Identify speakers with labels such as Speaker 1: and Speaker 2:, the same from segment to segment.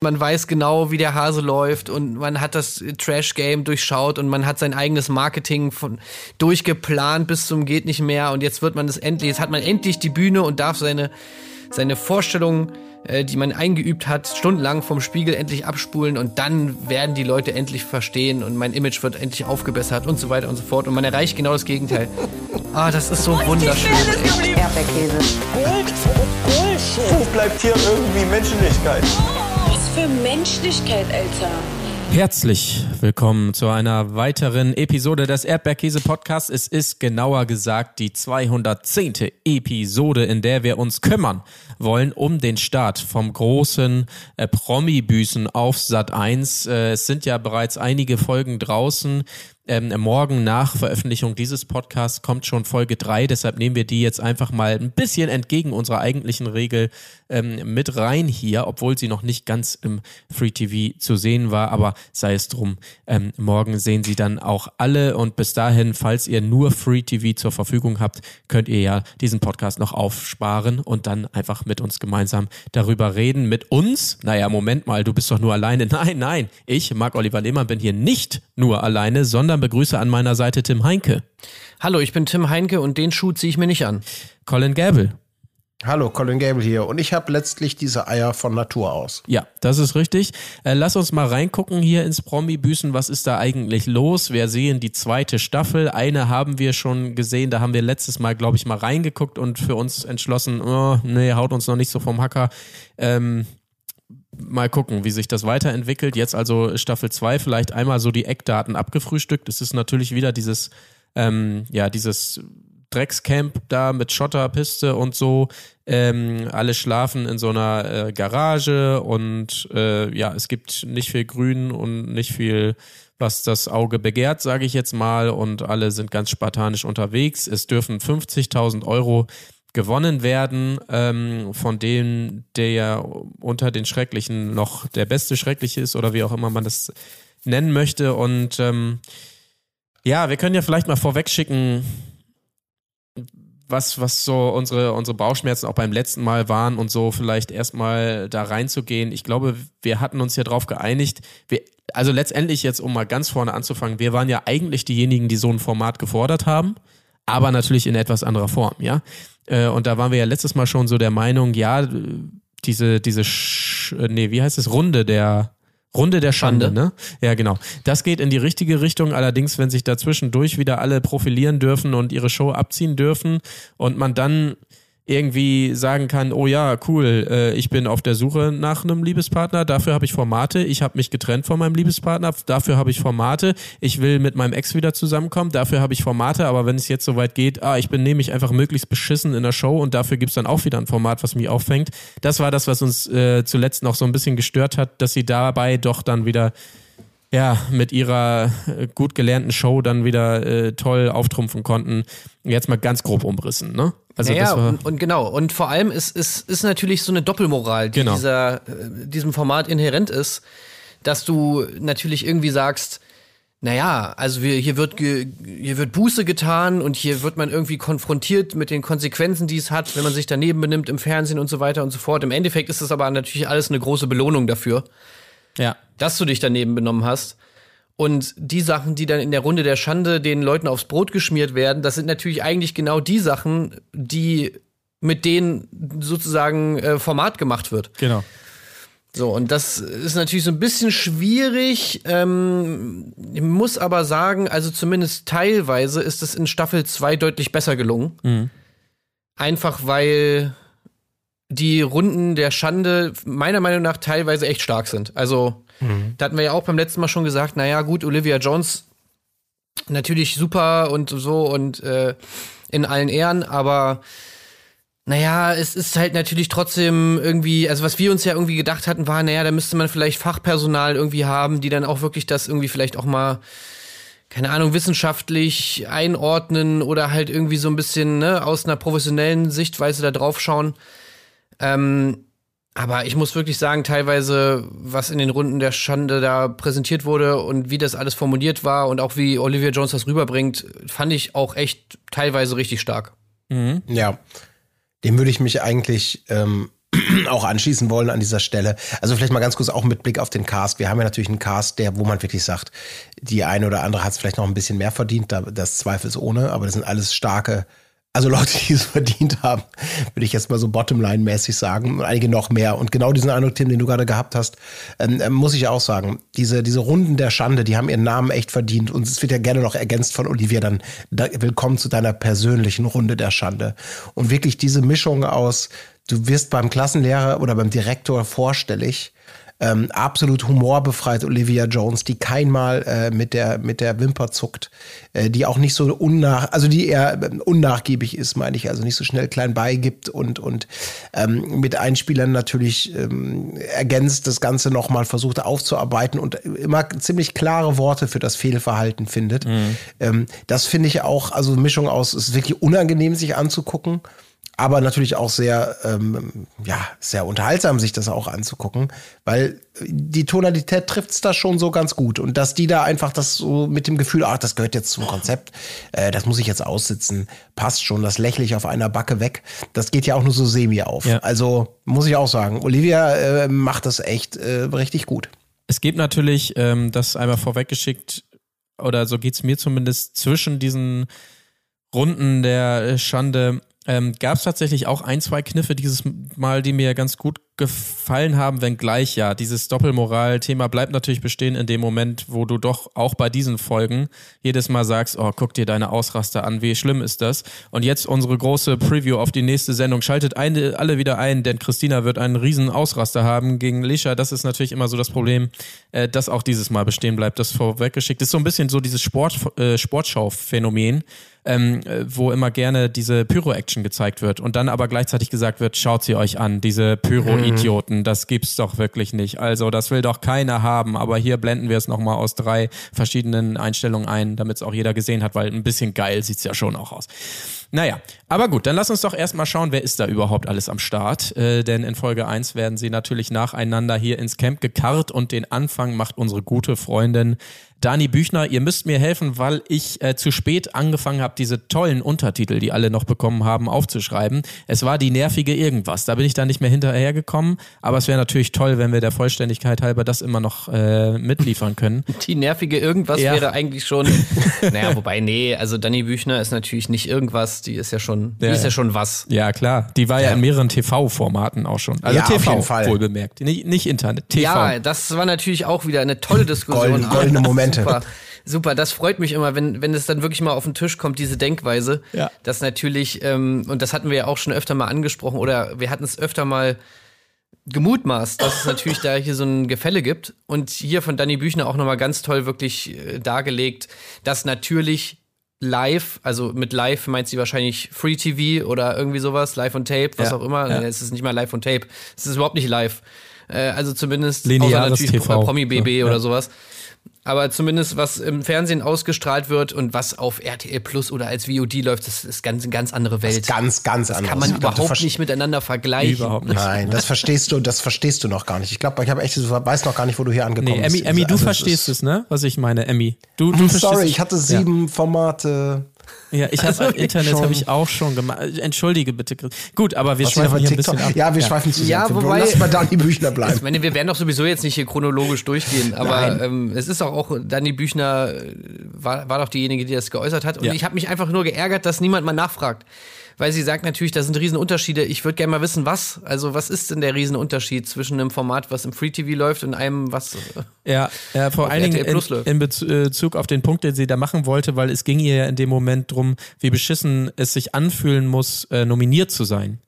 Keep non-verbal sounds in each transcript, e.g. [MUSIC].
Speaker 1: Man weiß genau, wie der Hase läuft und man hat das Trash-Game durchschaut und man hat sein eigenes Marketing von, durchgeplant bis zum geht nicht mehr und jetzt wird man es endlich, jetzt hat man endlich die Bühne und darf seine, seine Vorstellungen, äh, die man eingeübt hat, stundenlang vom Spiegel endlich abspulen und dann werden die Leute endlich verstehen und mein Image wird endlich aufgebessert und so weiter und so fort und man erreicht genau das Gegenteil. Ah, das ist so wunderschön.
Speaker 2: Erdbeerkäse.
Speaker 3: Wo bleibt hier irgendwie Menschlichkeit?
Speaker 2: Für Menschlichkeit, Alter.
Speaker 4: Herzlich willkommen zu einer weiteren Episode des Erdbeerkäse Podcasts. Es ist genauer gesagt die 210. Episode, in der wir uns kümmern wollen um den Start vom großen äh, Promi-Büßen auf Sat 1. Äh, es sind ja bereits einige Folgen draußen. Ähm, morgen nach Veröffentlichung dieses Podcasts kommt schon Folge 3, deshalb nehmen wir die jetzt einfach mal ein bisschen entgegen unserer eigentlichen Regel ähm, mit rein hier, obwohl sie noch nicht ganz im Free TV zu sehen war, aber sei es drum, ähm, morgen sehen sie dann auch alle und bis dahin, falls ihr nur Free TV zur Verfügung habt, könnt ihr ja diesen Podcast noch aufsparen und dann einfach mit uns gemeinsam darüber reden. Mit uns? Naja, Moment mal, du bist doch nur alleine. [LAUGHS] Nein, nein, ich, Marc Oliver Lehmann, bin hier nicht nur alleine, sondern begrüße an meiner Seite Tim Heinke.
Speaker 1: Hallo, ich bin Tim Heinke und den Schuh ziehe ich mir nicht an.
Speaker 4: Colin Gable.
Speaker 5: Hallo, Colin Gable hier. Und ich habe letztlich diese Eier von Natur aus.
Speaker 4: Ja, das ist richtig. Äh, lass uns mal reingucken hier ins Promi-Büßen. Was ist da eigentlich los? Wir sehen die zweite Staffel. Eine haben wir schon gesehen. Da haben wir letztes Mal, glaube ich, mal reingeguckt und für uns entschlossen, oh, nee, haut uns noch nicht so vom Hacker. Ähm, mal gucken, wie sich das weiterentwickelt. Jetzt also Staffel 2, vielleicht einmal so die Eckdaten abgefrühstückt. Es ist natürlich wieder dieses, ähm, ja, dieses Dreckscamp da mit Schotterpiste und so. Ähm, alle schlafen in so einer äh, Garage und äh, ja, es gibt nicht viel Grün und nicht viel, was das Auge begehrt, sage ich jetzt mal. Und alle sind ganz spartanisch unterwegs. Es dürfen 50.000 Euro gewonnen werden, ähm, von dem der ja unter den Schrecklichen noch der beste Schreckliche ist oder wie auch immer man das nennen möchte. Und ähm, ja, wir können ja vielleicht mal vorweg schicken, was, was so unsere, unsere Bauchschmerzen auch beim letzten Mal waren und so vielleicht erstmal da reinzugehen. Ich glaube, wir hatten uns ja darauf geeinigt. Wir, also letztendlich jetzt, um mal ganz vorne anzufangen, wir waren ja eigentlich diejenigen, die so ein Format gefordert haben, aber natürlich in etwas anderer Form, ja. Äh, und da waren wir ja letztes Mal schon so der Meinung, ja, diese, diese, Sch nee, wie heißt es, Runde der, Runde der Schande,
Speaker 1: Schande.
Speaker 4: ne? Ja, genau. Das geht in die richtige Richtung. Allerdings, wenn sich dazwischendurch wieder alle profilieren dürfen und ihre Show abziehen dürfen und man dann irgendwie sagen kann, oh ja, cool, äh, ich bin auf der Suche nach einem Liebespartner, dafür habe ich Formate, ich habe mich getrennt von meinem Liebespartner, dafür habe ich Formate, ich will mit meinem Ex wieder zusammenkommen, dafür habe ich Formate, aber wenn es jetzt soweit geht, ah, ich bin nämlich einfach möglichst beschissen in der Show und dafür gibt's dann auch wieder ein Format, was mich auffängt. Das war das, was uns äh, zuletzt noch so ein bisschen gestört hat, dass sie dabei doch dann wieder ja, mit ihrer äh, gut gelernten Show dann wieder äh, toll auftrumpfen konnten. Jetzt mal ganz grob umrissen, ne?
Speaker 1: Also naja, und, und, genau. Und vor allem ist, ist, ist natürlich so eine Doppelmoral, die
Speaker 4: Genau.
Speaker 1: dieser, äh, diesem Format inhärent ist, dass du natürlich irgendwie sagst, naja, also wir, hier, wird ge, hier wird Buße getan und hier wird man irgendwie konfrontiert mit den Konsequenzen, die es hat, wenn man sich daneben benimmt im Fernsehen und so weiter und so fort. Im Endeffekt ist das aber natürlich alles eine große Belohnung dafür,
Speaker 4: ja.
Speaker 1: Dass du dich daneben benommen hast. Und die Sachen, die dann in der Runde der Schande den Leuten aufs Brot geschmiert werden, das sind natürlich eigentlich genau die Sachen, die mit denen sozusagen äh, Format gemacht wird.
Speaker 4: Genau.
Speaker 1: So, und das ist natürlich so ein bisschen schwierig. Ähm, ich muss aber sagen, also zumindest teilweise ist es in Staffel 2 deutlich besser gelungen.
Speaker 4: Mhm.
Speaker 1: Einfach weil die Runden der Schande meiner Meinung nach teilweise echt stark sind. Also, da hatten wir ja auch beim letzten Mal schon gesagt, naja, gut, Olivia Jones natürlich super und so und äh, in allen Ehren, aber naja, es ist halt natürlich trotzdem irgendwie, also was wir uns ja irgendwie gedacht hatten, war, naja, da müsste man vielleicht Fachpersonal irgendwie haben, die dann auch wirklich das irgendwie vielleicht auch mal, keine Ahnung, wissenschaftlich einordnen oder halt irgendwie so ein bisschen ne, aus einer professionellen Sichtweise da drauf schauen. Ähm, aber ich muss wirklich sagen, teilweise, was in den Runden der Schande da präsentiert wurde und wie das alles formuliert war und auch wie Olivia Jones das rüberbringt, fand ich auch echt teilweise richtig stark.
Speaker 5: Ja, dem würde ich mich eigentlich ähm, [CLEARS THROAT] auch anschließen wollen an dieser Stelle. Also vielleicht mal ganz kurz auch mit Blick auf den Cast. Wir haben ja natürlich einen Cast, der, wo man wirklich sagt, die eine oder andere hat es vielleicht noch ein bisschen mehr verdient, da- das zweifelsohne, aber das sind alles starke, also Leute, die es [LAUGHS] verdient haben, würde ich jetzt mal so Bottomline-mäßig sagen. Und einige noch mehr. Und genau diesen Eindruck, Tim, den du gerade gehabt hast, ähm, ähm, muss ich auch sagen, diese, diese Runden der Schande, die haben ihren Namen echt verdient. Und es wird ja gerne noch ergänzt von Olivia dann, da, willkommen zu deiner persönlichen Runde der Schande. Und wirklich diese Mischung aus, du wirst beim Klassenlehrer oder beim Direktor vorstellig, ähm, absolut humorbefreit Olivia Jones, die keinmal äh, mit der mit der Wimper zuckt, äh, die auch nicht so unnach, also die eher ähm, unnachgiebig ist, meine ich, also nicht so schnell klein beigibt und und ähm, mit Einspielern natürlich ähm, ergänzt das Ganze nochmal versucht aufzuarbeiten und immer ziemlich klare Worte für das Fehlverhalten findet. Ähm, das finde ich auch, also eine Mischung aus, es ist wirklich unangenehm sich anzugucken aber natürlich auch sehr, ähm, ja, sehr unterhaltsam, sich das auch anzugucken, weil die Tonalität trifft's da schon so ganz gut. Und dass die da einfach das so mit dem Gefühl, ach, das gehört jetzt zum Konzept, äh, das muss ich jetzt aussitzen, passt schon, das lächle ich auf einer Backe weg. Das geht ja auch nur so semi auf.
Speaker 4: Ja.
Speaker 5: Also muss ich auch sagen, Olivia äh, macht das echt äh, richtig gut.
Speaker 4: Es gibt natürlich, ähm, das einmal vorweggeschickt, oder so geht's mir zumindest, zwischen diesen Runden der Schande ähm, gab es tatsächlich auch ein, zwei Kniffe dieses Mal, die mir ganz gut gefallen haben, wenngleich ja, dieses Doppelmoral-Thema bleibt natürlich bestehen in dem Moment, wo du doch auch bei diesen Folgen jedes Mal sagst, oh, guck dir deine Ausraster an, wie schlimm ist das? Und jetzt unsere große Preview auf die nächste Sendung. Schaltet eine, alle wieder ein, denn Christina wird einen riesen Ausraster haben gegen Lisha. Das ist natürlich immer so das Problem, äh, das auch dieses Mal bestehen bleibt. Das vorweggeschickt ist so ein bisschen so dieses Sport, äh, Sportschau-Phänomen ähm, äh, wo immer gerne diese Pyro-Action gezeigt wird und dann aber gleichzeitig gesagt wird, schaut sie euch an, diese Pyro-Idioten, das gibt's doch wirklich nicht. Also das will doch keiner haben, aber hier blenden wir es nochmal aus drei verschiedenen Einstellungen ein, damit es auch jeder gesehen hat, weil ein bisschen geil sieht's ja schon auch aus. Naja, aber gut, dann lass uns doch erstmal schauen, wer ist da überhaupt alles am Start. Äh, denn in Folge 1 werden sie natürlich nacheinander hier ins Camp gekarrt und den Anfang macht unsere gute Freundin Dani Büchner. Ihr müsst mir helfen, weil ich äh, zu spät angefangen habe, diese tollen Untertitel, die alle noch bekommen haben, aufzuschreiben. Es war die nervige irgendwas. Da bin ich dann nicht mehr hinterhergekommen. Aber es wäre natürlich toll, wenn wir der Vollständigkeit halber das immer noch äh, mitliefern können. [LAUGHS]
Speaker 1: Die nervige irgendwas
Speaker 4: Ja.
Speaker 1: wäre eigentlich schon. [LAUGHS] naja, wobei, nee, also Danny Büchner ist natürlich nicht irgendwas, die ist ja schon, die
Speaker 4: Ja,
Speaker 1: ist ja
Speaker 4: ja.
Speaker 1: schon was.
Speaker 4: Ja, klar. Die war ja, in mehreren TV-Formaten auch schon. Also
Speaker 5: Ja, auf
Speaker 4: TV,
Speaker 5: jeden Fall.
Speaker 4: wohlbemerkt. Nicht, nicht Internet, TV.
Speaker 1: Ja, das war natürlich auch wieder eine tolle [LAUGHS] Diskussion.
Speaker 5: Golden- goldene Momente.
Speaker 1: Super, super. Das freut mich immer, wenn, wenn es dann wirklich mal auf den Tisch kommt, diese Denkweise.
Speaker 4: Ja.
Speaker 1: Das natürlich, ähm, und das hatten wir ja auch schon öfter mal angesprochen, oder wir hatten es öfter mal gemutmaßt, dass es natürlich da hier so ein Gefälle gibt. Und hier von Danny Büchner auch nochmal ganz toll wirklich äh, dargelegt, dass natürlich live, also mit live meint sie wahrscheinlich Free TV oder irgendwie sowas, live on Tape, was
Speaker 4: Ja,
Speaker 1: auch immer.
Speaker 4: ja.
Speaker 1: Es ist nicht mal live on Tape. Es ist überhaupt nicht live. Äh, also zumindest
Speaker 4: Lineares
Speaker 1: außer natürlich
Speaker 4: TV.
Speaker 1: Promi BB
Speaker 4: ja.
Speaker 1: oder sowas. Aber zumindest was im Fernsehen ausgestrahlt wird und was auf RTL Plus oder als VOD läuft, das ist ganz, eine ganz andere Welt.
Speaker 5: Ganz, ganz
Speaker 1: das
Speaker 5: anders.
Speaker 1: kann man
Speaker 5: Ich
Speaker 1: überhaupt nicht miteinander vergleichen.
Speaker 4: Überhaupt nicht.
Speaker 5: Nein, das verstehst du, das verstehst du noch gar nicht. Ich glaube, ich habe echt, du weißt noch gar nicht, wo du hier angekommen
Speaker 4: Nee, Emmy,
Speaker 5: bist.
Speaker 4: Emmy, du
Speaker 5: Also,
Speaker 4: verstehst es, ne? Was ich meine, Emmy. Du, du [LAUGHS]
Speaker 5: Sorry, ich hatte sieben Formate.
Speaker 4: Ja, ich habe
Speaker 1: Also,
Speaker 4: Internet habe ich auch schon gemacht. Entschuldige bitte. Chris. Gut, aber wir
Speaker 5: Was
Speaker 4: schweifen hier ein
Speaker 5: TikTok?
Speaker 4: bisschen ab.
Speaker 5: Ja, wir schweifen zu.
Speaker 1: Ja, wobei-
Speaker 5: Lass mal Dani Büchner
Speaker 1: Ich
Speaker 5: bleiben.
Speaker 1: meine, wir werden doch sowieso jetzt nicht hier chronologisch durchgehen, aber ähm, es ist auch, auch Danny Büchner äh, war, war doch diejenige, die das geäußert hat. Und
Speaker 4: Ja.
Speaker 1: ich habe mich einfach nur geärgert, dass niemand mal nachfragt. Weil sie sagt natürlich, da sind Riesenunterschiede. Ich würde gerne mal wissen, was. Also, was ist denn der Riesenunterschied zwischen einem Format, was im Free TV läuft und einem, was. äh,
Speaker 4: Ja, ja vor allen Dingen in, in äh, Bezug auf den Punkt, den sie da machen wollte, weil es ging ihr ja in dem Moment drum, wie beschissen es sich anfühlen muss, äh, nominiert zu sein.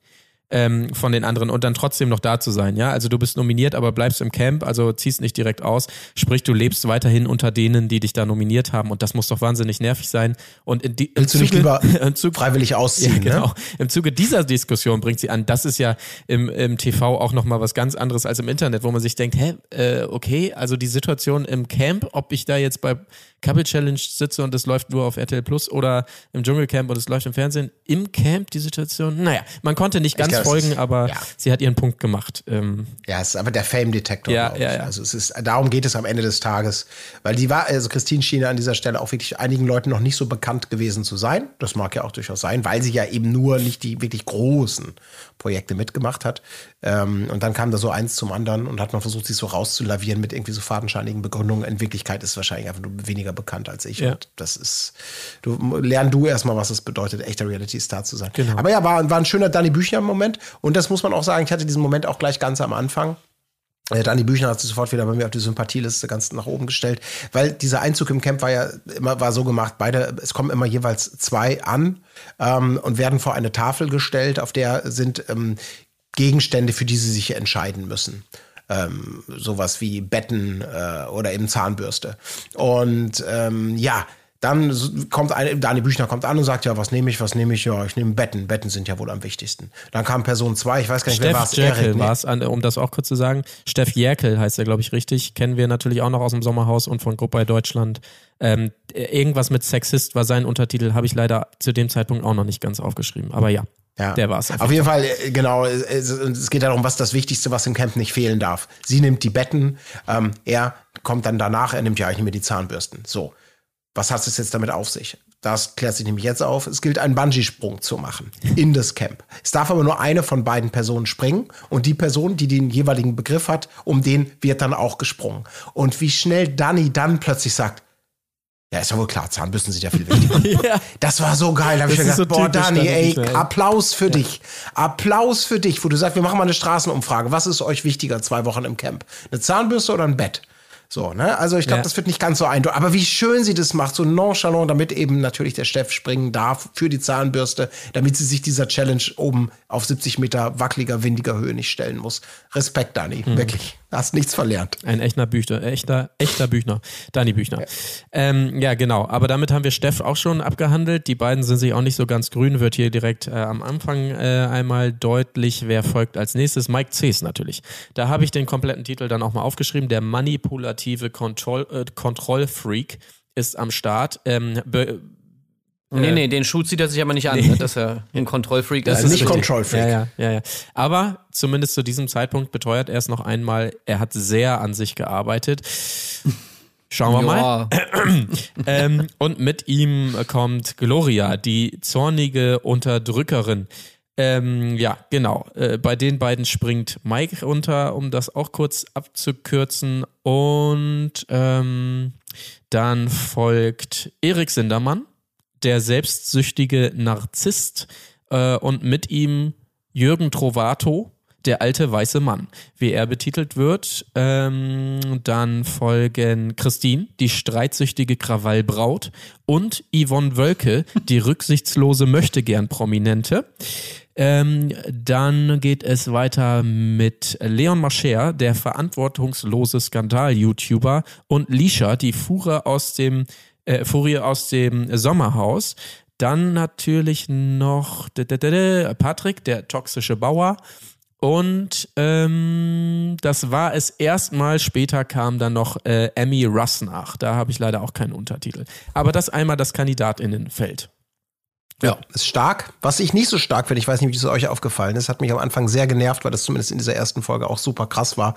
Speaker 4: Ähm, von den anderen und dann trotzdem noch da zu sein, ja. Also du bist nominiert, aber bleibst im Camp, also ziehst nicht direkt aus. Sprich, du lebst weiterhin unter denen, die dich da nominiert haben und das muss doch wahnsinnig nervig sein. Und in die, im
Speaker 5: Willst du nicht
Speaker 4: Zuge-
Speaker 5: lieber [LAUGHS]
Speaker 4: Zuge-
Speaker 5: freiwillig ausziehen,
Speaker 4: ja, genau.
Speaker 5: ne?
Speaker 4: Im Zuge dieser Diskussion bringt sie an, das ist ja im, im TV auch nochmal was ganz anderes als im Internet, wo man sich denkt, hä, äh, okay, also die Situation im Camp, ob ich da jetzt bei Couple Challenge sitze und es läuft nur auf RTL Plus oder im Dschungelcamp und es läuft im Fernsehen, im Camp die Situation, naja, man konnte nicht ganz
Speaker 5: das
Speaker 4: Folgen,
Speaker 5: ist-
Speaker 4: aber
Speaker 5: ja.
Speaker 4: sie hat ihren Punkt gemacht. Ähm,
Speaker 5: Ja, es ist aber der Fame-Detektor.
Speaker 4: Ja,
Speaker 5: glaub
Speaker 4: ja, ja.
Speaker 5: Also es ist, darum geht es am Ende des Tages. Weil die war, also Christine schien an dieser Stelle auch wirklich einigen Leuten noch nicht so bekannt gewesen zu sein. Das mag ja auch durchaus sein, weil sie ja eben nur nicht die wirklich großen Projekte mitgemacht hat. Ähm, und dann kam da so eins zum anderen und hat man versucht, sich so rauszulavieren mit irgendwie so fadenscheinigen Begründungen. In Wirklichkeit ist es wahrscheinlich einfach nur weniger bekannt als ich.
Speaker 4: Ja.
Speaker 5: Und das ist, du lern du erstmal, was es bedeutet, echter Reality-Star zu sein.
Speaker 4: Genau.
Speaker 5: Aber ja, war, war ein schöner Danny Büchner-Moment. Und das muss man auch sagen, ich hatte diesen Moment auch gleich ganz am Anfang. Dani Büchner hat sich sofort wieder bei mir auf die Sympathieliste ganz nach oben gestellt, weil dieser Einzug im Camp war ja immer war so gemacht, beide, es kommen immer jeweils zwei an ähm, und werden vor eine Tafel gestellt, auf der sind ähm, Gegenstände, für die sie sich entscheiden müssen. Ähm, sowas wie Betten äh, oder eben Zahnbürste. Und ähm, ja, dann kommt eine, Dani Büchner kommt an und sagt, ja, was nehme ich, was nehme ich? Ja, ich nehme Betten. Betten sind ja wohl am wichtigsten. Dann kam Person zwei, ich weiß gar nicht, wer war
Speaker 4: Steff
Speaker 5: es?
Speaker 4: Jerkel war es, um das auch kurz zu sagen. Steff Jerkel heißt er, glaube ich, richtig. Kennen wir natürlich auch noch aus dem Sommerhaus und von Gruppe Deutschland. Ähm, irgendwas mit Sexist war sein Untertitel, habe ich leider zu dem Zeitpunkt auch noch nicht ganz aufgeschrieben. Aber ja,
Speaker 5: Ja.
Speaker 4: der war es.
Speaker 5: Auf jeden Fall, äh, genau, es, es geht darum, was das Wichtigste, was im Camp nicht fehlen darf. Sie nimmt die Betten, ähm, er kommt dann danach, er nimmt ja eigentlich nicht mehr die Zahnbürsten. So, was hat es jetzt damit auf sich? Das klärt sich nämlich jetzt auf. Es gilt, einen Bungee-Sprung zu machen in das Camp. Es darf aber nur eine von beiden Personen springen und die Person, die den jeweiligen Begriff hat, um den wird dann auch gesprungen. Und wie schnell Danny dann plötzlich sagt, ja, ist ja wohl klar, Zahnbürsten sind ja viel wichtiger. [LAUGHS]
Speaker 4: Ja.
Speaker 5: Das war so geil. Da habe ich mir gedacht,
Speaker 4: so
Speaker 5: boah, Dani, ey. Applaus für dich. Applaus für dich, wo du sagst, wir machen mal eine Straßenumfrage. Was ist euch wichtiger, zwei Wochen im Camp? Eine Zahnbürste oder ein Bett? So, ne? Also ich glaube,
Speaker 4: Ja.
Speaker 5: das wird nicht ganz so eindeutig. Aber wie schön sie das macht, so nonchalant, damit eben natürlich der Steff springen darf für die Zahnbürste, damit sie sich dieser Challenge oben auf 70 Meter wackeliger, windiger Höhe nicht stellen muss. Respekt, Dani.
Speaker 4: Mhm.
Speaker 5: Wirklich. Hast nichts verlernt.
Speaker 4: Ein echter Büchner, echter, echter Büchner. Dani Büchner. Ja. Ähm, ja, genau. Aber damit haben wir Steff auch schon abgehandelt. Die beiden sind sich auch nicht so ganz grün, wird hier direkt äh, am Anfang äh, einmal deutlich, wer folgt als nächstes. Mike Cs natürlich. Da habe ich den kompletten Titel dann auch mal aufgeschrieben. Der manipulative Kontroll, äh, Kontrollfreak ist am Start. Ähm,
Speaker 1: Nee, nee, den Schuh zieht er sich aber nicht an, ne, dass er ein Kontrollfreak ist.
Speaker 5: Also nicht
Speaker 4: richtig.
Speaker 5: Control Freak.
Speaker 4: Ja, ja, ja. Aber zumindest zu diesem Zeitpunkt beteuert er es noch einmal, er hat sehr an sich gearbeitet. Schauen wir mal.
Speaker 1: Ja. [CLEARS THROAT]
Speaker 4: ähm, und mit ihm kommt Gloria, die zornige Unterdrückerin. Ähm, ja, genau. Äh, bei den beiden springt Mike runter, um das auch kurz abzukürzen. Und ähm, dann folgt Erik Sindermann, der selbstsüchtige Narzisst. Äh, und mit ihm Jürgen Trovato, der alte weiße Mann, wie er betitelt wird. Ähm, dann folgen Christine, die streitsüchtige Krawallbraut und Yvonne Wölke, die [LAUGHS] rücksichtslose Möchtegern-Prominente. Ähm, dann geht es weiter mit Leon Mascher, der verantwortungslose Skandal-YouTuber und Lisha, die Fuhre aus dem, äh, Furie aus dem Sommerhaus. Dann natürlich noch Patrick, der toxische Bauer. Und ähm, das war es erstmal. Später kam dann noch äh, Emmy Russ nach. Da habe ich leider auch keinen Untertitel. Aber das einmal das Kandidatinnenfeld.
Speaker 5: Ja, ist stark. Was ich nicht so stark finde, ich weiß nicht, wie es euch aufgefallen ist, hat mich am Anfang sehr genervt, weil das zumindest in dieser ersten Folge auch super krass war.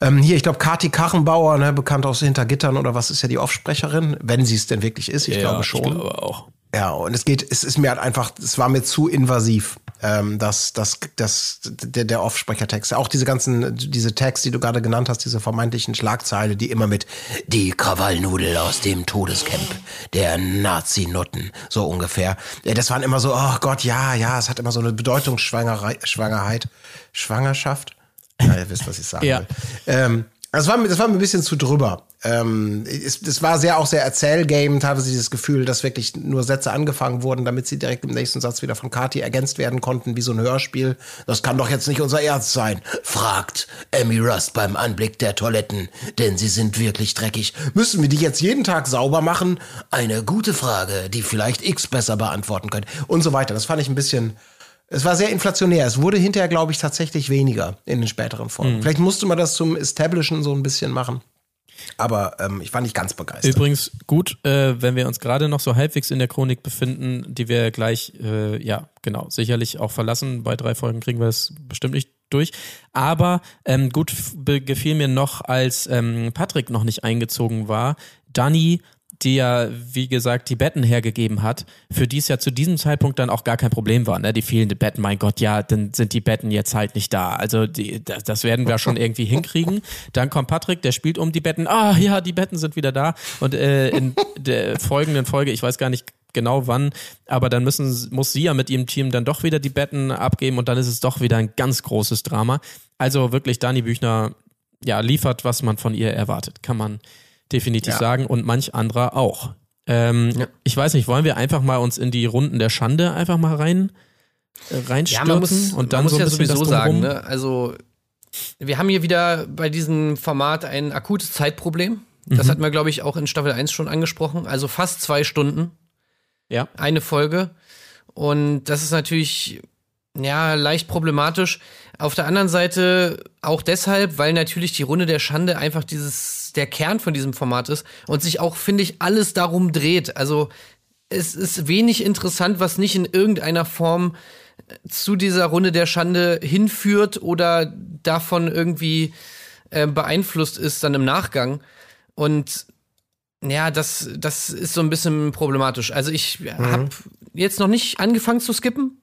Speaker 5: Ähm, hier, ich glaube, Kati Kachenbauer, ne, bekannt aus Hintergittern oder was ist ja die Offsprecherin, wenn sie es denn wirklich ist, ich glaube schon.
Speaker 4: Ich glaube auch.
Speaker 5: Ja, und es geht, es ist mir halt einfach, es war mir zu invasiv, ähm, dass das, das, der, der Offsprechertext, auch diese ganzen, diese Tags, die du gerade genannt hast, diese vermeintlichen Schlagzeile, die immer mit die Krawallnudel aus dem Todescamp, der Nazi-Nutten, so ungefähr. Ja, Das waren immer so, oh Gott, ja, ja, es hat immer so eine Bedeutungsschwangerheit, Schwangerheit, Schwangerschaft. Ja, ihr wisst, was ich sagen
Speaker 4: Ja.
Speaker 5: will. Ähm, das war, mir- das war mir ein bisschen zu drüber. Ähm, es, es war sehr auch sehr Erzählgame, teilweise dieses Gefühl, dass wirklich nur Sätze angefangen wurden, damit sie direkt im nächsten Satz wieder von Kati ergänzt werden konnten, wie so ein Hörspiel. Das kann doch jetzt nicht unser Ernst sein, fragt Emmy Rust beim Anblick der Toiletten, denn sie sind wirklich dreckig. Müssen wir die jetzt jeden Tag sauber machen? Eine gute Frage, die vielleicht X besser beantworten könnte. Und so weiter. Das fand ich ein bisschen. Es war sehr inflationär. Es wurde hinterher, glaube ich, tatsächlich weniger in den späteren Folgen. Vielleicht musste man das zum Establishen so ein bisschen machen. Aber ähm, ich war nicht ganz begeistert.
Speaker 4: Übrigens gut, äh, wenn wir uns gerade noch so halbwegs in der Chronik befinden, die wir gleich, äh, ja, genau, sicherlich auch verlassen. Bei drei Folgen kriegen wir es bestimmt nicht durch. Aber ähm, gut gefiel mir noch, als ähm, Patrick noch nicht eingezogen war, Dani die ja, wie gesagt, die Betten hergegeben hat, für die es ja zu diesem Zeitpunkt dann auch gar kein Problem war. Ne? Die fehlenden Betten, mein Gott, ja, dann sind die Betten jetzt halt nicht da. Also die, das, das werden wir schon irgendwie hinkriegen. Dann kommt Patrick, der spielt um die Betten. Ah, ja, die Betten sind wieder da. Und äh, in der folgenden Folge, ich weiß gar nicht genau wann, aber dann müssen, muss sie ja mit ihrem Team dann doch wieder die Betten abgeben und dann ist es doch wieder ein ganz großes Drama. Also wirklich, Dani Büchner, ja, liefert, was man von ihr erwartet, kann man definitiv
Speaker 5: Ja.
Speaker 4: sagen und manch anderer auch. Ähm, Ich weiß nicht, wollen wir einfach mal uns in die Runden der Schande einfach mal rein äh,
Speaker 1: Ja,
Speaker 4: reinstürzen
Speaker 1: man muss,
Speaker 4: und dann
Speaker 1: man muss
Speaker 4: so ein
Speaker 1: ja sowieso sagen, ne? also wir haben hier wieder bei diesem Format ein akutes Zeitproblem.
Speaker 4: Mhm.
Speaker 1: Das hatten wir, glaube ich, auch in Staffel 1 schon angesprochen. Also fast zwei Stunden,
Speaker 4: Ja.
Speaker 1: eine Folge. Und das ist natürlich, ja, leicht problematisch. Auf der anderen Seite auch deshalb, weil natürlich die Runde der Schande einfach dieses, der Kern von diesem Format ist und sich auch, finde ich, alles darum dreht. Also es ist wenig interessant, was nicht in irgendeiner Form zu dieser Runde der Schande hinführt oder davon irgendwie äh, beeinflusst ist dann im Nachgang. Und ja, das, das ist so ein bisschen problematisch. Also ich habe jetzt noch nicht angefangen zu skippen,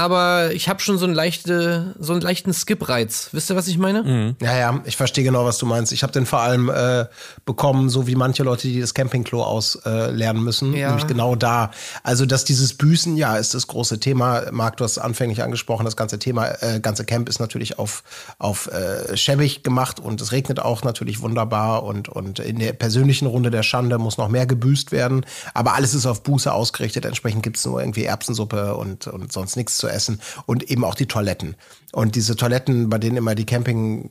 Speaker 1: aber ich habe schon so, ein leichte, so einen leichten Skip-Reiz. Wisst ihr, was ich meine?
Speaker 5: Ja, ja, ich verstehe genau, was du meinst. Ich habe den vor allem äh, bekommen, so wie manche Leute, die das Campingklo auslernen äh, müssen.
Speaker 1: Ja.
Speaker 5: Nämlich genau da. Also, dass dieses Büßen, ja, ist das große Thema. Marc, du hast es anfänglich angesprochen, das ganze Thema, äh, ganze Camp ist natürlich auf, auf äh, schäbig gemacht und es regnet auch natürlich wunderbar und, und in der persönlichen Runde der Schande muss noch mehr gebüßt werden. Aber alles ist auf Buße ausgerichtet. Entsprechend gibt's nur irgendwie Erbsensuppe und, und sonst nichts zu essen. Und eben auch die Toiletten. Und diese Toiletten, bei denen immer die Camping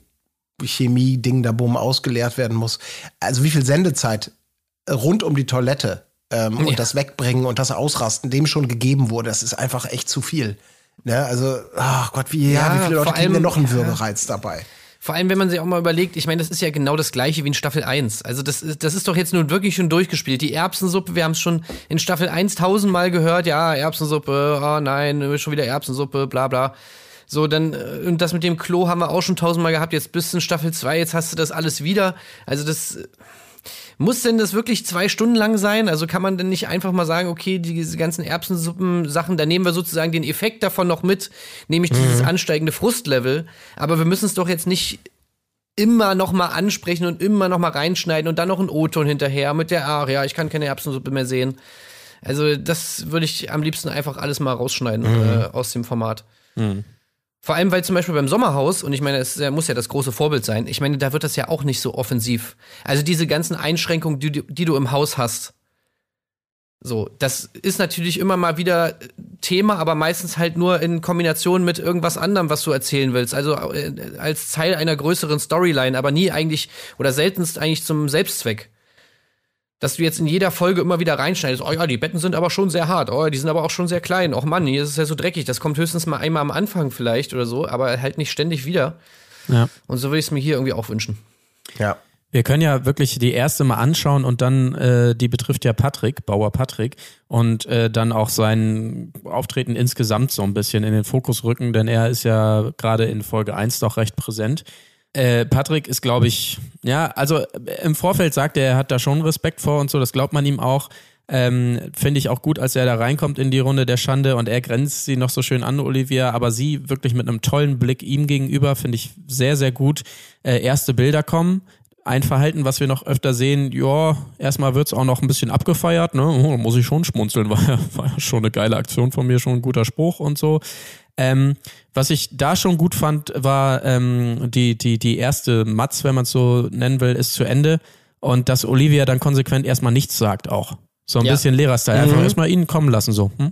Speaker 5: Chemie-Ding da bumm ausgeleert werden muss. Also wie viel Sendezeit rund um die Toilette ähm, und
Speaker 1: Ja.
Speaker 5: das Wegbringen und das Ausrasten dem schon gegeben wurde, das ist einfach echt zu viel. Ne? Also, ach Gott, wie, ja,
Speaker 1: Ja,
Speaker 5: wie viele Leute
Speaker 1: vor
Speaker 5: kriegen denn
Speaker 1: allem-
Speaker 5: noch einen. Würgereiz dabei?
Speaker 1: Vor allem, wenn man sich auch mal überlegt, ich meine, das ist ja genau das gleiche wie in Staffel 1. Also das ist, das ist doch jetzt nun wirklich schon durchgespielt. Die Erbsensuppe, wir haben es schon in Staffel 1 tausendmal gehört, ja, Erbsensuppe, oh nein, schon wieder Erbsensuppe, bla bla. So, dann, äh, und das mit dem Klo haben wir auch schon tausendmal gehabt, jetzt bist du in Staffel 2, jetzt hast du das alles wieder. Also das, äh, muss denn das wirklich zwei Stunden lang sein? Also kann man denn nicht einfach mal sagen, okay, diese ganzen Erbsensuppen-Sachen, da nehmen wir sozusagen den Effekt davon noch mit, nämlich dieses ansteigende Frustlevel. Aber wir müssen es doch jetzt nicht immer noch mal ansprechen und immer noch mal reinschneiden und dann noch ein O-Ton hinterher mit der Aria. Ich kann keine Erbsensuppe mehr sehen. Also das würde ich am liebsten einfach alles mal rausschneiden äh, aus dem Format. Vor allem, weil zum Beispiel beim Sommerhaus, und ich meine, es äh, muss ja das große Vorbild sein, ich meine, da wird das ja auch nicht so offensiv. Also diese ganzen Einschränkungen, die, du- die du im Haus hast. So, das ist natürlich immer mal wieder Thema, aber meistens halt nur in Kombination mit irgendwas anderem, was du erzählen willst. Also äh, als Teil einer größeren Storyline, aber nie eigentlich oder seltenst eigentlich zum Selbstzweck. Dass du jetzt in jeder Folge immer wieder reinschneidest, oh ja, die Betten sind aber schon sehr hart, oh, die sind aber auch schon sehr klein, oh Mann, hier ist es ja so dreckig, das kommt höchstens mal einmal am Anfang vielleicht oder so, aber halt nicht ständig wieder.
Speaker 4: Ja.
Speaker 1: Und so würde ich es mir hier irgendwie auch wünschen.
Speaker 5: Ja.
Speaker 4: Wir können ja wirklich die erste mal anschauen und dann, äh, die betrifft ja Patrick, Bauer Patrick, und äh, dann auch sein Auftreten insgesamt so ein bisschen in den Fokus rücken, denn er ist ja gerade in Folge 1 doch recht präsent. Äh, Patrick ist, glaube ich, ja, also äh, im Vorfeld sagt er, er hat da schon Respekt vor und so, das glaubt man ihm auch. Ähm, Finde ich auch gut, als er da reinkommt in die Runde der Schande und er grenzt sie noch so schön an, Olivia, aber sie wirklich mit einem tollen Blick ihm gegenüber, finde ich sehr, sehr gut. Äh, erste Bilder kommen. Ein Verhalten, was wir noch öfter sehen, ja, erstmal wird's auch noch ein bisschen abgefeiert, ne? Oh, muss ich schon schmunzeln, [LAUGHS] war, ja- war ja schon eine geile Aktion von mir, schon ein guter Spruch und so. Ähm, was ich da schon gut fand, war ähm, die, die, die erste Matz, wenn man es so nennen will, ist zu Ende. Und dass Olivia dann konsequent erstmal nichts sagt auch. So ein
Speaker 1: Ja.
Speaker 4: bisschen Lehrerstyle. Einfach erstmal ihn kommen lassen, so. Hm?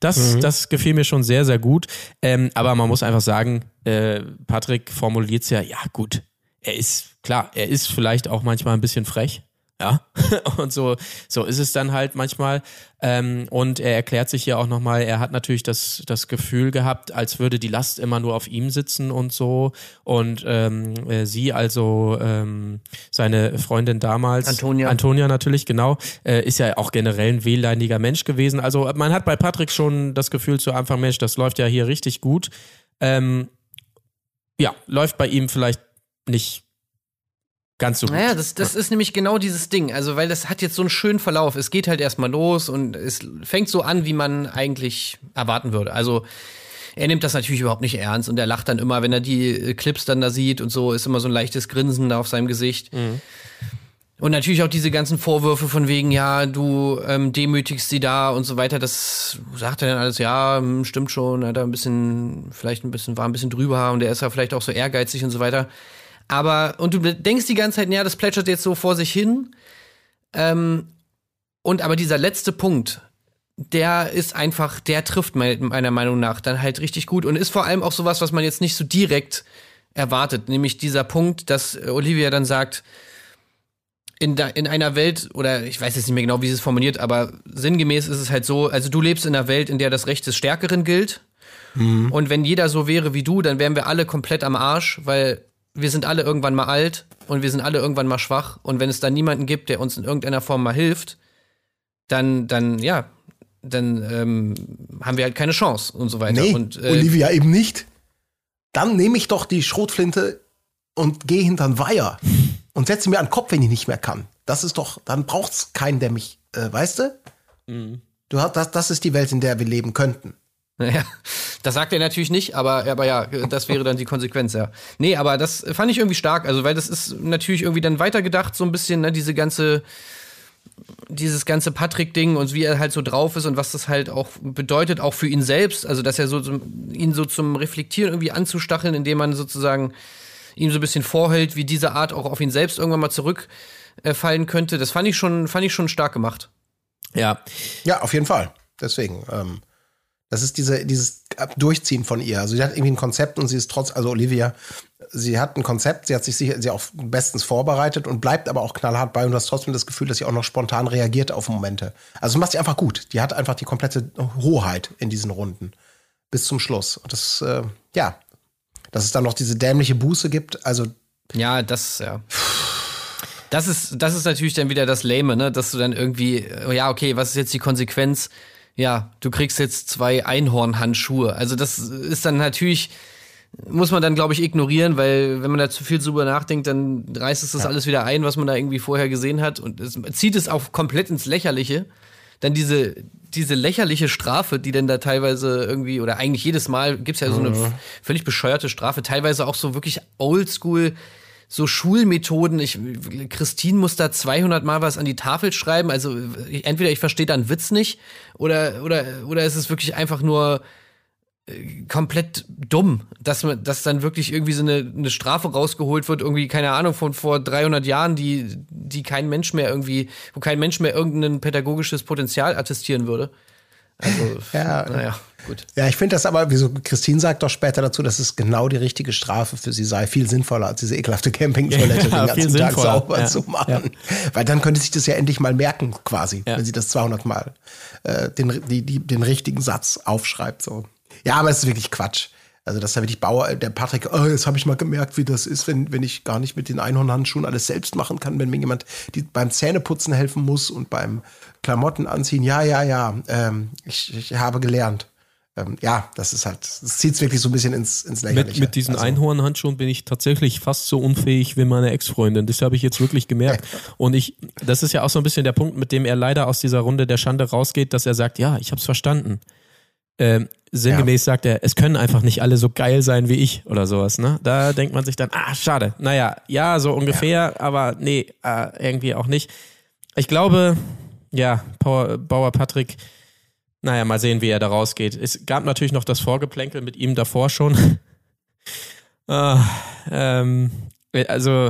Speaker 4: Das, das gefiel mir schon sehr, sehr gut. Ähm, aber man muss einfach sagen, äh, Patrick formuliert's ja, ja gut, er ist, klar, er ist vielleicht auch manchmal ein bisschen frech. Ja, [LAUGHS] und so, so ist es dann halt manchmal. Ähm, und er erklärt sich ja auch nochmal, er hat natürlich das, das Gefühl gehabt, als würde die Last immer nur auf ihm sitzen und so. Und ähm, äh, sie, also ähm, seine Freundin damals,
Speaker 1: Antonia.
Speaker 4: Antonia natürlich, genau, äh, ist ja auch generell ein wehleidiger Mensch gewesen. Also man hat bei Patrick schon das Gefühl zu Anfang, Mensch, das läuft ja hier richtig gut. Ähm, ja, läuft bei ihm vielleicht nicht ganz so gut.
Speaker 1: Naja, das, das ist nämlich genau dieses Ding. Also, weil das hat jetzt so einen schönen Verlauf. Es geht halt erstmal los und es fängt so an, wie man eigentlich erwarten würde. Also, er nimmt das natürlich überhaupt nicht ernst und er lacht dann immer, wenn er die äh, Clips dann da sieht und so, ist immer so ein leichtes Grinsen da auf seinem Gesicht. Und natürlich auch diese ganzen Vorwürfe von wegen, ja, du ähm, demütigst sie da und so weiter, das sagt er dann alles, ja, hm, stimmt schon, hat er ein bisschen, vielleicht ein bisschen, war ein bisschen drüber und er ist ja vielleicht auch so ehrgeizig und so weiter. Aber, und du denkst die ganze Zeit, ja, das plätschert jetzt so vor sich hin. Ähm, und aber dieser letzte Punkt, der ist einfach, der trifft me- meiner Meinung nach dann halt richtig gut und ist vor allem auch sowas, was man jetzt nicht so direkt erwartet. Nämlich dieser Punkt, dass Olivia dann sagt, in, da, in einer Welt, oder ich weiß jetzt nicht mehr genau, wie sie es formuliert, aber sinngemäß ist es halt so, also du lebst in einer Welt, in der das Recht des Stärkeren gilt. Und wenn jeder so wäre wie du, dann wären wir alle komplett am Arsch, weil wir sind alle irgendwann mal alt und wir sind alle irgendwann mal schwach. Und wenn es dann niemanden gibt, der uns in irgendeiner Form mal hilft, dann, dann, ja, dann ähm, haben wir halt keine Chance und so weiter.
Speaker 5: Nee,
Speaker 1: und, äh,
Speaker 5: Olivia eben nicht. Dann nehme ich doch die Schrotflinte und gehe hinter den Weiher und setze mir an den Kopf, wenn ich nicht mehr kann. Das ist doch, dann braucht's keinen, der mich, äh, weißt du?
Speaker 1: Mhm.
Speaker 5: Du hast, das, das ist die Welt, in der wir leben könnten.
Speaker 1: Ja, das sagt er natürlich nicht, aber, aber ja, das wäre dann die Konsequenz, ja. Nee, aber das fand ich irgendwie stark, also weil das ist natürlich irgendwie dann weitergedacht, so ein bisschen, ne, diese ganze, dieses ganze Patrick-Ding und wie er halt so drauf ist und was das halt auch bedeutet, auch für ihn selbst, also dass er so, so ihn so zum Reflektieren irgendwie anzustacheln, indem man sozusagen ihm so ein bisschen vorhält, wie diese Art auch auf ihn selbst irgendwann mal zurückfallen könnte. Das fand ich schon, fand ich schon stark gemacht.
Speaker 4: Ja,
Speaker 5: Ja, auf jeden Fall. Deswegen, ähm, das ist diese, dieses Durchziehen von ihr. Also sie hat irgendwie ein Konzept und sie ist trotz, also Olivia, sie hat ein Konzept, sie hat sich sicher, sie auch bestens vorbereitet und bleibt aber auch knallhart bei und du hast trotzdem das Gefühl, dass sie auch noch spontan reagiert auf Momente. Also macht sie einfach gut. Die hat einfach die komplette Hoheit in diesen Runden. Bis zum Schluss. Und das, äh, ja, dass es dann noch diese dämliche Buße gibt, also
Speaker 1: Ja, das, ja. Das ist, das ist natürlich dann wieder das Lame, ne? Dass du dann irgendwie, äh, ja, okay, was ist jetzt die Konsequenz? Ja, du kriegst jetzt zwei Einhornhandschuhe. Also das ist dann natürlich, muss man dann, glaube ich, ignorieren, weil wenn man da zu viel drüber nachdenkt, dann reißt es das alles wieder ein, was man da irgendwie vorher gesehen hat. Und es zieht es auch komplett ins Lächerliche. Dann diese, diese lächerliche Strafe, die dann da teilweise irgendwie, oder eigentlich jedes Mal gibt's ja so eine f- völlig bescheuerte Strafe, teilweise auch so wirklich oldschool, so Schulmethoden. Ich, Christine muss da 200 Mal was an die Tafel schreiben. Also entweder ich verstehe da einen Witz nicht oder, oder, oder es ist wirklich einfach nur äh, komplett dumm, dass man, dass dann wirklich irgendwie so eine, eine Strafe rausgeholt wird, irgendwie, keine Ahnung, von vor 300 Jahren, die, die kein Mensch mehr irgendwie, wo kein Mensch mehr irgendein pädagogisches Potenzial attestieren würde. Also,
Speaker 5: Ja.
Speaker 1: naja, gut.
Speaker 5: Ja, ich finde das aber, wieso Christine sagt doch später dazu, dass es genau die richtige Strafe für sie sei. Viel sinnvoller als diese ekelhafte Campingtoilette [LAUGHS]
Speaker 4: Ja,
Speaker 5: den ganzen Tag sauber
Speaker 4: Ja.
Speaker 5: zu machen. Weil dann könnte sich das ja endlich mal merken, quasi,
Speaker 4: Ja.
Speaker 5: wenn sie das 200 Mal äh, den, die, die, den richtigen Satz aufschreibt. So. Ja, aber es ist wirklich Quatsch. Also, dass da wirklich Bauer, der Patrick, oh, jetzt habe ich mal gemerkt, wie das ist, wenn, wenn ich gar nicht mit den Einhornhandschuhen alles selbst machen kann, wenn mir jemand die beim Zähneputzen helfen muss und beim Klamotten anziehen. Ja, ja, ja, ähm, ich, ich habe gelernt. Ähm, ja, das ist halt, das zieht es wirklich so ein bisschen ins, ins Lächerliche.
Speaker 4: mit, mit diesen
Speaker 5: Also,
Speaker 4: Einhornhandschuhen bin ich tatsächlich fast so unfähig wie meine Ex-Freundin. Das habe ich jetzt wirklich gemerkt. [LAUGHS] Und ich, das ist ja auch so ein bisschen der Punkt, mit dem er leider aus dieser Runde der Schande rausgeht, dass er sagt, ja, ich habe es verstanden. Ähm, sinngemäß sagt er, es können einfach nicht alle so geil sein wie ich oder sowas. Ne? Da denkt man sich dann, ah, schade. Naja, ja, so ungefähr, aber nee, äh, irgendwie auch nicht. Ich glaube, ja, Power, Bauer Patrick, naja, mal sehen, wie er da rausgeht. Es gab natürlich noch das Vorgeplänkel mit ihm davor schon. [LAUGHS] ah, ähm, also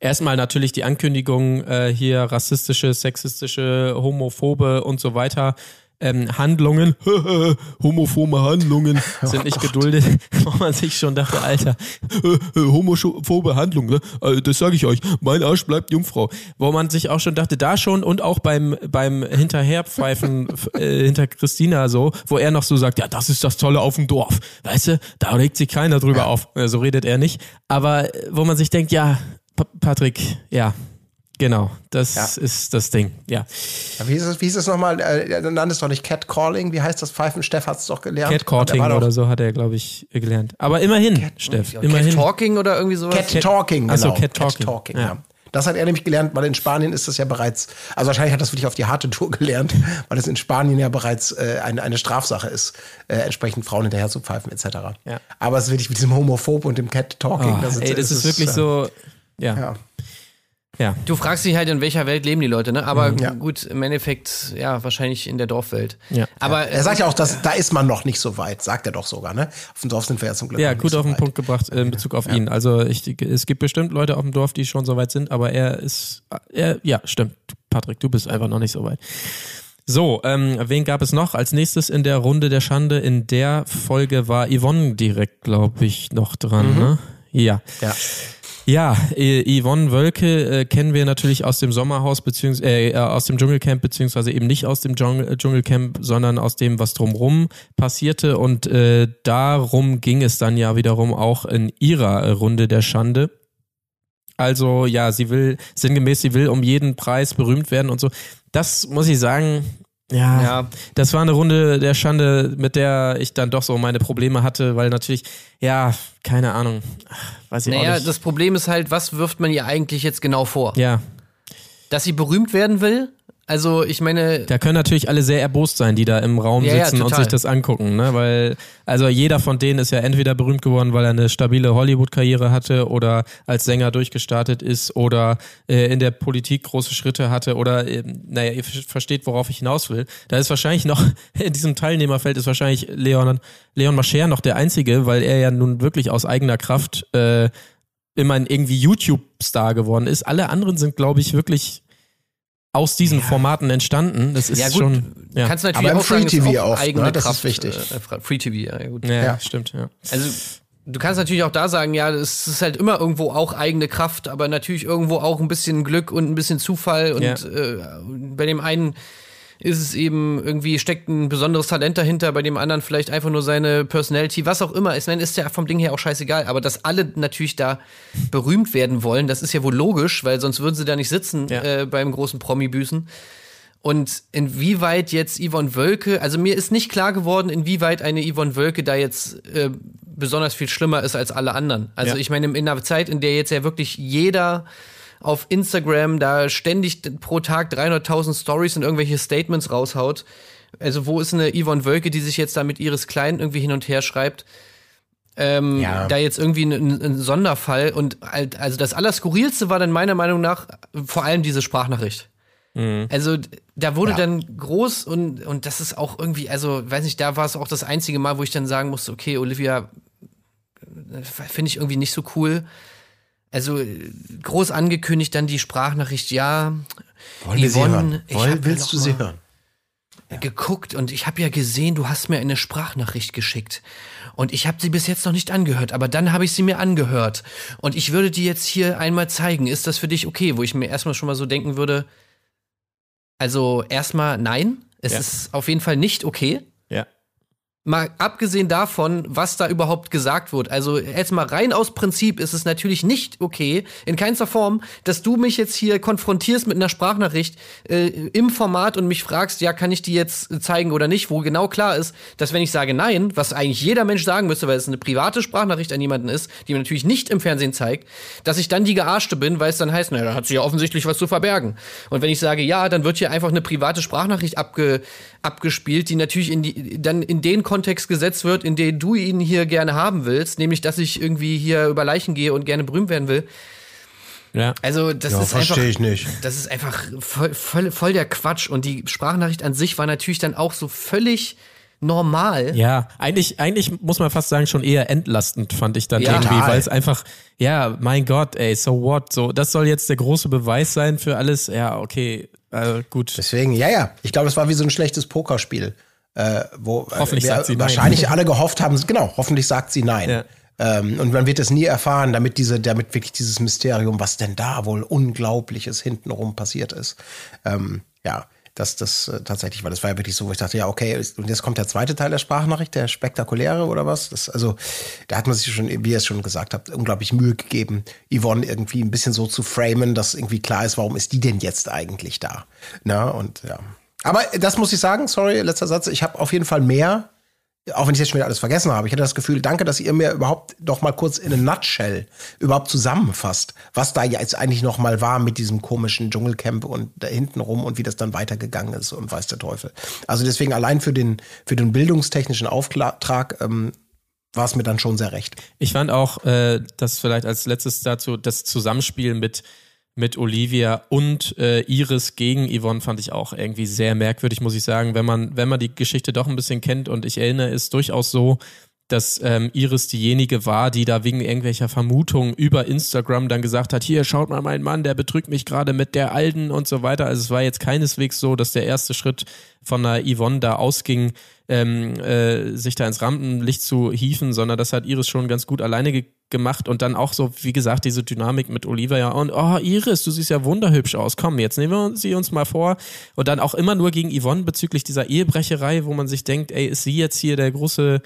Speaker 4: erstmal natürlich die Ankündigung, äh, hier rassistische, sexistische, homophobe und so weiter ähm, Handlungen, [LAUGHS] homophobe Handlungen
Speaker 5: Oh
Speaker 4: sind nicht geduldet, [LAUGHS] wo man sich schon dachte, Alter, [LAUGHS] homophobe Handlungen, ne? Äh, das sage ich euch, mein Arsch bleibt Jungfrau. Wo man sich auch schon dachte, da schon und auch beim, beim Hinterherpfeifen äh, hinter Christina so, wo er noch so sagt, ja, das ist das Tolle auf dem Dorf, weißt du, da regt sich keiner drüber auf. Äh, So redet er nicht. Aber äh, wo man sich denkt, ja, Pa- Patrick, ja, genau, das
Speaker 5: Ja.
Speaker 4: ist das Ding, ja.
Speaker 5: Ja, Wie hieß es, wie hieß es nochmal? Äh, du nanntest doch nicht Catcalling. Wie heißt das? Pfeifen? Steff hat es doch gelernt. Doch-
Speaker 4: oder so hat er, glaube ich, gelernt. Aber immerhin, Steff, immerhin.
Speaker 1: Cat Talking oder irgendwie sowas?
Speaker 5: Cat Talking,
Speaker 4: Ach so,
Speaker 5: genau.
Speaker 4: Cat Talking.
Speaker 5: ja.
Speaker 4: Ja.
Speaker 5: Das hat er nämlich gelernt, weil in Spanien ist das ja bereits, also wahrscheinlich hat er das wirklich auf die harte Tour gelernt, [LAUGHS] weil es in Spanien ja bereits äh, eine, eine Strafsache ist, äh, entsprechend Frauen hinterher zu pfeifen etc.
Speaker 4: Ja.
Speaker 5: Aber es ist wirklich mit diesem Homophob und dem Cat Talking.
Speaker 4: Oh, ey, das ist, wirklich
Speaker 5: äh,
Speaker 4: so, ja,
Speaker 5: Ja.
Speaker 4: Ja.
Speaker 1: Du fragst dich halt, in welcher Welt leben die Leute, ne? Aber
Speaker 5: Ja.
Speaker 1: gut, im Endeffekt, ja, wahrscheinlich in der Dorfwelt.
Speaker 4: Ja.
Speaker 1: Aber
Speaker 5: Er sagt ja auch, dass, da ist man noch nicht so weit, sagt er doch sogar, ne? Auf dem Dorf sind wir ja zum Glück
Speaker 4: Ja, gut
Speaker 5: so
Speaker 4: auf den
Speaker 5: weit.
Speaker 4: Punkt gebracht äh, in Bezug auf ihn. Also ich, es gibt bestimmt Leute auf dem Dorf, die schon so weit sind, aber er ist, er, ja, stimmt. Patrick, du bist einfach noch nicht so weit. So, ähm, wen gab es noch als nächstes in der Runde der Schande? In der Folge war Yvonne direkt, glaube ich, noch dran, ne? Ja.
Speaker 5: Ja.
Speaker 4: Ja, äh, Yvonne Wölke äh, kennen wir natürlich aus dem Sommerhaus beziehungsweise äh, aus dem Dschungelcamp beziehungsweise eben nicht aus dem äh, Dschungelcamp, sondern aus dem, was drumrum passierte und äh, darum ging es dann ja wiederum auch in ihrer äh, Runde der Schande. Also ja, sie will sinngemäß, sie will um jeden Preis berühmt werden und so. Das muss ich sagen, ja,
Speaker 1: Ja.
Speaker 4: das war eine Runde der Schande, mit der ich dann doch so meine Probleme hatte, weil natürlich, ja, keine Ahnung, ach, weiß ich auch
Speaker 1: naja,
Speaker 4: nicht.
Speaker 1: das Problem ist halt, was wirft man ihr eigentlich jetzt genau vor?
Speaker 4: ja,
Speaker 1: Dass sie berühmt werden will? Also, ich meine,
Speaker 4: Da können natürlich alle sehr erbost sein, die da im Raum
Speaker 1: Ja, ja,
Speaker 4: sitzen und
Speaker 1: total.
Speaker 4: sich das angucken, ne? Weil, also jeder von denen ist ja entweder berühmt geworden, weil er eine stabile Hollywood-Karriere hatte oder als Sänger durchgestartet ist oder äh, in der Politik große Schritte hatte oder, äh, naja, ihr ver- versteht, worauf ich hinaus will. Da ist wahrscheinlich noch, [LAUGHS] in diesem Teilnehmerfeld ist wahrscheinlich Leon, Leon Mascher noch der Einzige, weil er ja nun wirklich aus eigener Kraft äh, immer ein irgendwie YouTube-Star geworden ist. Alle anderen sind, glaube ich, wirklich aus diesen Formaten entstanden. Das ist
Speaker 1: ja gut,
Speaker 4: schon. Ja,
Speaker 1: kannst natürlich
Speaker 5: Aber im
Speaker 1: auch sagen,
Speaker 5: Free
Speaker 1: ist
Speaker 5: TV
Speaker 1: auch eigene
Speaker 5: ne? Das ist
Speaker 1: Kraft.
Speaker 5: wichtig.
Speaker 1: Äh, Free TV, ja, ja gut.
Speaker 4: ja,
Speaker 5: Ja.
Speaker 4: stimmt, ja.
Speaker 1: Also, du kannst natürlich auch da sagen, ja, es ist halt immer irgendwo auch eigene Kraft, aber natürlich irgendwo auch ein bisschen Glück und ein bisschen Zufall. Und
Speaker 4: Ja.
Speaker 1: äh, bei dem einen ist es eben irgendwie, steckt ein besonderes Talent dahinter, bei dem anderen vielleicht einfach nur seine Personality, was auch immer. Ich meine, ist ja vom Ding her auch scheißegal, aber dass alle natürlich da berühmt werden wollen, das ist ja wohl logisch, weil sonst würden sie da nicht sitzen
Speaker 4: Ja.
Speaker 1: äh, beim großen Promi-Büßen. Und inwieweit jetzt Yvonne Wölke, also mir ist nicht klar geworden, inwieweit eine Yvonne Wölke da jetzt äh, besonders viel schlimmer ist als alle anderen. Also
Speaker 4: Ja.
Speaker 1: ich meine, in einer Zeit, in der jetzt ja wirklich jeder auf Instagram da ständig pro Tag 300.000 Stories und irgendwelche Statements raushaut. Also wo ist eine Yvonne Wölke, die sich jetzt da mit Iris Klein irgendwie hin und her schreibt? Ähm,
Speaker 5: Ja.
Speaker 1: Da jetzt irgendwie ein, ein, ein Sonderfall und halt, also das Allerskurrilste war dann meiner Meinung nach vor allem diese Sprachnachricht. Also d- da wurde
Speaker 5: Ja.
Speaker 1: dann groß und, und das ist auch irgendwie, also weiß nicht, da war es auch das einzige Mal, wo ich dann sagen musste, okay, Olivia, äh, finde ich irgendwie nicht so cool. Also äh, groß angekündigt, dann die Sprachnachricht, ja.
Speaker 5: Wollen wir sie
Speaker 1: Yvonne,
Speaker 5: hören?
Speaker 1: ich
Speaker 5: Woll,
Speaker 1: hab ja
Speaker 5: willst
Speaker 1: noch
Speaker 5: du sie hören?
Speaker 1: geguckt und ich habe ja gesehen, du hast mir eine Sprachnachricht geschickt. Und ich habe sie bis jetzt noch nicht angehört, aber dann habe ich sie mir angehört. Und ich würde die jetzt hier einmal zeigen. Ist das für dich okay? Wo ich mir erstmal schon mal so denken würde, also erstmal nein, es
Speaker 4: Ja.
Speaker 1: ist auf jeden Fall nicht okay. Mal abgesehen davon, was da überhaupt gesagt wird. Also jetzt mal rein aus Prinzip ist es natürlich nicht okay, in keinster Form, dass du mich jetzt hier konfrontierst mit einer Sprachnachricht äh, im Format und mich fragst, ja, kann ich die jetzt zeigen oder nicht, wo genau klar ist, dass wenn ich sage nein, was eigentlich jeder Mensch sagen müsste, weil es eine private Sprachnachricht an jemanden ist, die man natürlich nicht im Fernsehen zeigt, dass ich dann die Gearschte bin, weil es dann heißt, naja, da hat sie ja offensichtlich was zu verbergen. Und wenn ich sage ja, dann wird hier einfach eine private Sprachnachricht abge, abgespielt, die natürlich in die, dann in den Kontext gesetzt wird, in den du ihn hier gerne haben willst, nämlich dass ich irgendwie hier über Leichen gehe und gerne berühmt werden will.
Speaker 4: Ja.
Speaker 1: Also das
Speaker 5: Ja,
Speaker 1: ist einfach,
Speaker 5: verstehe ich nicht.
Speaker 1: das ist einfach voll, voll, voll der Quatsch. Und die Sprachnachricht an sich war natürlich dann auch so völlig normal.
Speaker 4: Ja, eigentlich, eigentlich muss man fast sagen, schon eher entlastend, fand ich dann
Speaker 1: Ja.
Speaker 4: irgendwie, weil es einfach, ja, mein Gott, ey, so what? So, das soll jetzt der große Beweis sein für alles. Ja, okay. äh, gut.
Speaker 5: Deswegen, ja, ja. Ich glaube, es war wie so ein schlechtes Pokerspiel. Äh, wo äh,
Speaker 4: Hoffentlich
Speaker 5: wir
Speaker 4: sagt sie nein.
Speaker 5: wahrscheinlich alle gehofft haben, genau, hoffentlich sagt sie nein.
Speaker 4: Ja.
Speaker 5: Ähm, und man wird es nie erfahren, damit diese, damit wirklich dieses Mysterium, was denn da wohl Unglaubliches hintenrum passiert ist. Ähm, ja, dass das äh, tatsächlich war. Das war ja wirklich so, wo ich dachte, ja, okay, und jetzt kommt der zweite Teil der Sprachnachricht, der spektakuläre oder was? Das, also, da hat man sich schon, wie ihr es schon gesagt habt, unglaublich Mühe gegeben, Yvonne irgendwie ein bisschen so zu framen, dass irgendwie klar ist, warum ist die denn jetzt eigentlich da? Na, und ja. Aber das muss ich sagen, sorry, letzter Satz, ich habe auf jeden Fall mehr auch wenn ich jetzt schon wieder alles vergessen habe, ich hatte das Gefühl, danke, dass ihr mir überhaupt noch mal kurz in a nutshell überhaupt zusammenfasst, was da jetzt eigentlich noch mal war mit diesem komischen Dschungelcamp und da hinten rum und wie das dann weitergegangen ist und weiß der Teufel. Also deswegen allein für den, für den bildungstechnischen Auftrag ähm, war es mir dann schon sehr recht.
Speaker 4: Ich fand auch, äh, dass vielleicht als letztes dazu das Zusammenspiel mit mit Olivia und äh, Iris gegen Yvonne fand ich auch irgendwie sehr merkwürdig, muss ich sagen. Wenn man, wenn man die Geschichte doch ein bisschen kennt und ich erinnere, ist durchaus so, dass ähm, Iris diejenige war, die da wegen irgendwelcher Vermutungen über Instagram dann gesagt hat, hier, schaut mal meinen Mann, der betrügt mich gerade mit der Alten und so weiter. Also es war jetzt keineswegs so, dass der erste Schritt von der Yvonne da ausging, ähm, äh, sich da ins Rampenlicht zu hieven, sondern das hat Iris schon ganz gut alleine ge gemacht und dann auch so, wie gesagt, diese Dynamik mit Olivia und oh, Iris, du siehst ja wunderhübsch aus. Komm, jetzt nehmen wir sie uns mal vor. Und dann auch immer nur gegen Yvonne bezüglich dieser Ehebrecherei, wo man sich denkt, ey, ist sie jetzt hier der große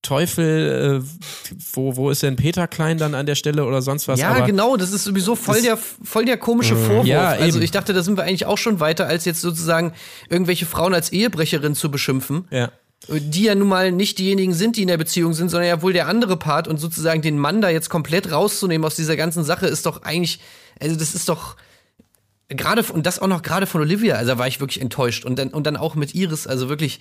Speaker 4: Teufel, äh, wo, wo ist denn Peter Klein dann an der Stelle oder sonst was?
Speaker 1: Ja,
Speaker 4: Aber
Speaker 1: genau, das ist sowieso voll der, voll der komische Vorwurf.
Speaker 4: Ja,
Speaker 1: also ich dachte, da sind wir eigentlich auch schon weiter, als jetzt sozusagen irgendwelche Frauen als Ehebrecherin zu beschimpfen.
Speaker 4: Ja.
Speaker 1: Die ja nun mal nicht diejenigen sind, die in der Beziehung sind, sondern ja wohl der andere Part und sozusagen den Mann da jetzt komplett rauszunehmen aus dieser ganzen Sache ist doch eigentlich, also das ist doch gerade und das auch noch gerade von Olivia, also war ich wirklich enttäuscht. Und dann und dann auch mit Iris, also wirklich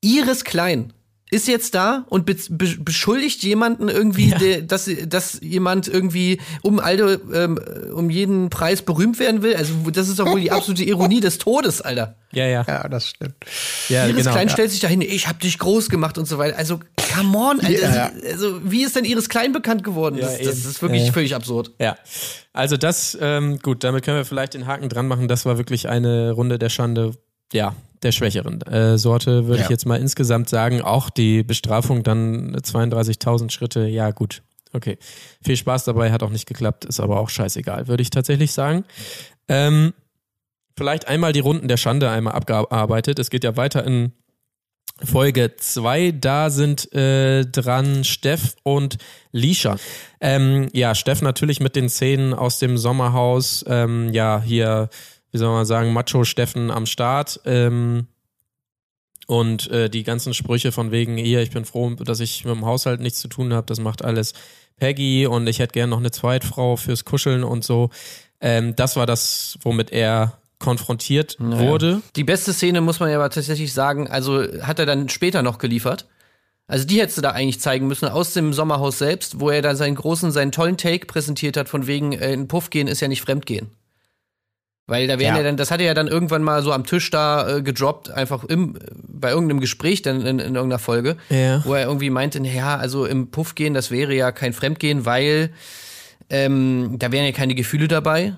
Speaker 1: Iris Klein ist jetzt da und be be beschuldigt jemanden irgendwie,
Speaker 4: Ja.
Speaker 1: der, dass, dass jemand irgendwie um alte, ähm, um jeden Preis berühmt werden will. Also das ist doch wohl die absolute Ironie des Todes, Alter.
Speaker 4: Ja, ja.
Speaker 5: Ja, das stimmt.
Speaker 4: ja
Speaker 1: Iris
Speaker 4: genau.
Speaker 1: Klein stellt sich dahin, ich hab dich groß gemacht und so weiter. Also, come on, Alter.
Speaker 5: Ja.
Speaker 1: Also, wie ist denn Iris Klein bekannt geworden? das, das ist wirklich
Speaker 4: Ja.
Speaker 1: völlig absurd.
Speaker 4: Ja, also das, ähm, gut, damit können wir vielleicht den Haken dran machen. Das war wirklich eine Runde der Schande, ja, der schwächeren äh, Sorte, würde
Speaker 5: Ja.
Speaker 4: ich jetzt mal insgesamt sagen. Auch die Bestrafung dann 32.000 Schritte, ja gut, okay. Viel Spaß dabei, hat auch nicht geklappt, ist aber auch scheißegal, würde ich tatsächlich sagen. Ähm, vielleicht einmal die Runden der Schande einmal abgearbeitet. Es geht ja weiter in Folge 2, da sind äh, dran Steff und Lisha. Ähm, ja, Steff natürlich mit den Szenen aus dem Sommerhaus. Ähm, ja, hier, wie soll man sagen, Macho Steffen am Start. Ähm, und äh, die ganzen Sprüche von wegen, hier, ich bin froh, dass ich mit dem Haushalt nichts zu tun habe, das macht alles Peggy und ich hätte gern noch eine Zweitfrau fürs Kuscheln und so. Ähm, das war das, womit er konfrontiert wurde.
Speaker 1: Die beste Szene muss man ja aber tatsächlich sagen, also hat er dann später noch geliefert. Also die hättest du da eigentlich zeigen müssen aus dem Sommerhaus selbst, wo er da seinen großen, seinen tollen Take präsentiert hat, von wegen äh, in Puff gehen ist ja nicht Fremdgehen. Weil da wären ja.
Speaker 5: Ja.
Speaker 1: dann, das hat er ja dann irgendwann mal so am Tisch da äh, gedroppt, einfach im, bei irgendeinem Gespräch dann in, in irgendeiner Folge,
Speaker 4: Ja.
Speaker 1: wo er irgendwie meinte, ja, also im Puff gehen, das wäre ja kein Fremdgehen, weil ähm, da wären ja keine Gefühle dabei.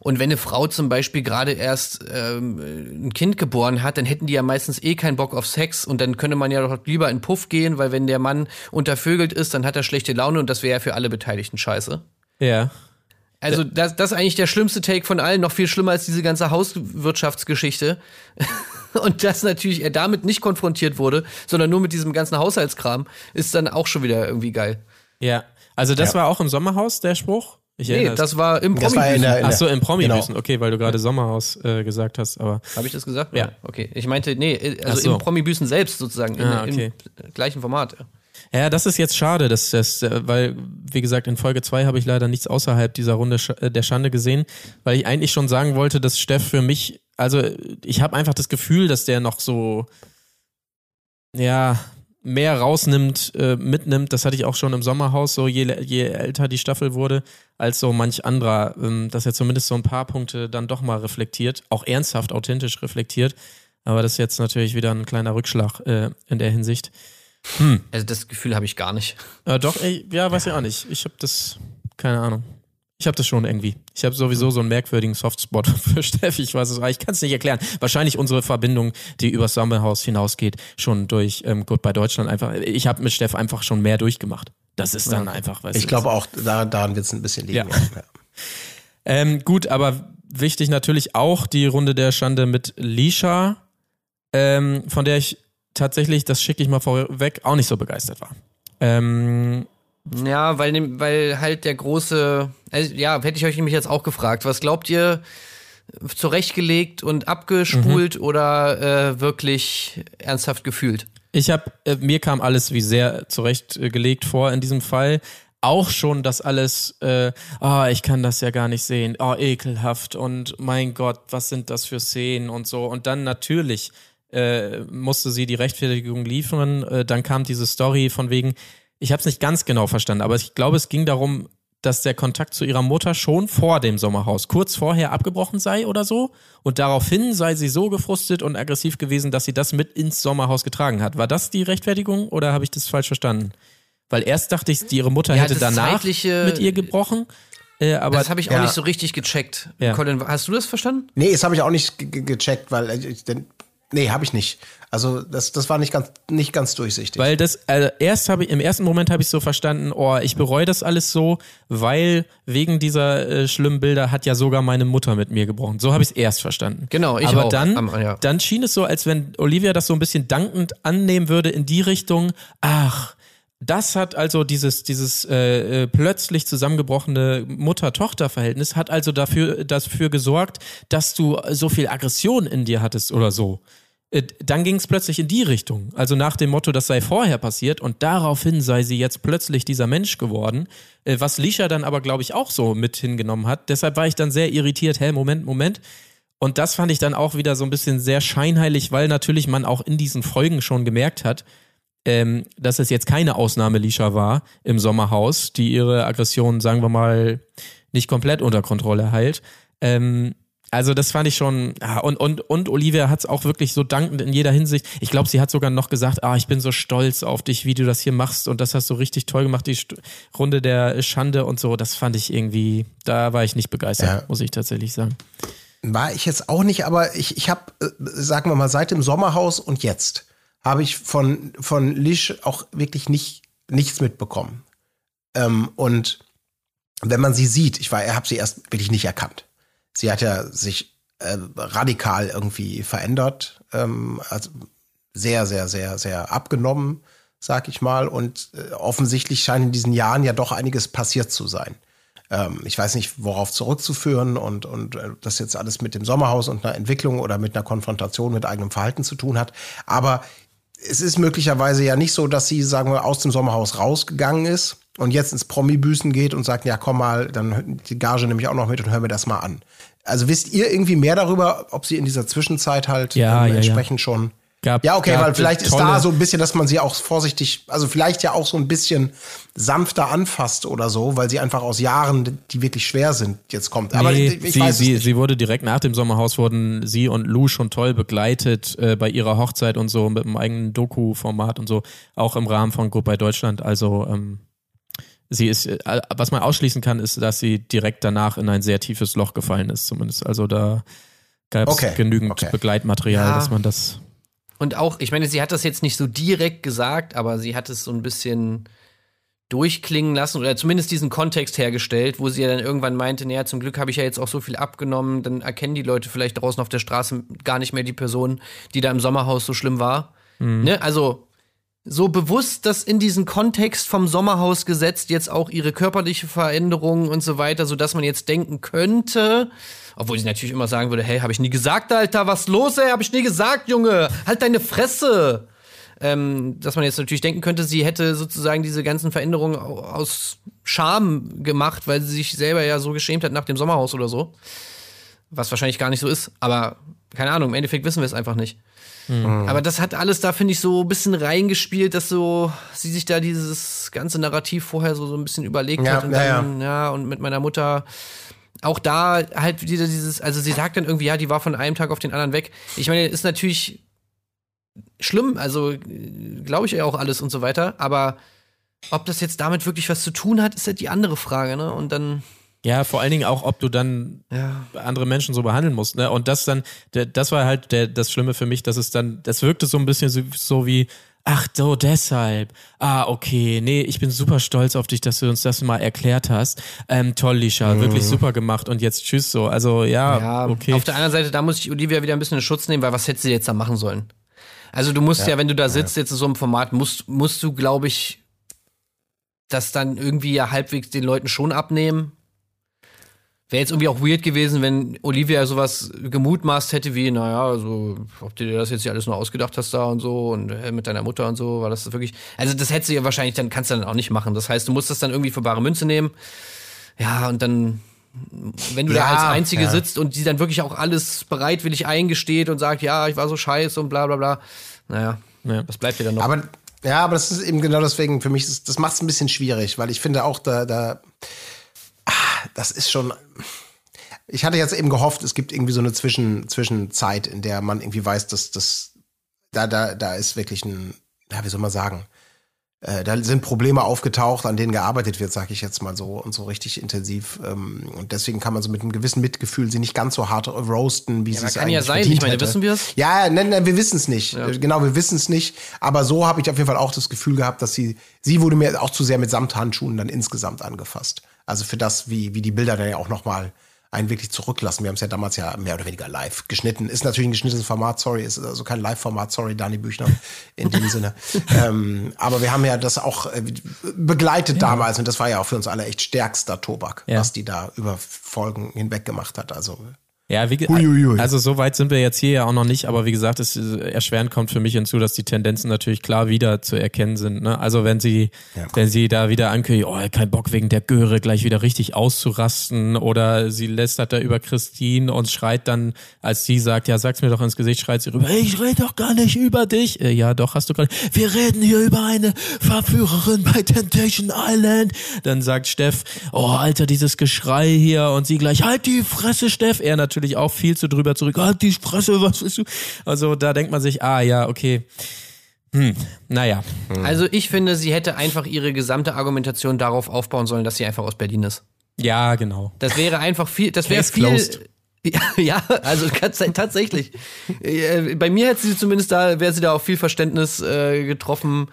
Speaker 1: Und wenn eine Frau zum Beispiel gerade erst ähm, ein Kind geboren hat, dann hätten die ja meistens eh keinen Bock auf Sex und dann könnte man ja doch lieber in Puff gehen, weil wenn der Mann untervögelt ist, dann hat er schlechte Laune und das wäre ja für alle Beteiligten scheiße.
Speaker 4: Ja.
Speaker 1: Also das, das ist eigentlich der schlimmste Take von allen, noch viel schlimmer als diese ganze Hauswirtschaftsgeschichte. [LAUGHS] Und dass natürlich er damit nicht konfrontiert wurde, sondern nur mit diesem ganzen Haushaltskram, ist dann auch schon wieder irgendwie geil.
Speaker 4: Ja. Also das
Speaker 5: Ja.
Speaker 4: war auch im Sommerhaus, der Spruch? Ich
Speaker 1: Nee, das war im
Speaker 5: Das war in der, in
Speaker 4: Ach
Speaker 5: der
Speaker 4: so, im promi
Speaker 5: genau.
Speaker 4: okay, weil du gerade Sommerhaus äh, gesagt hast, aber
Speaker 1: Habe ich das gesagt?
Speaker 4: Ja.
Speaker 1: Okay. Ich meinte, nee,
Speaker 4: Ach
Speaker 1: also
Speaker 4: so.
Speaker 1: im Promi-Büßen selbst sozusagen, in,
Speaker 4: Ah, okay.
Speaker 1: im gleichen Format.
Speaker 4: Ja, das ist jetzt schade, dass das, äh, weil, wie gesagt, in Folge 2 habe ich leider nichts außerhalb dieser Runde äh, der Schande gesehen, weil ich eigentlich schon sagen wollte, dass Steff für mich, also ich habe einfach das Gefühl, dass der noch so, ja, mehr rausnimmt, äh, mitnimmt. Das hatte ich auch schon im Sommerhaus, so je, je älter die Staffel wurde, als so manch anderer, ähm, dass er zumindest so ein paar Punkte dann doch mal reflektiert, auch ernsthaft, authentisch reflektiert. Aber das ist jetzt natürlich wieder ein kleiner Rückschlag äh, in der Hinsicht.
Speaker 1: Also das Gefühl habe ich gar nicht.
Speaker 4: Äh, doch, ey, ja, weiß ich auch nicht. Ich habe das, keine Ahnung. Ich habe das schon irgendwie. Ich habe sowieso so einen merkwürdigen Softspot [LAUGHS] für Steffi. Ich weiß es, ich kann es nicht erklären. Wahrscheinlich unsere Verbindung, die übers Sommerhaus hinausgeht, schon durch ähm, Gut bei Deutschland einfach. Ich habe mit Steff einfach schon mehr durchgemacht. Das ist dann einfach, weißt
Speaker 5: Ich glaube auch, da, daran wird es ein bisschen liegen.
Speaker 4: Ja.
Speaker 5: Ja. [LAUGHS]
Speaker 4: Ähm, gut, aber wichtig natürlich auch die Runde der Schande mit Lisha, ähm, von der ich tatsächlich, das schicke ich mal vorweg, auch nicht so begeistert war. Ähm,
Speaker 1: Ja, weil, nem- weil halt der große, also, ja, hätte ich euch nämlich jetzt auch gefragt, was glaubt ihr, zurechtgelegt und abgespult
Speaker 4: Mhm.
Speaker 1: oder äh, wirklich ernsthaft gefühlt?
Speaker 4: Ich habe, äh, mir kam alles wie sehr zurechtgelegt vor in diesem Fall. Auch schon, dass alles, äh, ah, ich kann das ja gar nicht sehen, oh, ekelhaft und mein Gott, was sind das für Szenen und so. Und dann natürlich äh, musste sie die Rechtfertigung liefern. Äh, dann kam diese Story von wegen, ich habe es nicht ganz genau verstanden, aber ich glaube, es ging darum, dass der Kontakt zu ihrer Mutter schon vor dem Sommerhaus, kurz vorher abgebrochen sei oder so. Und daraufhin sei sie so gefrustet und aggressiv gewesen, dass sie das mit ins Sommerhaus getragen hat. War das die Rechtfertigung oder habe ich das falsch verstanden? Weil erst dachte ich, die- ihre Mutter
Speaker 1: Ja,
Speaker 4: hätte danach
Speaker 1: zeitliche-
Speaker 4: mit ihr gebrochen. Äh, aber
Speaker 1: das habe ich auch
Speaker 5: ja.
Speaker 1: nicht so richtig gecheckt.
Speaker 4: Ja.
Speaker 1: Colin, hast du das verstanden?
Speaker 5: Nee, das habe ich auch nicht ge- ge- gecheckt, weil äh, ich, denn, nee, habe ich nicht. Also das, das war nicht ganz, nicht ganz durchsichtig.
Speaker 4: Weil das, also erst habe ich, im ersten Moment habe ich so verstanden, oh, ich bereue das alles so, weil wegen dieser äh, schlimmen Bilder hat ja sogar meine Mutter mit mir gebrochen. So habe ich es erst verstanden.
Speaker 1: Genau, ich
Speaker 4: Aber
Speaker 1: auch.
Speaker 4: dann,
Speaker 1: Am- ja.
Speaker 4: dann schien es so, als wenn Olivia das so ein bisschen dankend annehmen würde in die Richtung, ach, das hat also dieses, dieses äh, äh, plötzlich zusammengebrochene Mutter-Tochter-Verhältnis hat also dafür, dafür gesorgt, dass du so viel Aggression in dir hattest oder so. Äh, Dann ging es plötzlich in die Richtung. Also nach dem Motto, das sei vorher passiert und daraufhin sei sie jetzt plötzlich dieser Mensch geworden. Äh, Was Lisha dann aber, glaube ich, auch so mit hingenommen hat. Deshalb war ich dann sehr irritiert. Hä, Moment, Moment. Und das fand ich dann auch wieder so ein bisschen sehr scheinheilig, weil natürlich man auch in diesen Folgen schon gemerkt hat, ähm, dass es jetzt keine Ausnahme Lisha war im Sommerhaus, die ihre Aggression, sagen wir mal, nicht komplett unter Kontrolle hält. Ähm, also das fand ich schon, ja, und, und, und Olivia hat es auch wirklich so dankend in jeder Hinsicht. Ich glaube, sie hat sogar noch gesagt, ah, ich bin so stolz auf dich, wie du das hier machst und das hast du richtig toll gemacht, die St Runde der Schande und so. Das fand ich irgendwie, da war ich nicht begeistert,
Speaker 5: Ja.
Speaker 4: muss ich tatsächlich sagen.
Speaker 5: War ich jetzt auch nicht, aber ich, ich habe, äh, sagen wir mal, seit dem Sommerhaus und jetzt habe ich von, von Lisch auch wirklich nicht, nichts mitbekommen. Ähm, und wenn man sie sieht, ich war, habe sie erst wirklich nicht erkannt. Sie hat ja sich äh, radikal irgendwie verändert, ähm, also sehr, sehr, sehr, sehr abgenommen, sag ich mal. Und äh, offensichtlich scheint in diesen Jahren ja doch einiges passiert zu sein. Ähm, ich weiß nicht, worauf zurückzuführen und, und äh, das jetzt alles mit dem Sommerhaus und einer Entwicklung oder mit einer Konfrontation mit eigenem Verhalten zu tun hat. Aber es ist möglicherweise ja nicht so, dass sie, sagen wir, aus dem Sommerhaus rausgegangen ist und jetzt ins Promi-Büßen geht und sagt, ja, komm mal, dann die Gage nehme ich auch noch mit und hör mir das mal an. Also wisst ihr irgendwie mehr darüber, ob sie in dieser Zwischenzeit halt
Speaker 4: Ja, ja, ja.
Speaker 5: entsprechend schon
Speaker 4: Gab-
Speaker 5: ja, okay, weil vielleicht ist da so ein bisschen, dass man sie auch vorsichtig, also vielleicht ja auch so ein bisschen sanfter anfasst oder so, weil sie einfach aus Jahren, die wirklich schwer sind, jetzt kommt. Aber
Speaker 4: nee,
Speaker 5: ich, ich
Speaker 4: sie,
Speaker 5: weiß
Speaker 4: sie, sie wurde direkt nach dem Sommerhaus wurden sie und Lou schon toll begleitet äh, bei ihrer Hochzeit und so mit einem eigenen Doku-Format und so, auch im Rahmen von Goodbye Deutschland. Also ähm, sie ist, äh, was man ausschließen kann, ist, dass sie direkt danach in ein sehr tiefes Loch gefallen ist, zumindest. Also da gab es
Speaker 5: Okay,
Speaker 4: genügend
Speaker 5: okay.
Speaker 4: Begleitmaterial,
Speaker 1: Ja.
Speaker 4: dass man das.
Speaker 1: Und auch, ich meine, sie hat das jetzt nicht so direkt gesagt, aber sie hat es so ein bisschen durchklingen lassen oder zumindest diesen Kontext hergestellt, wo sie ja dann irgendwann meinte, naja, zum Glück habe ich ja jetzt auch so viel abgenommen, dann erkennen die Leute vielleicht draußen auf der Straße gar nicht mehr die Person, die da im Sommerhaus so schlimm war. Ne? Also so bewusst das in diesen Kontext vom Sommerhaus gesetzt, jetzt auch ihre körperliche Veränderung und so weiter, so dass man jetzt denken könnte, obwohl sie natürlich immer sagen würde, hey, habe ich nie gesagt, Alter, was los, ey, habe ich nie gesagt, Junge, halt deine Fresse. Ähm, dass man jetzt natürlich denken könnte, sie hätte sozusagen diese ganzen Veränderungen au- aus Scham gemacht, weil sie sich selber ja so geschämt hat nach dem Sommerhaus oder so. Was wahrscheinlich gar nicht so ist, aber keine Ahnung, im Endeffekt wissen wir es einfach nicht. Aber das hat alles da, finde ich, so ein bisschen reingespielt, dass so sie sich da dieses ganze Narrativ vorher so, so ein bisschen überlegt
Speaker 5: Ja,
Speaker 1: hat und
Speaker 5: ja,
Speaker 1: dann, ja. und mit meiner Mutter auch da halt wieder dieses, also sie sagt dann irgendwie, ja, die war von einem Tag auf den anderen weg. Ich meine, ist natürlich schlimm, also glaube ich ja auch alles und so weiter, aber ob das jetzt damit wirklich was zu tun hat, ist halt die andere Frage, ne? Und dann
Speaker 4: Ja, vor allen Dingen auch, ob du dann
Speaker 1: Ja.
Speaker 4: andere Menschen so behandeln musst. Ne? Und das dann, das war halt der, das Schlimme für mich, dass es dann, das wirkte so ein bisschen so, so wie, ach so, deshalb. Ah, okay, nee, ich bin super stolz auf dich, dass du uns das mal erklärt hast. Ähm, toll, Lisha, wirklich super gemacht und jetzt tschüss so. Also ja,
Speaker 1: Ja,
Speaker 4: okay.
Speaker 1: auf der anderen Seite, da muss ich Olivia wieder ein bisschen in Schutz nehmen, weil was hätte sie jetzt da machen sollen? Also du musst ja, wenn du da sitzt, jetzt in so einem Format, musst, musst du, glaube ich, das dann irgendwie ja halbwegs den Leuten schon abnehmen. Wäre jetzt irgendwie auch weird gewesen, wenn Olivia sowas gemutmaßt hätte wie, naja, also, ob du dir das jetzt hier alles nur ausgedacht hast da und so und äh, mit deiner Mutter und so, war das wirklich. Also das hättest du ja wahrscheinlich dann, kannst du dann auch nicht machen. Das heißt, du musst das dann irgendwie für bare Münze nehmen. Ja, und dann wenn du da
Speaker 5: Ja,
Speaker 1: als Einzige
Speaker 5: ja.
Speaker 1: sitzt und die dann wirklich auch alles bereitwillig eingesteht und sagt, ja, ich war so scheiße und bla bla bla. Naja,
Speaker 4: Ja.
Speaker 1: was bleibt dir dann noch?
Speaker 5: Aber ja, aber das ist eben genau deswegen für mich, ist, das macht es ein bisschen schwierig, weil ich finde auch, da, da, das ist schon. Ich hatte jetzt eben gehofft, es gibt irgendwie so eine Zwischen, Zwischenzeit, in der man irgendwie weiß, dass das, da, da, da ist wirklich ein, ja, wie soll man sagen, äh, da sind Probleme aufgetaucht, an denen gearbeitet wird, sage ich jetzt mal so, und so richtig intensiv. Ähm, und deswegen kann man so mit einem gewissen Mitgefühl sie nicht ganz so hart roasten, wie sie
Speaker 1: aber
Speaker 5: es
Speaker 1: kann
Speaker 5: eigentlich
Speaker 1: ja sein, ich meine,
Speaker 5: hätte.
Speaker 1: wissen wir es?
Speaker 5: Ja, nein, nein, wir wissen es nicht. Genau, wir wissen es nicht. Aber so habe ich auf jeden Fall auch das Gefühl gehabt, dass sie, sie wurde mir auch zu sehr mit Samthandschuhen dann insgesamt angefasst. Also für das, wie, wie die Bilder dann ja auch nochmal einen wirklich zurücklassen. Wir haben es ja damals ja mehr oder weniger live geschnitten. Ist natürlich ein geschnittenes Format, sorry, ist also kein Live-Format, sorry, Dani Büchner in dem Sinne. [LAUGHS] Ähm, aber wir haben ja das auch äh, begleitet damals und das war ja auch für uns alle echt stärkster Tobak,
Speaker 4: Ja.
Speaker 5: was die da über Folgen hinweg gemacht hat. Also
Speaker 4: Ja, wie,
Speaker 5: Huiuiui.
Speaker 4: also so weit sind wir jetzt hier ja auch noch nicht, aber wie gesagt, es äh, erschwerend kommt für mich hinzu, dass die Tendenzen natürlich klar wieder zu erkennen sind. Ne? Also wenn sie, wenn sie da wieder ankündigt, oh, kein Bock wegen der Göre gleich wieder richtig auszurasten oder sie lästert da über Christine und schreit dann, als sie sagt, ja, sag's mir doch ins Gesicht, schreit sie rüber, ich rede doch gar nicht über dich. Äh, ja, doch, hast du gerade, wir reden hier über eine Verführerin bei Temptation Island. Dann sagt Steff, oh, Alter, dieses Geschrei hier und sie gleich, halt die Fresse, Steff. Er natürlich auch viel zu drüber zurück, halt die Fresse, was willst du? Also da denkt man sich, ah, ja, okay. Hm, naja.
Speaker 1: Also ich finde, sie hätte einfach ihre gesamte Argumentation darauf aufbauen sollen, dass sie einfach aus Berlin ist.
Speaker 4: Ja, genau.
Speaker 1: Das wäre einfach viel, das wäre viel.
Speaker 4: closed. [LAUGHS]
Speaker 1: Ja, also tatsächlich. Äh, Bei mir hätte sie zumindest da, wäre sie da auf viel Verständnis äh, getroffen,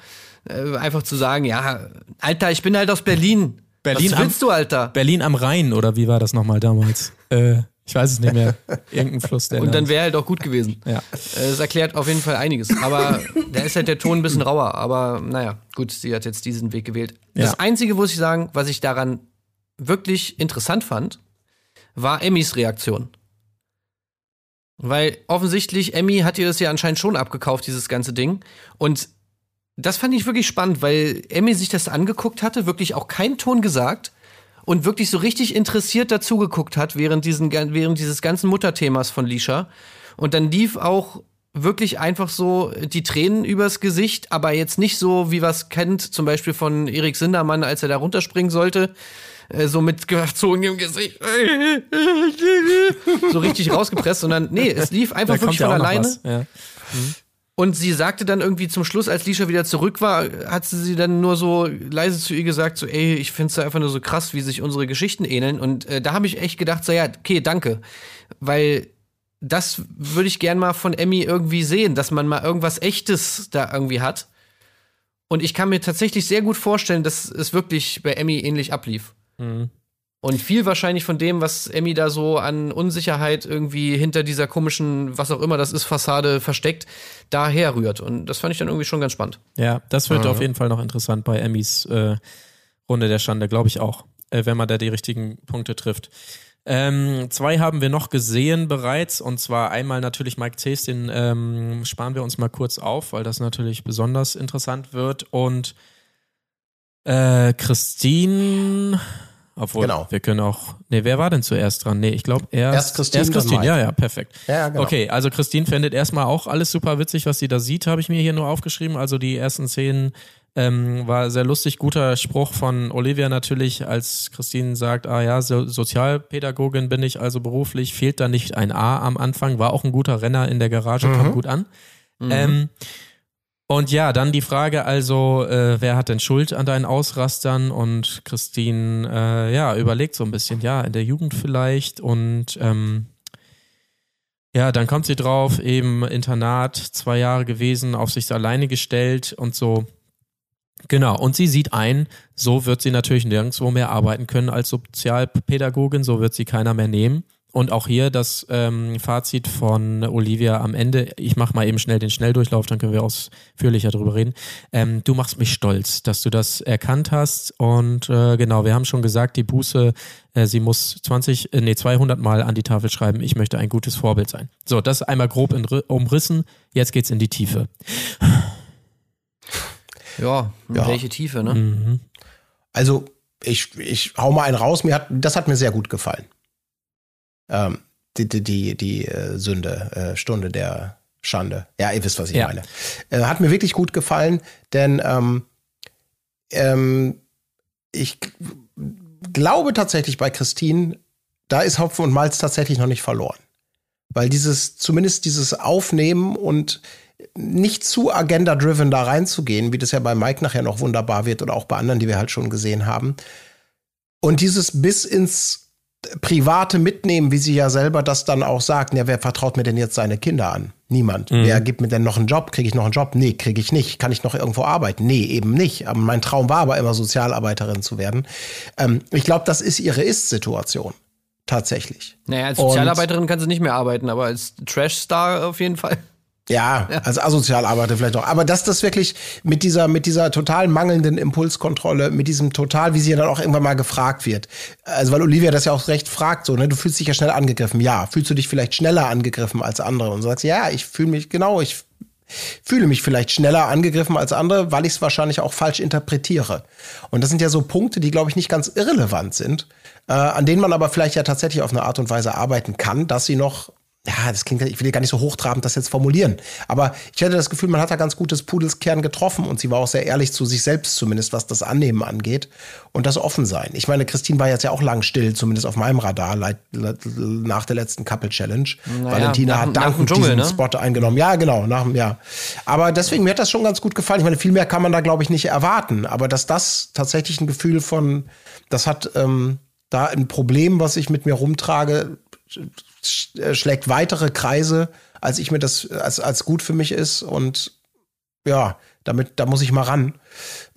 Speaker 1: äh, einfach zu sagen, ja, Alter, ich bin halt aus Berlin.
Speaker 4: Berlin
Speaker 1: Was
Speaker 4: am-
Speaker 1: willst du, Alter?
Speaker 4: Berlin am Rhein, oder wie war das nochmal damals? äh, ich weiß es nicht mehr. Irgendein Fluss, der
Speaker 1: Und
Speaker 4: da
Speaker 1: dann wäre halt auch gut gewesen.
Speaker 4: Ja.
Speaker 1: Äh, Es erklärt auf jeden Fall einiges. Aber da ist halt der Ton ein bisschen rauer. Aber naja, gut, sie hat jetzt diesen Weg gewählt.
Speaker 4: Ja.
Speaker 1: Das Einzige, muss ich sagen, was ich daran wirklich interessant fand, war Emmys Reaktion. Weil offensichtlich, Emmy hat ihr das ja anscheinend schon abgekauft, dieses ganze Ding. Und das fand ich wirklich spannend, weil Emmy sich das angeguckt hatte, wirklich auch keinen Ton gesagt und wirklich so richtig interessiert dazugeguckt hat während, diesen, während dieses ganzen Mutterthemas von Lisha. Und dann lief auch wirklich einfach so die Tränen übers Gesicht, aber jetzt nicht so, wie was kennt, zum Beispiel von Erik Sindermann, als er da runterspringen sollte, äh, so mit gezogenem Gesicht, [LAUGHS] so richtig rausgepresst, sondern nee, es lief einfach
Speaker 4: Da
Speaker 1: wirklich von alleine.
Speaker 4: Ja.
Speaker 1: Und sie sagte dann irgendwie zum Schluss, als Lisha wieder zurück war, hat sie sie dann nur so leise zu ihr gesagt, so, ey, ich find's einfach nur so krass, wie sich unsere Geschichten ähneln. Und äh, da habe ich echt gedacht, so, ja, okay, danke. Weil das würde ich gern mal von Emmy irgendwie sehen, dass man mal irgendwas Echtes da irgendwie hat. Und ich kann mir tatsächlich sehr gut vorstellen, dass es wirklich bei Emmy ähnlich ablief. Und viel wahrscheinlich von dem, was Emmy da so an Unsicherheit irgendwie hinter dieser komischen, was auch immer das ist, Fassade versteckt, daher rührt. Und das fand ich dann irgendwie schon ganz spannend.
Speaker 4: Ja, das wird auf jeden Fall noch interessant bei Emmys äh, Runde der Schande, glaube ich auch, äh, wenn man da die richtigen Punkte trifft. Ähm, zwei haben wir noch gesehen bereits und zwar einmal natürlich Mike Cees, den ähm, sparen wir uns mal kurz auf, weil das natürlich besonders interessant wird und äh, Christine, obwohl
Speaker 5: Genau.
Speaker 4: wir können auch, nee, wer war denn zuerst dran? Nee, ich glaube erst,
Speaker 5: Erst Christine,
Speaker 4: erst Christine, ja, ja, perfekt.
Speaker 5: Ja, genau.
Speaker 4: Okay, also Christine findet erstmal auch alles super witzig, was sie da sieht, habe ich mir hier nur aufgeschrieben. Also die ersten Szenen ähm, war sehr lustig. Guter Spruch von Olivia natürlich, als Christine sagt, ah ja, so Sozialpädagogin bin ich also beruflich, fehlt da nicht ein A am Anfang, war auch ein guter Renner in der Garage, kam gut an. Ähm, Und ja, dann die Frage also, äh, wer hat denn Schuld an deinen Ausrastern? Und Christine, äh, ja, überlegt so ein bisschen, ja, in der Jugend vielleicht. Und ähm, ja, dann kommt sie drauf, eben Internat, zwei Jahre gewesen, auf sich alleine gestellt und so. Genau, und sie sieht ein, so wird sie natürlich nirgendwo mehr arbeiten können als Sozialpädagogin, so wird sie keiner mehr nehmen. Und auch hier das ähm, Fazit von Olivia am Ende. Ich mache mal eben schnell den Schnelldurchlauf, dann können wir ausführlicher drüber reden. Ähm, du machst mich stolz, dass du das erkannt hast. Und äh, genau, wir haben schon gesagt, die Buße, äh, sie muss 20, äh, nee, 200 Mal an die Tafel schreiben, ich möchte ein gutes Vorbild sein. So, das einmal grob in, umrissen. Jetzt geht's in die Tiefe.
Speaker 1: Ja,
Speaker 5: Ja.
Speaker 1: welche Tiefe, ne?
Speaker 4: Mhm.
Speaker 5: Also, ich, ich hau mal einen raus. Mir hat, das hat mir sehr gut gefallen. Ähm, die, die, die, die äh, Sünde, äh, Stunde der Schande. Ja, ihr wisst, was ich
Speaker 4: Ja.
Speaker 5: meine. Äh, hat mir wirklich gut gefallen, denn ähm, ähm, ich glaube tatsächlich bei Christine, da ist Hopfen und Malz tatsächlich noch nicht verloren. Weil dieses, zumindest dieses Aufnehmen und nicht zu agenda-driven da reinzugehen, wie das ja bei Mike nachher noch wunderbar wird oder auch bei anderen, die wir halt schon gesehen haben. Und dieses bis ins Private mitnehmen, wie sie ja selber das dann auch sagt, ja, wer vertraut mir denn jetzt seine Kinder an? Niemand. Wer gibt mir denn noch einen Job? Kriege ich noch einen Job? Nee, kriege ich nicht. Kann ich noch irgendwo arbeiten? Nee, eben nicht. Aber mein Traum war aber immer Sozialarbeiterin zu werden. Ähm, ich glaube, das ist ihre Ist-Situation. Tatsächlich.
Speaker 1: Naja, als
Speaker 5: Und-
Speaker 1: Sozialarbeiterin kann sie nicht mehr arbeiten, aber als Trash-Star auf jeden Fall.
Speaker 5: Ja, als Asozialarbeiter vielleicht auch. Aber dass das wirklich mit dieser, mit dieser total mangelnden Impulskontrolle, mit diesem total, wie sie ja dann auch irgendwann mal gefragt wird. Also, weil Olivia das ja auch recht fragt, so, ne, du fühlst dich ja schnell angegriffen. Ja, fühlst du dich vielleicht schneller angegriffen als andere? Und sagst, ja, ich fühle mich, genau, ich fühle mich vielleicht schneller angegriffen als andere, weil ich es wahrscheinlich auch falsch interpretiere. Und das sind ja so Punkte, die, glaube ich, nicht ganz irrelevant sind, äh, an denen man aber vielleicht ja tatsächlich auf eine Art und Weise arbeiten kann, dass sie noch ja, das klingt, ich will gar nicht so hochtrabend das jetzt formulieren. Aber ich hatte das Gefühl, man hat da ganz gutes Pudelskern getroffen und sie war auch sehr ehrlich zu sich selbst, zumindest was das Annehmen angeht und das Offensein. Ich meine, Christine war jetzt ja auch lang still, zumindest auf meinem Radar, nach der letzten Couple Challenge. Valentina
Speaker 1: nach-
Speaker 5: hat dankend
Speaker 1: Dschungel,
Speaker 5: diesen
Speaker 1: ne?
Speaker 5: Spot eingenommen. Ja, genau, nach dem, ja. Aber deswegen, mir hat das schon ganz gut gefallen. Ich meine, viel mehr kann man da, glaube ich, nicht erwarten. Aber dass das tatsächlich ein Gefühl von, das hat ähm, da ein Problem, was ich mit mir rumtrage, äh, schlägt weitere Kreise, als ich mir das als, als gut für mich ist. Und ja, damit, da muss ich mal ran.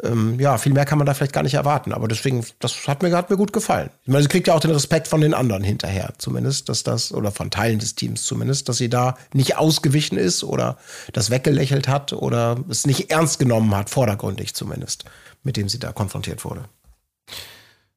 Speaker 5: Ähm, ja, viel mehr kann man da vielleicht gar nicht erwarten. Aber deswegen, das hat mir, hat mir gut gefallen. Ich meine, sie kriegt ja auch den Respekt von den anderen hinterher, zumindest, dass das, oder von Teilen des Teams zumindest, dass sie da nicht ausgewichen ist oder das weggelächelt hat oder es nicht ernst genommen hat, vordergründig zumindest, mit dem sie da konfrontiert wurde.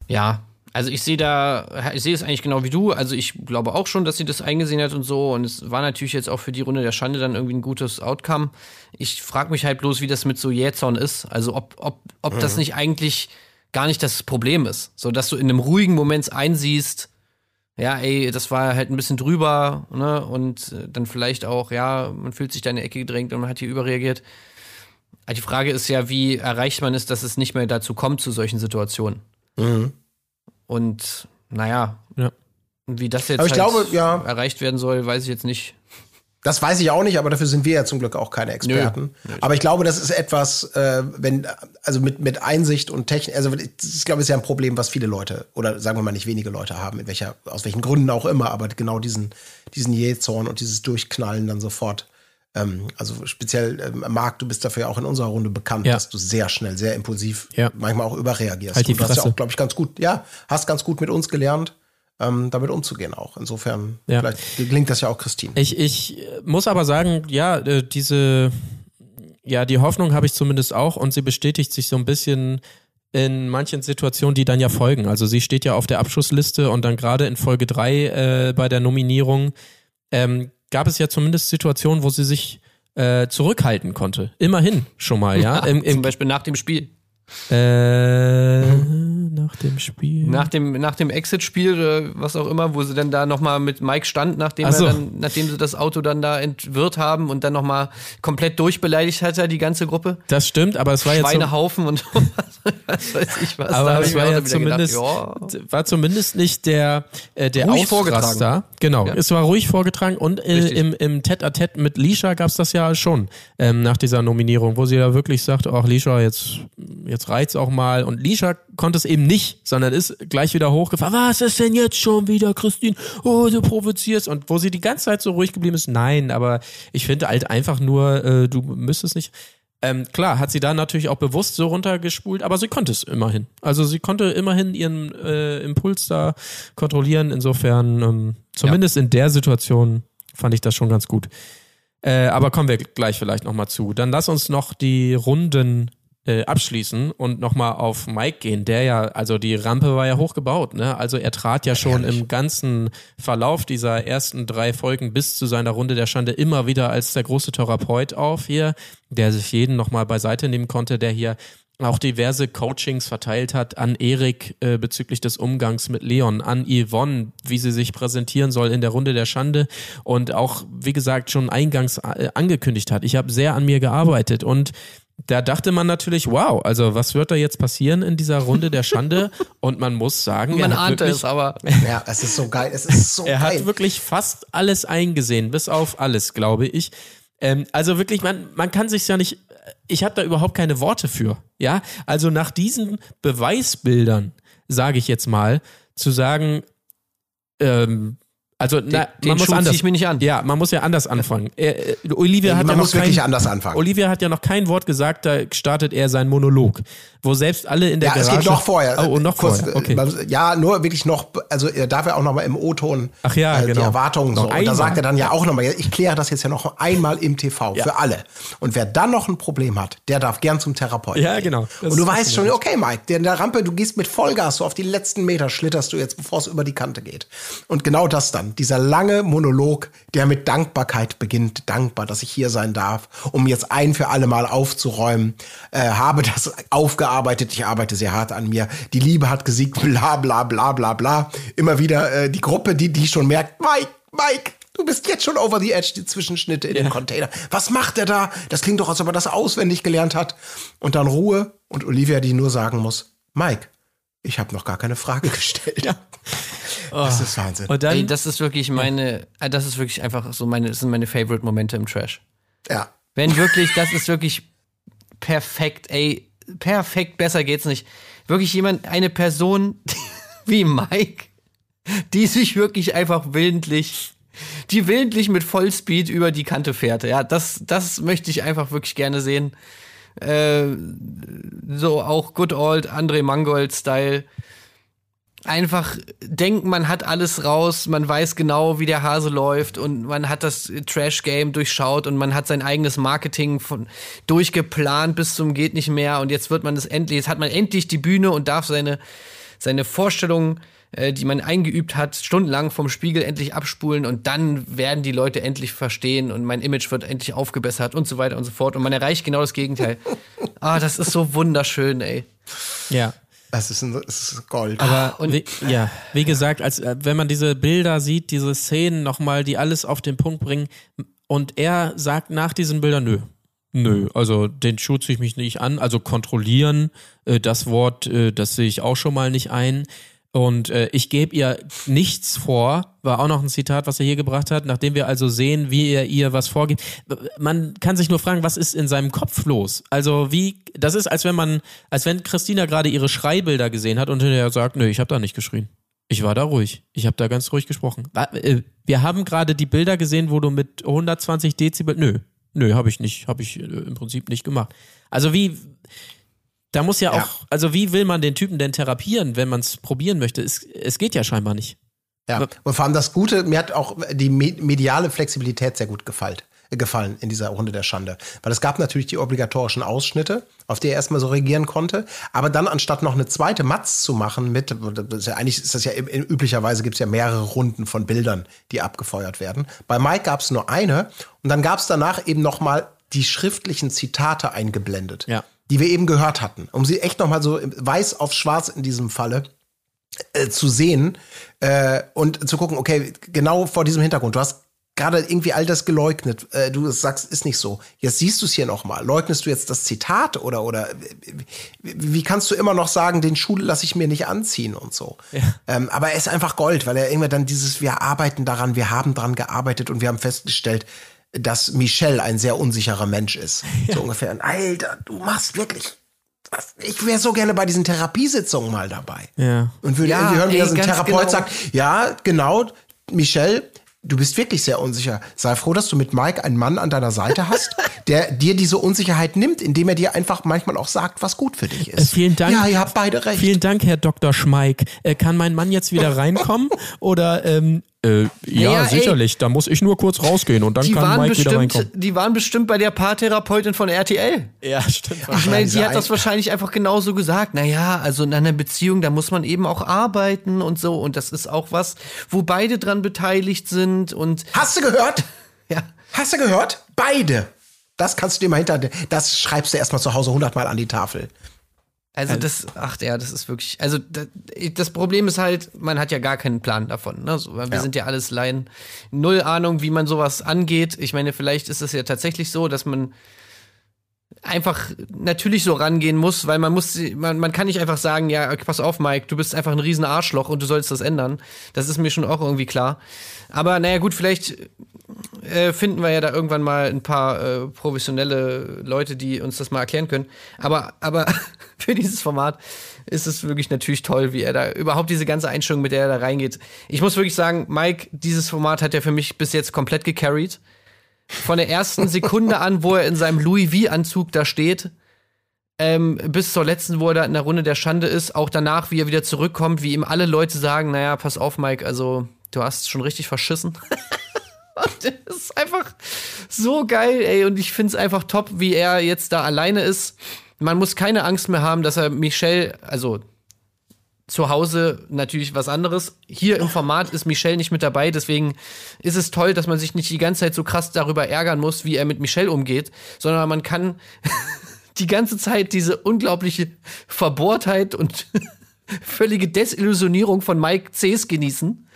Speaker 1: Ja, also ich sehe da, ich sehe es eigentlich genau wie du. Also ich glaube auch schon, dass sie das eingesehen hat und so. Und es war natürlich jetzt auch für die Runde der Schande dann irgendwie ein gutes Outcome. Ich frage mich halt bloß, wie das mit so Jähzorn ist. Also ob, ob, ob das nicht eigentlich gar nicht das Problem ist. So dass du in einem ruhigen Moment einsiehst, ja, ey, das war halt ein bisschen drüber, ne? Und äh, dann vielleicht auch, ja, man fühlt sich da in eine Ecke gedrängt und man hat hier überreagiert. Aber Die Frage ist ja, wie erreicht man es, dass es nicht mehr dazu kommt zu solchen Situationen? Und naja,
Speaker 4: Ja.
Speaker 1: wie das jetzt
Speaker 5: Aber ich
Speaker 1: halt
Speaker 5: glaube, ja.
Speaker 1: erreicht werden soll, weiß ich jetzt nicht.
Speaker 5: Das weiß ich auch nicht, aber dafür sind wir ja zum Glück auch keine Experten. Aber ich glaube, das ist etwas, äh, wenn, also mit, mit Einsicht und Technik, also das ist, glaube ich, ist ja ein Problem, was viele Leute, oder sagen wir mal nicht wenige Leute haben, in welcher, aus welchen Gründen auch immer, aber genau diesen, diesen Jähzorn und dieses Durchknallen dann sofort. Ähm, also speziell, ähm, Marc, du bist dafür ja auch in unserer Runde bekannt,
Speaker 4: Ja.
Speaker 5: dass du sehr schnell, sehr impulsiv,
Speaker 4: Ja.
Speaker 5: manchmal auch überreagierst.
Speaker 4: Halt die
Speaker 5: und du hast ja auch, glaube ich, ganz gut, ja, hast ganz gut mit uns gelernt, ähm, damit umzugehen auch. Insofern,
Speaker 4: Ja.
Speaker 5: vielleicht gelingt das ja auch Christine.
Speaker 4: Ich, ich äh, muss aber sagen, ja, äh, diese, ja, die Hoffnung habe ich zumindest auch und sie bestätigt sich so ein bisschen in manchen Situationen, die dann ja folgen. Also sie steht ja auf der Abschussliste und dann gerade in Folge 3 äh, bei der Nominierung ähm, gab es ja zumindest Situationen, wo sie sich äh, zurückhalten konnte. Immerhin schon mal, ja. [LAUGHS] Im,
Speaker 1: Zum
Speaker 4: im,
Speaker 1: Beispiel nach dem Spiel.
Speaker 4: Äh, nach dem Spiel.
Speaker 1: Nach dem, nach dem Exit-Spiel, oder was auch immer, wo sie dann da nochmal mit Mike stand, nachdem,
Speaker 4: Ach so.
Speaker 1: dann, nachdem sie das Auto dann da entwirrt haben und dann nochmal komplett durchbeleidigt hat, er die ganze Gruppe.
Speaker 4: das stimmt, aber es war jetzt so,
Speaker 1: Schweinehaufen und [LAUGHS] was weiß ich was.
Speaker 4: Aber es war ja
Speaker 1: gedacht,
Speaker 4: zumindest,
Speaker 1: ja.
Speaker 4: war zumindest nicht der, äh, der
Speaker 1: Ruhig vorgetragen.
Speaker 4: Ausraster. Genau,
Speaker 1: Ja.
Speaker 4: es war ruhig vorgetragen und äh, im, im Tête-à-Tête mit Lisha gab es das ja schon ähm, nach dieser Nominierung, wo sie da wirklich sagt, ach Lisha, jetzt, jetzt reizt auch mal. Und Lisha konnte es eben nicht, sondern ist gleich wieder hochgefahren. Was ist denn jetzt schon wieder, Christine? Oh, du provozierst. Und wo sie die ganze Zeit so ruhig geblieben ist, nein, aber ich finde halt einfach nur, äh, du müsstest nicht. Ähm, klar, hat sie da natürlich auch bewusst so runtergespult, aber sie konnte es immerhin. Also sie konnte immerhin ihren äh, Impuls da kontrollieren. Insofern, ähm, zumindest in der Situation fand ich das schon ganz gut. Äh, aber kommen wir gleich vielleicht nochmal zu. Dann lass uns noch die Runden äh, abschließen und nochmal auf Mike gehen, der ja, also die Rampe war ja hochgebaut, ne? Also er trat ja schon im ganzen Verlauf dieser ersten drei Folgen bis zu seiner Runde der Schande immer wieder als der große Therapeut auf hier, der sich jeden nochmal beiseite nehmen konnte, der hier auch diverse Coachings verteilt hat an Erik äh, bezüglich des Umgangs mit Leon, an Yvonne, wie sie sich präsentieren soll in der Runde der Schande und auch, wie gesagt, schon eingangs äh, angekündigt hat. Ich habe sehr an mir gearbeitet und da dachte man natürlich, wow, also was wird da jetzt passieren in dieser Runde der Schande? [LAUGHS] Und man muss sagen,
Speaker 1: Man
Speaker 4: er hat
Speaker 1: ahnte
Speaker 4: wirklich,
Speaker 1: es, aber
Speaker 5: Ja, es ist so geil. Es ist so
Speaker 4: er
Speaker 5: geil.
Speaker 4: hat wirklich fast alles eingesehen, bis auf alles, glaube ich. Ähm, also wirklich, man, man kann sich ja nicht, ich habe da überhaupt keine Worte für. Ja, also nach diesen Beweisbildern, sage ich jetzt mal, zu sagen, ähm, also na,
Speaker 1: den
Speaker 4: man muss
Speaker 1: Schuh
Speaker 4: anders,
Speaker 1: ich mir nicht an.
Speaker 4: Ja, man muss ja anders anfangen. Er, äh, Olivia hat
Speaker 5: Man
Speaker 4: ja noch
Speaker 5: muss wirklich
Speaker 4: kein,
Speaker 5: anders anfangen.
Speaker 4: Olivia hat ja noch kein Wort gesagt, da startet er seinen Monolog, wo selbst alle in der
Speaker 5: Ja, es
Speaker 4: Garage.
Speaker 5: geht noch vorher.
Speaker 4: Oh, und noch
Speaker 5: Kurz,
Speaker 4: vorher. Okay.
Speaker 5: äh, Ja, nur wirklich noch, also er darf ja auch noch mal im O-Ton
Speaker 4: Ach ja,
Speaker 5: äh,
Speaker 4: genau.
Speaker 5: die Erwartungen
Speaker 4: Noch
Speaker 5: so. Und da sagt er dann ja auch noch mal, ich kläre das jetzt ja noch einmal im TV für alle. Und wer dann noch ein Problem hat, der darf gern zum Therapeuten.
Speaker 4: Ja, genau. Das
Speaker 5: Und du weißt schon, okay, Mike, der in der Rampe, du gehst mit Vollgas so auf die letzten Meter, schlitterst du jetzt, bevor es über die Kante geht. Und genau das dann, dieser lange Monolog, der mit Dankbarkeit beginnt, dankbar, dass ich hier sein darf, um jetzt ein für alle Mal aufzuräumen, äh, habe das aufgearbeitet, ich arbeite sehr hart an mir, die Liebe hat gesiegt, [LAUGHS] bla bla bla bla bla. Immer wieder äh, die Gruppe, die, die schon merkt, Mike, Mike, du bist jetzt schon over the edge, die Zwischenschnitte in den Container. Was macht er da? Das klingt doch, als ob er das auswendig gelernt hat. Und dann Ruhe und Olivia, die nur sagen muss, Mike, ich habe noch gar keine Frage [LAUGHS] gestellt. Ja. Das ist Wahnsinn.
Speaker 4: Und dann,
Speaker 1: ey, das ist wirklich meine, äh, das ist wirklich einfach so meine, das sind meine Favorite Momente im Trash.
Speaker 5: ja.
Speaker 1: Wenn wirklich, das ist wirklich perfekt, ey, perfekt, besser geht's nicht. Wirklich jemand, eine Person [LAUGHS] wie Mike, die sich wirklich einfach willentlich, die willentlich mit Vollspeed über die Kante fährt. Ja, das, das möchte ich einfach wirklich gerne sehen. Äh, so auch Good Old André Mangold-Style. Einfach denken, man hat alles raus, man weiß genau, wie der Hase läuft und man hat das Trash-Game durchschaut und man hat sein eigenes Marketing von, durchgeplant bis zum geht nicht mehr und jetzt wird man es endlich, jetzt hat man endlich die Bühne und darf seine, seine Vorstellungen, äh, die man eingeübt hat, stundenlang vom Spiegel endlich abspulen und dann werden die Leute endlich verstehen und mein Image wird endlich aufgebessert und so weiter und so fort und man erreicht genau das Gegenteil. [LAUGHS] ah, das ist so wunderschön, ey.
Speaker 4: ja.
Speaker 5: Das ist, ein, das ist Gold.
Speaker 4: Aber
Speaker 1: und-
Speaker 4: wie, ja, wie gesagt, als äh, wenn man diese Bilder sieht, diese Szenen nochmal, die alles auf den Punkt bringen, und er sagt nach diesen Bildern, nö. Nö, also den Schuh ziehe ich mich nicht an. Also kontrollieren, äh, das Wort, äh, das sehe ich auch schon mal nicht ein. Und äh, ich gebe ihr nichts vor, war auch noch ein Zitat, was er hier gebracht hat, nachdem wir also sehen, wie er ihr was vorgibt. Man kann sich nur fragen, was ist in seinem Kopf los? Also wie, das ist, als wenn man, als wenn Christina gerade ihre Schreibilder gesehen hat und hinterher sagt, nö, ich habe da nicht geschrien. Ich war da ruhig. Ich habe da ganz ruhig gesprochen. Äh, Wir haben gerade die Bilder gesehen, wo du mit 120 Dezibel, nö, nö, habe ich nicht, habe ich äh, im Prinzip nicht gemacht. Also wie, da muss ja auch,
Speaker 5: Ja.
Speaker 4: also wie will man den Typen denn therapieren, wenn man es probieren möchte? Es, es geht ja scheinbar nicht.
Speaker 5: Ja. Und vor allem das Gute, mir hat auch die me- mediale Flexibilität sehr gut gefallen, äh, gefallen in dieser Runde der Schande. Weil es gab natürlich die obligatorischen Ausschnitte, auf die er erstmal so reagieren konnte. Aber dann, anstatt noch eine zweite Matz zu machen mit, das ist ja, eigentlich ist das ja üblicherweise gibt es ja mehrere Runden von Bildern, die abgefeuert werden. Bei Mike gab es nur eine und dann gab es danach eben noch mal die schriftlichen Zitate eingeblendet.
Speaker 4: Ja.
Speaker 5: Die wir eben gehört hatten, um sie echt nochmal so weiß auf schwarz in diesem Falle äh, zu sehen äh, und zu gucken, okay, genau vor diesem Hintergrund, du hast gerade irgendwie all das geleugnet. Äh, du sagst, ist nicht so. Jetzt siehst du es hier nochmal. Leugnest du jetzt das Zitat oder oder wie, wie kannst du immer noch sagen, den Schuh lasse ich mir nicht anziehen und so? Ja. Ähm, aber er ist einfach Gold, weil er irgendwann dann dieses, wir arbeiten daran, wir haben dran gearbeitet und wir haben festgestellt, dass Michelle ein sehr unsicherer Mensch ist. [LAUGHS] Ja. So ungefähr. Alter, du machst wirklich ich wäre so gerne bei diesen Therapiesitzungen mal dabei.
Speaker 4: Ja.
Speaker 5: Und würde
Speaker 1: Ja,
Speaker 5: irgendwie hören, wie
Speaker 1: ey,
Speaker 5: das ein Therapeut
Speaker 1: genau.
Speaker 5: sagt, ja, genau, Michelle, du bist wirklich sehr unsicher. Sei froh, dass du mit Mike einen Mann an deiner Seite [LAUGHS] hast, der dir diese Unsicherheit nimmt, indem er dir einfach manchmal auch sagt, was gut für dich
Speaker 4: Äh,
Speaker 5: ist.
Speaker 4: vielen Dank.
Speaker 5: Ja, ihr habt beide recht.
Speaker 4: Vielen Dank, Herr Dr. Schmeik. Äh, kann mein Mann jetzt wieder [LAUGHS] reinkommen? Oder, ähm, äh, ja,
Speaker 1: ey.
Speaker 4: sicherlich. Da muss ich nur kurz rausgehen und dann
Speaker 1: Die
Speaker 4: kann
Speaker 1: waren,
Speaker 4: Mike wieder
Speaker 1: bestimmt,
Speaker 4: reinkommen.
Speaker 1: die waren bestimmt bei der Paartherapeutin von RTL.
Speaker 4: Ja, stimmt.
Speaker 1: Ich meine, die hat das wahrscheinlich einfach genauso gesagt. Naja, also in einer Beziehung, da muss man eben auch arbeiten und so. Und das ist auch was, wo beide dran beteiligt sind. Und
Speaker 5: Hast du gehört? [LAUGHS]
Speaker 1: ja,
Speaker 5: Hast du gehört? Beide. Das kannst du dir mal hinter, das schreibst du erstmal zu Hause hundertmal an die Tafel.
Speaker 1: Also das, ach ja, das ist wirklich, also das, das Problem ist halt, man hat ja gar keinen Plan davon. Ne? So, wir
Speaker 5: Ja.
Speaker 1: sind ja alles Laien. Null Ahnung, wie man sowas angeht. Ich meine, vielleicht ist es ja tatsächlich so, dass man einfach natürlich so rangehen muss, weil man muss, man, man kann nicht einfach sagen, ja, pass auf, Mike, du bist einfach ein riesen Arschloch und du sollst das ändern. Das ist mir schon auch irgendwie klar. Aber naja, gut, vielleicht äh, finden wir ja da irgendwann mal ein paar äh, professionelle Leute, die uns das mal erklären können. Aber, aber [LAUGHS] für dieses Format ist es wirklich natürlich toll, wie er da überhaupt diese ganze Einstellung, mit der er da reingeht. Ich muss wirklich sagen, Mike, dieses Format hat er für mich bis jetzt komplett gecarried von der ersten Sekunde an, wo er in seinem Louis V-Anzug da steht, ähm, bis zur letzten, wo er da in der Runde der Schande ist, auch danach, wie er wieder zurückkommt, wie ihm alle Leute sagen, naja, pass auf, Mike, also du hast schon richtig verschissen. [LAUGHS] Und das ist einfach so geil, ey, und ich find's einfach top, wie er jetzt da alleine ist. Man muss keine Angst mehr haben, dass er Michelle, also zu Hause natürlich was anderes. Hier im Format ist Michelle nicht mit dabei, deswegen ist es toll, dass man sich nicht die ganze Zeit so krass darüber ärgern muss, wie er mit Michelle umgeht, sondern man kann [LAUGHS] die ganze Zeit diese unglaubliche Verbohrtheit und [LAUGHS] völlige Desillusionierung von Mike Cs genießen,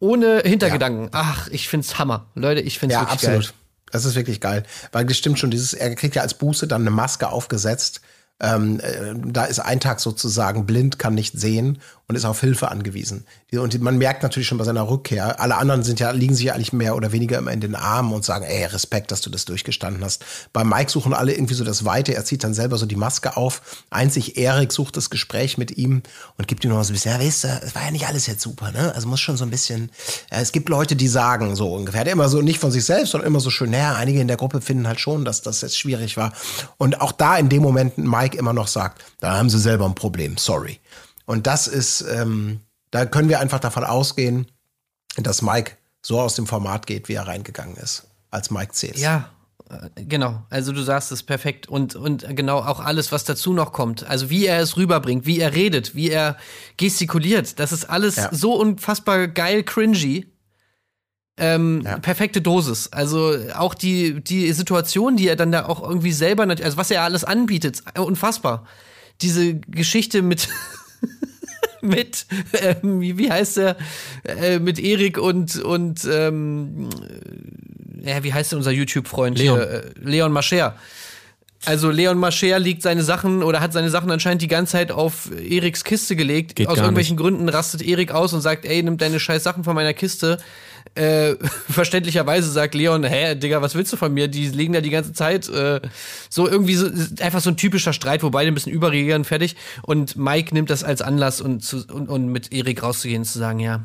Speaker 1: ohne Hintergedanken. Ach, ich find's Hammer. Leute, ich find's
Speaker 5: Ja,
Speaker 1: wirklich
Speaker 5: absolut.
Speaker 1: geil.
Speaker 5: Das ist wirklich geil. Weil das stimmt schon, dieses, er kriegt ja als Buße dann eine Maske aufgesetzt. Ähm, äh, da ist ein Tag sozusagen blind, kann nicht sehen und ist auf Hilfe angewiesen. Und man merkt natürlich schon bei seiner Rückkehr, alle anderen sind ja, liegen sich ja eigentlich mehr oder weniger immer in den Armen und sagen, ey, Respekt, dass du das durchgestanden hast. Bei Mike suchen alle irgendwie so das Weite, er zieht dann selber so die Maske auf. Einzig Erik sucht das Gespräch mit ihm und gibt ihm noch so ein bisschen, ja, weißt du, es war ja nicht alles jetzt super, ne? Also muss schon so ein bisschen, ja, es gibt Leute, die sagen so ungefähr, immer so, nicht von sich selbst, sondern immer so schön, naja, einige in der Gruppe finden halt schon, dass das jetzt schwierig war. Und auch da in dem Moment Mike immer noch sagt, da haben sie selber ein Problem, sorry. Und das ist, ähm, da können wir einfach davon ausgehen, dass Mike so aus dem Format geht, wie er reingegangen ist, als Mike Cs.
Speaker 1: Ja, äh, genau. Also du sagst es perfekt. Und, und genau auch alles, was dazu noch kommt. Also wie er es rüberbringt, wie er redet, wie er gestikuliert. Das ist alles
Speaker 5: Ja.
Speaker 1: so unfassbar geil cringy. Ähm,
Speaker 5: Ja.
Speaker 1: Perfekte Dosis. Also auch die, die Situation, die er dann da auch irgendwie selber, also was er alles anbietet, unfassbar. Diese Geschichte mit [LAUGHS] mit, ähm, wie, heißt er, äh, mit Erik und, und ähm, äh, wie heißt denn unser YouTube-Freund
Speaker 4: Leon.
Speaker 1: hier? Äh, Leon Mascher. Also Leon Mascher liegt seine Sachen oder hat seine Sachen anscheinend die ganze Zeit auf Eriks Kiste gelegt.
Speaker 4: Geht
Speaker 1: Aus irgendwelchen Gründen rastet Erik aus und sagt, ey, nimm deine scheiß Sachen von meiner Kiste. Äh, [LAUGHS] verständlicherweise sagt Leon, hä, Digga, was willst du von mir? Die liegen da die ganze Zeit. Äh, so irgendwie so, einfach so ein typischer Streit, wo beide ein bisschen überreagieren, fertig. Und Mike nimmt das als Anlass und, zu, und, und mit Erik rauszugehen und zu sagen, ja,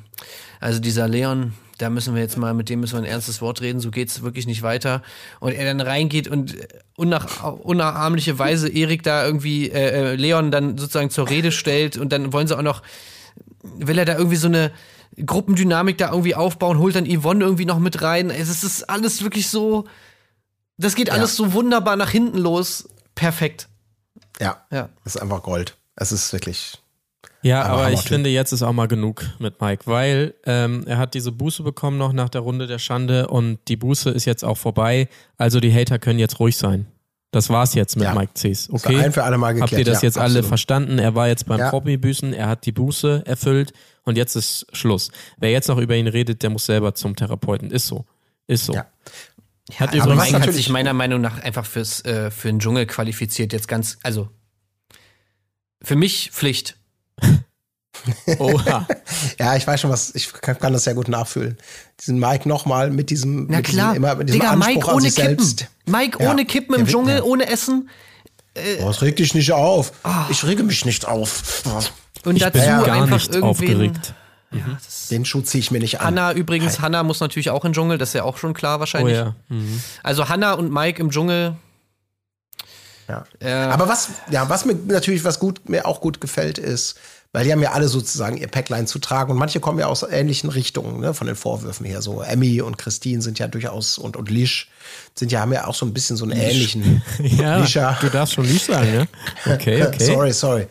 Speaker 1: also dieser Leon, da müssen wir jetzt mal, mit dem müssen wir ein ernstes Wort reden, so geht's wirklich nicht weiter. Und er dann reingeht und unnach, unnachahmliche Weise Erik da irgendwie, äh, äh, Leon dann sozusagen zur Rede stellt und dann wollen sie auch noch, will er da irgendwie so eine Gruppendynamik da irgendwie aufbauen, holt dann Yvonne irgendwie noch mit rein. Es ist- es ist alles wirklich so, das geht alles so wunderbar nach hinten los. Perfekt.
Speaker 5: Ja,
Speaker 1: Ja.
Speaker 5: das ist einfach Gold. Es ist wirklich,
Speaker 4: Ja,
Speaker 5: Aber
Speaker 4: aber ich finde, jetzt ist auch mal genug mit Mike, weil ähm, er hat diese Buße bekommen noch nach der Runde der Schande und die Buße ist jetzt auch vorbei. Also die Hater können jetzt ruhig sein. Das war's jetzt mit
Speaker 5: Ja.
Speaker 4: Mike Cs. Okay.
Speaker 5: ein für alle Mal geklärt.
Speaker 4: Habt ihr das
Speaker 5: ja,
Speaker 4: jetzt alle
Speaker 5: absolut.
Speaker 4: verstanden? Er war jetzt beim
Speaker 5: Ja.
Speaker 4: Promi-Büßen, er hat die Buße erfüllt und jetzt ist Schluss. Wer jetzt noch über ihn redet, der muss selber zum Therapeuten. Ist so. Ist so.
Speaker 5: Ja.
Speaker 4: Hat
Speaker 1: aber Mike hat
Speaker 5: natürlich-
Speaker 1: sich meiner Meinung nach einfach fürs, äh, für den Dschungel qualifiziert. Jetzt ganz, also für mich Pflicht. [LAUGHS]
Speaker 4: Oha.
Speaker 5: Ja, ich weiß schon, was, ich kann, kann das sehr gut nachfühlen. Diesen Mike nochmal mit diesem,
Speaker 1: Na
Speaker 5: mit
Speaker 1: klar.
Speaker 5: diesem, immer mit diesem
Speaker 1: Digga,
Speaker 5: Anspruch
Speaker 1: Mike
Speaker 5: an
Speaker 1: ohne
Speaker 5: sich
Speaker 1: Kippen.
Speaker 5: selbst.
Speaker 1: Mike
Speaker 5: Ja.
Speaker 1: ohne Kippen im Dschungel,
Speaker 5: ja.
Speaker 1: ohne Essen.
Speaker 5: Oh, es regt dich nicht auf.
Speaker 1: Ah.
Speaker 5: Ich rege mich nicht auf.
Speaker 1: Und
Speaker 4: Ich
Speaker 1: dazu
Speaker 4: bin gar
Speaker 1: einfach
Speaker 4: nicht aufgeregt.
Speaker 5: Den Schuh ziehe ich mir nicht an.
Speaker 1: Hanna übrigens, Hanna muss natürlich auch in den Dschungel, das ist ja auch schon klar
Speaker 4: Oh
Speaker 1: wahrscheinlich.
Speaker 4: ja. Mhm.
Speaker 1: Also Hanna und Mike im Dschungel.
Speaker 5: Ja.
Speaker 1: Äh,
Speaker 5: Aber was, ja, was mir natürlich was gut, mir auch gut gefällt, ist, weil die haben ja alle sozusagen ihr Päcklein zu tragen und manche kommen ja aus ähnlichen Richtungen, ne, von den Vorwürfen her. So Emmy und Christine sind ja durchaus und, und Lisch sind ja, haben ja auch so ein bisschen so einen ähnlichen [LAUGHS]
Speaker 4: Ja,
Speaker 5: Lisha.
Speaker 4: du darfst schon Lisch sagen, ne? Okay, [LAUGHS] okay.
Speaker 5: Sorry, sorry.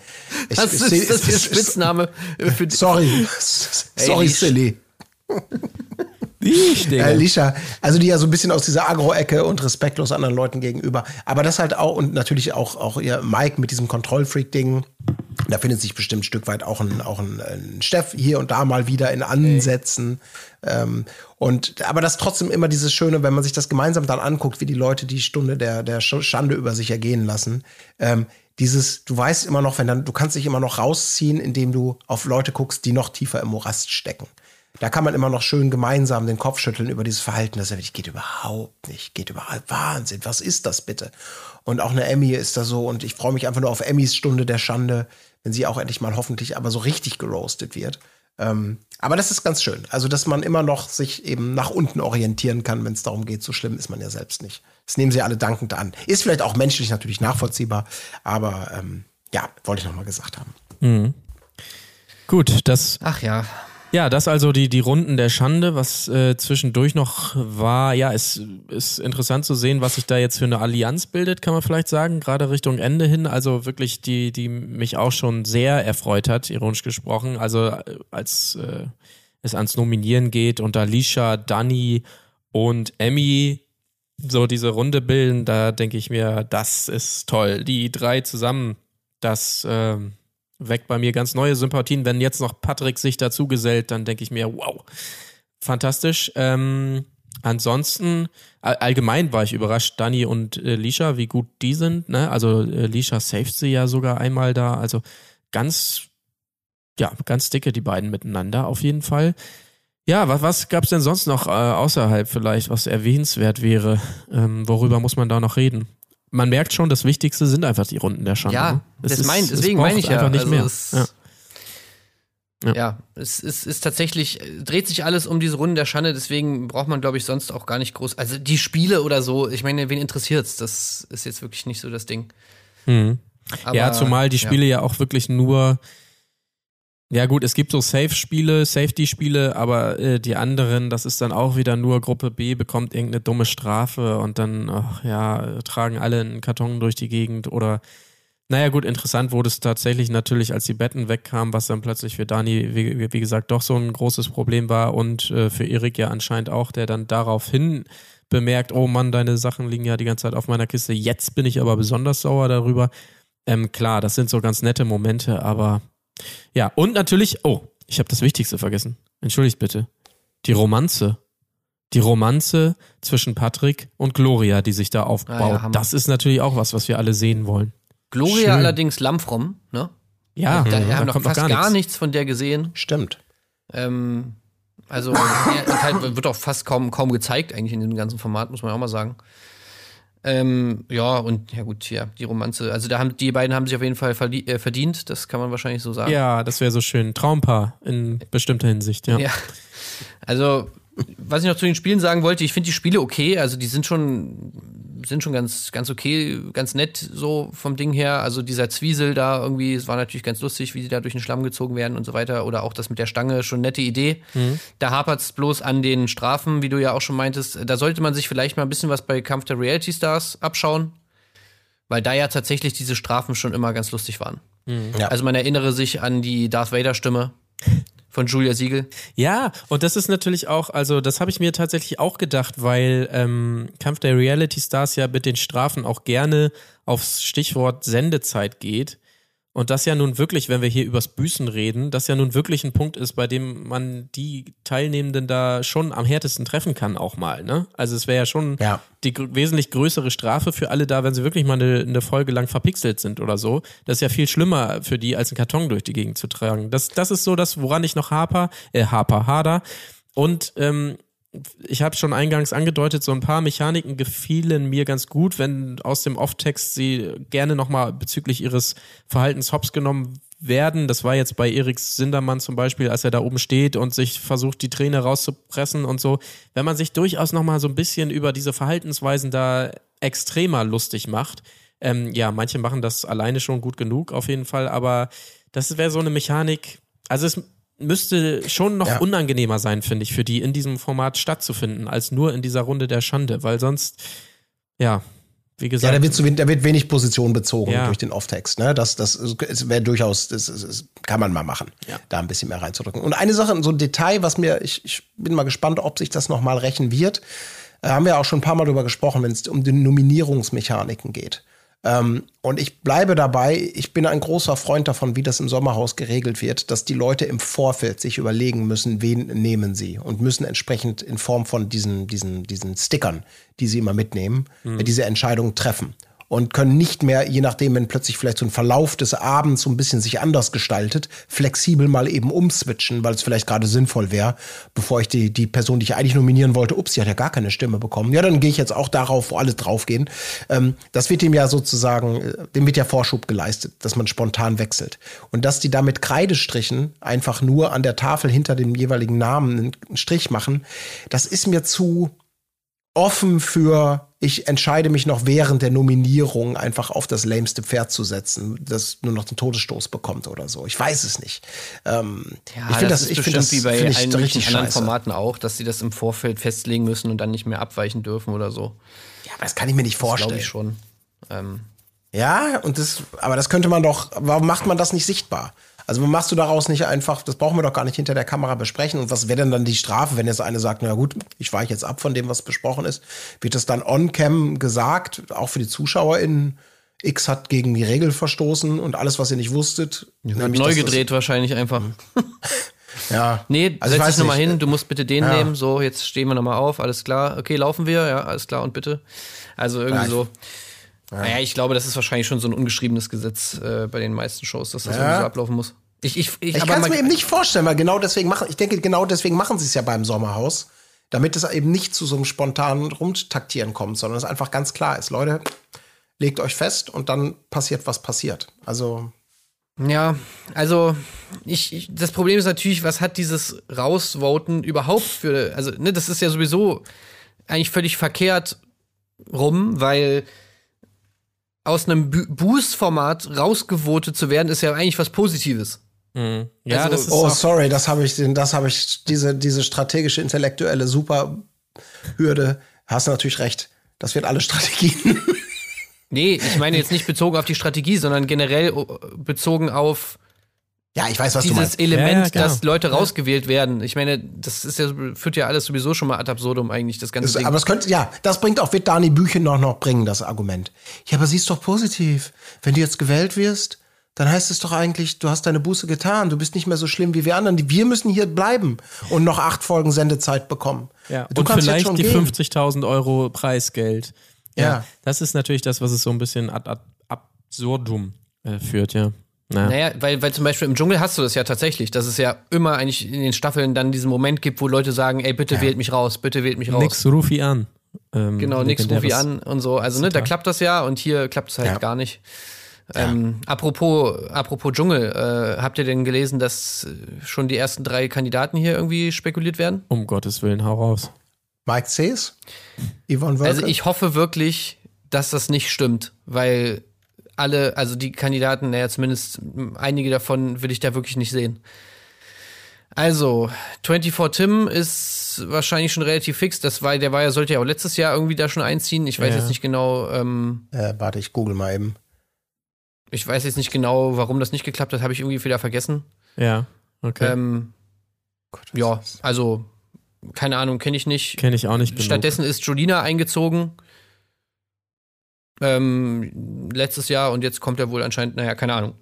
Speaker 5: Ich,
Speaker 1: das
Speaker 5: ich
Speaker 1: ist
Speaker 5: seh-
Speaker 1: das ist Spitzname für die.
Speaker 5: Sorry. [LAUGHS] Sorry,
Speaker 1: Lisch.
Speaker 5: Silly.
Speaker 4: Lisch, Digga.
Speaker 5: Äh, Lisha, also die ja so ein bisschen aus dieser Agro-Ecke und respektlos anderen Leuten gegenüber. Aber das halt auch und natürlich auch, auch ihr Mike mit diesem Kontrollfreak-Ding. Da findet sich bestimmt ein Stück weit auch ein, auch ein, ein Steff hier und da mal wieder in Ansätzen. Ähm, und, aber das trotzdem immer dieses Schöne, wenn man sich das gemeinsam dann anguckt, wie die Leute die Stunde der, der Sch- Schande über sich ergehen lassen. Ähm, dieses, du weißt immer noch, wenn dann, du kannst dich immer noch rausziehen, indem du auf Leute guckst, die noch tiefer im Morast stecken. Da kann man immer noch schön gemeinsam den Kopf schütteln über dieses Verhalten. Das geht überhaupt nicht. Geht überhaupt Wahnsinn. Was ist das bitte? Und auch eine Emmy ist da so. Und ich freue mich einfach nur auf Emmys Stunde der Schande, wenn sie auch endlich mal hoffentlich aber so richtig geroastet wird. Ähm, aber das ist ganz schön. Also, dass man immer noch sich eben nach unten orientieren kann, wenn es darum geht. So schlimm ist man ja selbst nicht. Das nehmen sie alle dankend an. Ist vielleicht auch menschlich natürlich nachvollziehbar. Aber ähm, ja, wollte ich noch mal gesagt haben.
Speaker 4: Gut, das
Speaker 1: Ach ja.
Speaker 4: Ja, das also die, die Runden der Schande, was äh, zwischendurch noch war. Ja, es ist interessant zu sehen, was sich da jetzt für eine Allianz bildet, kann man vielleicht sagen, gerade Richtung Ende hin. Also wirklich die, die mich auch schon sehr erfreut hat, ironisch gesprochen. Also äh, als äh, es ans Nominieren geht und da Lisha, Dani und Emmy so diese Runde bilden, da denke ich mir, das ist toll. Die drei zusammen, das ähm, weckt bei mir ganz neue Sympathien. Wenn jetzt noch Patrick sich dazu gesellt, dann denke ich mir, wow, fantastisch. Ähm, ansonsten, all, allgemein war ich überrascht, Dani und äh, Lisha, wie gut die sind. Ne? Also äh, Lisha saved sie ja sogar einmal da. Also ganz, ja, ganz dicke die beiden miteinander auf jeden Fall. Ja, was, was gab es denn sonst noch äh, außerhalb vielleicht, was erwähnenswert wäre? Ähm, worüber muss man da noch reden? Man merkt schon, das Wichtigste sind einfach die Runden der Schande.
Speaker 1: Ja,
Speaker 4: ne?
Speaker 1: Das
Speaker 4: ist-
Speaker 1: mein, deswegen meine ich ja.
Speaker 4: einfach nicht
Speaker 1: also
Speaker 4: mehr.
Speaker 1: Es,
Speaker 4: Ja.
Speaker 1: ja.
Speaker 4: Ja.
Speaker 1: es ist, ist tatsächlich, dreht sich alles um diese Runden der Schande, deswegen braucht man, glaube ich, sonst auch gar nicht groß. Also die Spiele oder so, ich meine, wen interessiert's? Das ist jetzt wirklich nicht so das Ding.
Speaker 4: Mhm.
Speaker 1: Aber,
Speaker 4: ja, zumal die
Speaker 1: ja.
Speaker 4: Spiele ja. auch wirklich nur. Ja, gut, es gibt so Safe-Spiele, Safety-Spiele, aber äh, die anderen, das ist dann auch wieder nur Gruppe B, bekommt irgendeine dumme Strafe und dann, ach, ja, tragen alle einen Karton durch die Gegend oder. Naja, gut, interessant wurde es tatsächlich natürlich, als die Betten wegkamen, was dann plötzlich für Dani, wie, wie gesagt, doch so ein großes Problem war und äh, für Erik ja anscheinend auch, der dann daraufhin bemerkt, oh Mann, deine Sachen liegen ja die ganze Zeit auf meiner Kiste, jetzt bin ich aber besonders sauer darüber. Ähm, klar, das sind so ganz nette Momente, aber ja, und natürlich, oh, ich habe das Wichtigste vergessen. Entschuldigt bitte. Die Romanze. Die Romanze zwischen Patrick und Gloria, die sich da aufbaut.
Speaker 1: Ah ja,
Speaker 4: das ist natürlich auch was, was wir alle sehen wollen.
Speaker 1: Gloria
Speaker 4: Schön.
Speaker 1: allerdings Lammfromm, ne?
Speaker 4: Ja,
Speaker 1: Da, wir
Speaker 4: da
Speaker 1: haben noch
Speaker 4: kommt noch
Speaker 1: fast
Speaker 4: gar,
Speaker 1: gar,
Speaker 4: nichts.
Speaker 1: nichts von der gesehen.
Speaker 5: Stimmt.
Speaker 1: Ähm, also halt, wird auch fast kaum, kaum gezeigt eigentlich in diesem ganzen Format, muss man auch mal sagen. Ähm, ja, und ja gut, ja, die Romanze. Also da haben die beiden haben sich auf jeden Fall äh, verdient, das kann man wahrscheinlich so sagen.
Speaker 4: Ja, das wäre so schön. Traumpaar in bestimmter Hinsicht, ja.
Speaker 1: Ja. Also, was ich noch zu den Spielen sagen wollte, ich finde die Spiele okay, also die sind schon sind schon ganz ganz okay, ganz nett so vom Ding her. Also dieser Zwiesel da irgendwie, es war natürlich ganz lustig, wie die da durch den Schlamm gezogen werden und so weiter oder auch das mit der Stange, schon nette Idee. Da hapert es bloß an den Strafen, wie du ja auch schon meintest. Da sollte man sich vielleicht mal ein bisschen was bei Kampf der Reality Stars abschauen, weil da ja tatsächlich diese Strafen schon immer ganz lustig waren.
Speaker 5: Ja.
Speaker 1: Also man erinnere sich an die Darth Vader Stimme. Von Julia Siegel.
Speaker 4: Ja, und das ist natürlich auch, also das habe ich mir tatsächlich auch gedacht, weil ähm, Kampf der Reality Stars ja mit den Strafen auch gerne aufs Stichwort Sendezeit geht. Und das ja nun wirklich, wenn wir hier übers Büßen reden, das ja nun wirklich ein Punkt ist, bei dem man die Teilnehmenden da schon am härtesten treffen kann, auch mal. Ne? Also es wäre ja schon
Speaker 5: Ja.
Speaker 4: die wesentlich größere Strafe für alle da, wenn sie wirklich mal eine, eine Folge lang verpixelt sind oder so. Das ist ja viel schlimmer für die, als einen Karton durch die Gegend zu tragen. Das, das ist so das, woran ich noch haper, äh, haper, hader. Und ähm, ich habe schon eingangs angedeutet, so ein paar Mechaniken gefielen mir ganz gut, wenn aus dem Off-Text sie gerne nochmal bezüglich ihres Verhaltens hops genommen werden. Das war jetzt bei Erik Sindermann zum Beispiel, als er da oben steht und sich versucht, die Träne rauszupressen und so. Wenn man sich durchaus nochmal so ein bisschen über diese Verhaltensweisen da extremer lustig macht. Ähm, ja, manche machen das alleine schon gut genug, auf jeden Fall, aber das wäre so eine Mechanik. Also es müsste schon noch
Speaker 5: Ja.
Speaker 4: unangenehmer sein, finde ich, für die in diesem Format stattzufinden, als nur in dieser Runde der Schande, weil sonst, ja, wie
Speaker 5: Ja,
Speaker 4: gesagt.
Speaker 5: da wird, zu da wird wenig Position bezogen
Speaker 4: Ja. durch
Speaker 5: den Off-Text. Ne? Das, das wäre durchaus, das, das, das kann man mal machen, da ein bisschen mehr reinzudrücken. Und eine Sache, so ein Detail, was mir, ich, ich bin mal gespannt, ob sich das nochmal rächen wird. Äh, haben wir auch schon ein paar Mal drüber gesprochen, wenn es um die Nominierungsmechaniken geht. Ähm, und ich bleibe dabei, ich bin ein großer Freund davon, wie das im Sommerhaus geregelt wird, dass die Leute im Vorfeld sich überlegen müssen, wen nehmen sie und müssen entsprechend in Form von diesen, diesen, diesen Stickern, die sie immer mitnehmen, äh, diese Entscheidung treffen. Und können nicht mehr, je nachdem, wenn plötzlich vielleicht so ein Verlauf des Abends so ein bisschen sich anders gestaltet, flexibel mal eben umswitchen, weil es vielleicht gerade sinnvoll wäre, bevor ich die, die Person, die ich eigentlich nominieren wollte, ups, die hat ja gar keine Stimme bekommen. Ja, dann gehe ich jetzt auch darauf, wo alle draufgehen. Ähm, das wird dem ja sozusagen, äh, dem wird ja Vorschub geleistet, dass man spontan wechselt. Und dass die da mit Kreidestrichen einfach nur an der Tafel hinter dem jeweiligen Namen einen Strich machen, das ist mir zu offen für, ich entscheide mich noch während der Nominierung einfach auf das lämste Pferd zu setzen, das nur noch den Todesstoß bekommt oder so. Ich weiß es nicht. Ähm,
Speaker 1: Ja,
Speaker 5: ich finde das,
Speaker 1: ist
Speaker 5: ich finde das
Speaker 1: wie bei allen möglichen
Speaker 5: richtig
Speaker 1: anderen
Speaker 5: scheiße.
Speaker 1: Formaten auch, dass sie das im Vorfeld festlegen müssen und dann nicht mehr abweichen dürfen oder so.
Speaker 5: Ja, aber das kann ich mir nicht
Speaker 1: Das glaube
Speaker 5: vorstellen.
Speaker 1: ich schon. Ähm,
Speaker 5: Ja, und das, aber das könnte man doch, warum macht man das nicht sichtbar? Also machst du daraus nicht einfach, das brauchen wir doch gar nicht hinter der Kamera besprechen. Und was wäre denn dann die Strafe, wenn jetzt eine sagt, na gut, ich weiche jetzt ab von dem, was besprochen ist? Wird das dann on-cam gesagt, auch für die ZuschauerInnen? X hat gegen die Regel verstoßen und alles, was ihr nicht wusstet. nämlich,
Speaker 1: neu gedreht wahrscheinlich einfach. [LAUGHS]
Speaker 5: Ja.
Speaker 1: Nee,
Speaker 5: Also
Speaker 1: setz dich nochmal hin, du musst bitte den
Speaker 5: Ja.
Speaker 1: nehmen. So, jetzt stehen wir nochmal auf, alles klar. Okay, laufen wir, ja, alles klar und bitte. Also irgendwie
Speaker 5: Ja, ich-
Speaker 1: so. Naja, ich glaube, das ist wahrscheinlich schon so ein ungeschriebenes Gesetz äh, bei den meisten Shows, dass das
Speaker 5: Ja.
Speaker 1: irgendwie so ablaufen muss. Ich, ich, ich,
Speaker 5: Ich kann es mir eben nicht vorstellen, weil genau deswegen machen, ich denke, genau deswegen machen sie es ja beim Sommerhaus, damit es eben nicht zu so einem spontanen Rumtaktieren kommt, sondern es einfach ganz klar ist, Leute, legt euch fest und dann passiert, was passiert. Also,
Speaker 1: Ja, also ich, ich, das Problem ist natürlich, was hat dieses Rausvoten überhaupt für, also ne, das ist ja sowieso eigentlich völlig verkehrt rum, weil aus einem Boost-Format rausgevotet zu werden, ist ja eigentlich was Positives.
Speaker 4: Mhm. Ja,
Speaker 1: Also-
Speaker 4: das ist
Speaker 5: oh, sorry, das habe ich, das habe ich, diese, diese strategische, intellektuelle Superhürde, hast du natürlich recht. Das wird alle Strategien. [LAUGHS]
Speaker 1: Nee, ich meine jetzt nicht bezogen auf die Strategie, sondern generell äh, bezogen auf
Speaker 5: ja, ich weiß, was du
Speaker 1: dieses
Speaker 5: meinst.
Speaker 1: Element,
Speaker 4: Ja,
Speaker 1: dass Leute rausgewählt werden. Ich meine, das ist ja, führt ja alles sowieso schon mal ad absurdum eigentlich, das ganze
Speaker 5: Das,
Speaker 1: Ding.
Speaker 5: aber das könnte, ja, das bringt auch, wird Dani Büchen noch, noch bringen, das Argument. Ja, aber sie ist doch positiv. Wenn du jetzt gewählt wirst, dann heißt es doch eigentlich, du hast deine Buße getan, du bist nicht mehr so schlimm wie wir anderen. Wir müssen hier bleiben und noch acht Folgen Sendezeit bekommen.
Speaker 4: ja.
Speaker 5: Du
Speaker 4: und
Speaker 5: kannst jetzt
Speaker 4: vielleicht
Speaker 5: schon
Speaker 4: die
Speaker 5: gehen.
Speaker 4: 50.000 Euro Preisgeld. Ja,
Speaker 5: Ja.
Speaker 4: Das ist natürlich das, was es so ein bisschen ad, ad absurdum äh, führt, ja. Naja.
Speaker 1: Naja, weil, weil zum Beispiel im Dschungel hast du das ja tatsächlich, dass es ja immer eigentlich in den Staffeln dann diesen Moment gibt, wo Leute sagen, ey, bitte wählt mich raus, bitte wählt mich raus.
Speaker 4: Nix Rufi an. Ähm,
Speaker 1: genau, nix ruf ich
Speaker 4: legendäres-
Speaker 1: an und so. Also, ne, da klappt das ja und hier klappt es halt
Speaker 5: Ja.
Speaker 1: gar nicht. Ähm, apropos, apropos Dschungel, äh, habt ihr denn gelesen, dass schon die ersten drei Kandidaten hier irgendwie spekuliert werden?
Speaker 4: Um Gottes Willen, hau raus.
Speaker 5: Mike Cs? Yvonne Wölke?
Speaker 1: Also ich hoffe wirklich, dass das nicht stimmt, weil alle, also die Kandidaten, naja, zumindest einige davon will ich da wirklich nicht sehen. Also, 24 Tim ist wahrscheinlich schon relativ fix. Das war, der war ja, sollte ja auch letztes Jahr irgendwie da schon einziehen. Ich weiß
Speaker 4: Ja.
Speaker 1: jetzt nicht genau, ähm,
Speaker 5: äh, warte, ich google mal eben.
Speaker 1: ich weiß jetzt nicht genau, warum das nicht geklappt hat, habe ich irgendwie wieder vergessen.
Speaker 4: Ja, okay.
Speaker 1: Ähm, Ja, also keine Ahnung, kenne ich nicht.
Speaker 4: Kenne ich auch nicht genug.
Speaker 1: Stattdessen ist Jolina eingezogen. Ähm, letztes Jahr und jetzt kommt er wohl anscheinend, naja, keine Ahnung.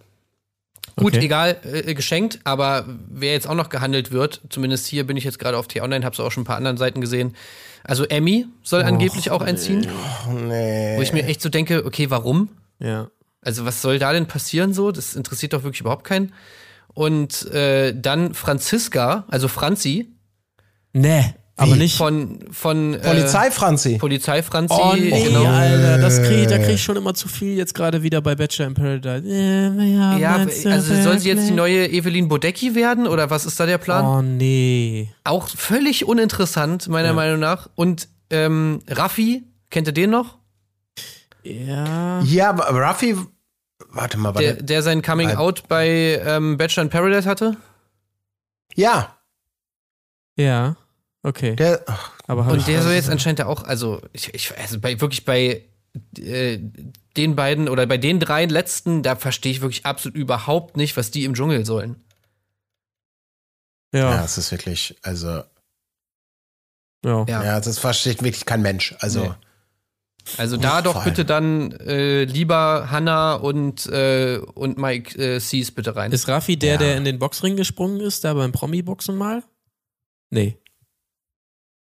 Speaker 1: Gut,
Speaker 4: Okay.
Speaker 1: egal, äh, geschenkt, aber wer jetzt auch noch gehandelt wird, zumindest hier bin ich jetzt gerade auf T-Online, hab's auch schon ein paar anderen Seiten gesehen. Also Emmy soll angeblich auch einziehen,
Speaker 5: Nee.
Speaker 1: wo ich mir echt so denke, okay, warum?
Speaker 4: Ja.
Speaker 1: Also was soll da denn passieren so? Das interessiert doch wirklich überhaupt keinen. Und äh, dann Franziska, also Franzi,
Speaker 4: Nee, aber
Speaker 5: Wie?
Speaker 4: nicht.
Speaker 1: von von äh,
Speaker 5: Polizei, Franzi.
Speaker 1: Polizei Franzi,
Speaker 4: Oh nee,
Speaker 1: genau.
Speaker 4: Alter, das krieg, da krieg ich schon immer zu viel jetzt gerade wieder bei Bachelor in Paradise. Ja,
Speaker 1: Ja,
Speaker 4: du
Speaker 1: also soll sie jetzt die neue Evelyn Bodecki werden oder was ist da der Plan?
Speaker 4: Oh nee.
Speaker 1: Auch völlig uninteressant, meiner Meinung nach. Und ähm, Raffi, kennt ihr den noch?
Speaker 4: Ja.
Speaker 5: Ja, aber Ruffy, warte mal,
Speaker 1: Der,
Speaker 5: warte.
Speaker 1: der sein Coming
Speaker 5: Nein.
Speaker 1: Out bei ähm, Bachelor in Paradise hatte?
Speaker 5: Ja,
Speaker 4: Ja. Okay.
Speaker 5: der,
Speaker 4: Aber
Speaker 1: Und der soll jetzt anscheinend auch, also ich, ich also bei, wirklich bei äh, den beiden oder bei den drei letzten, da verstehe ich wirklich absolut überhaupt nicht, was die im Dschungel sollen.
Speaker 5: ja,
Speaker 4: ja,
Speaker 5: es ist wirklich, also,
Speaker 4: ja.
Speaker 1: Ja.
Speaker 5: das versteht wirklich kein Mensch. Also,
Speaker 1: Nee. Also da doch bitte dann äh, lieber Hannah und, äh, und Mike äh, Sees bitte rein.
Speaker 4: Ist Raffi der,
Speaker 5: Ja.
Speaker 4: der in den Boxring gesprungen ist, da beim Promi-Boxen mal? Nee.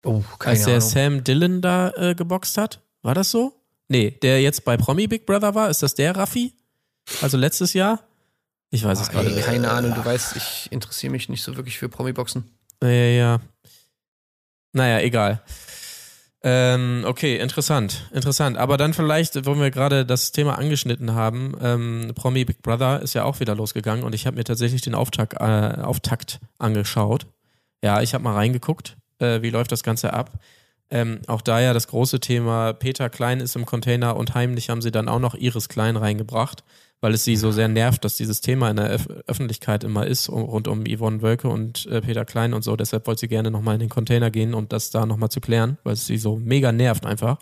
Speaker 1: Oh,
Speaker 4: Als der Sam Dillon da äh, geboxt hat? War das so? Nee, der jetzt bei Promi Big Brother war, ist das der Raffi? Also letztes Jahr? Ich weiß es gerade nicht.
Speaker 1: keine Ahnung, du weißt, ich interessiere mich nicht so wirklich für Promi-Boxen.
Speaker 4: Ja, ja, ja. Naja, egal. Ähm, okay, interessant, interessant. Aber dann vielleicht, wo wir gerade das Thema angeschnitten haben, ähm, Promi Big Brother ist ja auch wieder losgegangen und ich habe mir tatsächlich den Auftakt, äh, Auftakt angeschaut. Ja, ich habe mal reingeguckt, äh, wie läuft das Ganze ab. Ähm, auch da ja das große Thema, Peter Klein ist im Container und heimlich haben sie dann auch noch Iris Klein reingebracht, weil es sie so sehr nervt, dass dieses Thema in der Öf Öffentlichkeit immer ist, um, rund um Yvonne Wölke und äh, Peter Klein und so. Deshalb wollte sie gerne nochmal in den Container gehen, um das da nochmal zu klären, weil es sie so mega nervt einfach.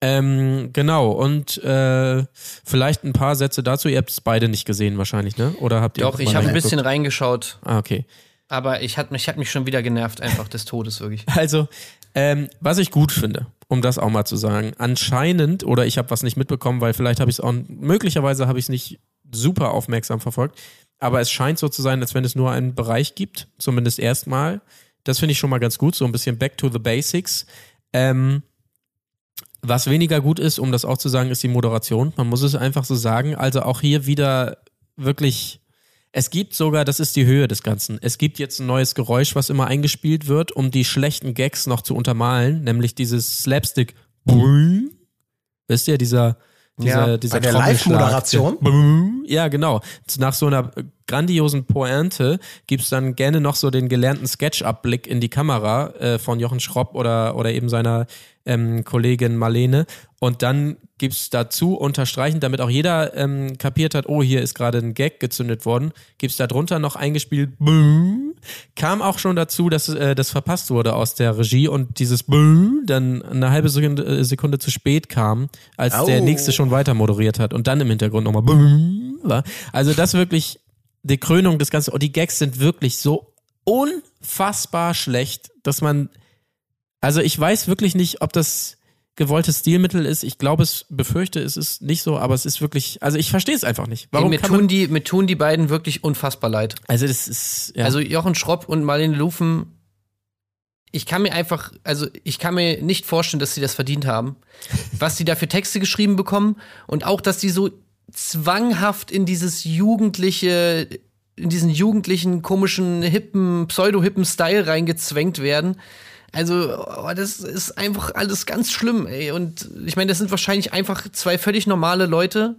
Speaker 4: Ähm, genau, und äh, vielleicht ein paar Sätze dazu. Ihr habt es beide nicht gesehen wahrscheinlich, ne? Oder habt ihr
Speaker 1: Doch, ich habe ein bisschen reingeschaut,
Speaker 4: Ah, okay.
Speaker 1: Aber ich hat mich, mich schon wieder genervt, einfach des Todes wirklich. [LAUGHS]
Speaker 4: Also, ähm, was ich gut finde, um das auch mal zu sagen, anscheinend, oder ich habe was nicht mitbekommen, weil vielleicht habe ich es auch, möglicherweise habe ich es nicht super aufmerksam verfolgt, aber es scheint so zu sein, als wenn es nur einen Bereich gibt, zumindest erstmal. Das finde ich schon mal ganz gut, so ein bisschen back to the basics. Ähm, was weniger gut ist, um das auch zu sagen, ist die Moderation. Man muss es einfach so sagen. Also auch hier wieder wirklich es gibt sogar, das ist die Höhe des Ganzen. Es gibt jetzt ein neues Geräusch, was immer eingespielt wird, um die schlechten Gags noch zu untermalen, nämlich dieses Slapstick. Brrrr. Wisst ihr, dieser, dieser,
Speaker 5: Ja,
Speaker 4: dieser
Speaker 5: bei der. Live-Moderation?
Speaker 4: Ja, genau. Nach so einer grandiosen Pointe gibt's dann gerne noch so den gelernten Sketch-Abblick in die Kamera äh, von Jochen Schropp oder, oder eben seiner ähm, Kollegin Marlene. Und dann gibt's dazu unterstreichend, damit auch jeder ähm, kapiert hat, oh, hier ist gerade ein Gag gezündet worden, gibt's da drunter noch eingespielt, Böhm. kam auch schon dazu, dass äh, das verpasst wurde aus der Regie und dieses Böhm dann eine halbe Sekunde, äh, Sekunde zu spät kam, als der
Speaker 5: Au.
Speaker 4: nächste schon weiter moderiert hat und dann im Hintergrund nochmal Böhm war. Also das wirklich die Krönung des Ganzen. Und die Gags sind wirklich so unfassbar schlecht, dass man, also ich weiß wirklich nicht, ob das gewolltes Stilmittel ist. Ich glaube, es befürchte, es ist nicht so, aber es ist wirklich, also ich verstehe es einfach nicht. Warum
Speaker 1: mir, tun die, mir tun die beiden wirklich unfassbar leid.
Speaker 4: also das ist, ja.
Speaker 1: Also Jochen Schropp und Marlene Lufen, ich kann mir einfach, also ich kann mir nicht vorstellen, dass sie das verdient haben. [LAUGHS] Was sie da für Texte geschrieben bekommen und auch, dass sie so zwanghaft in dieses jugendliche, in diesen jugendlichen, komischen, hippen, pseudo-hippen Style reingezwängt werden. Also, oh, das ist einfach alles ganz schlimm, ey. Und ich meine, das sind wahrscheinlich einfach zwei völlig normale Leute,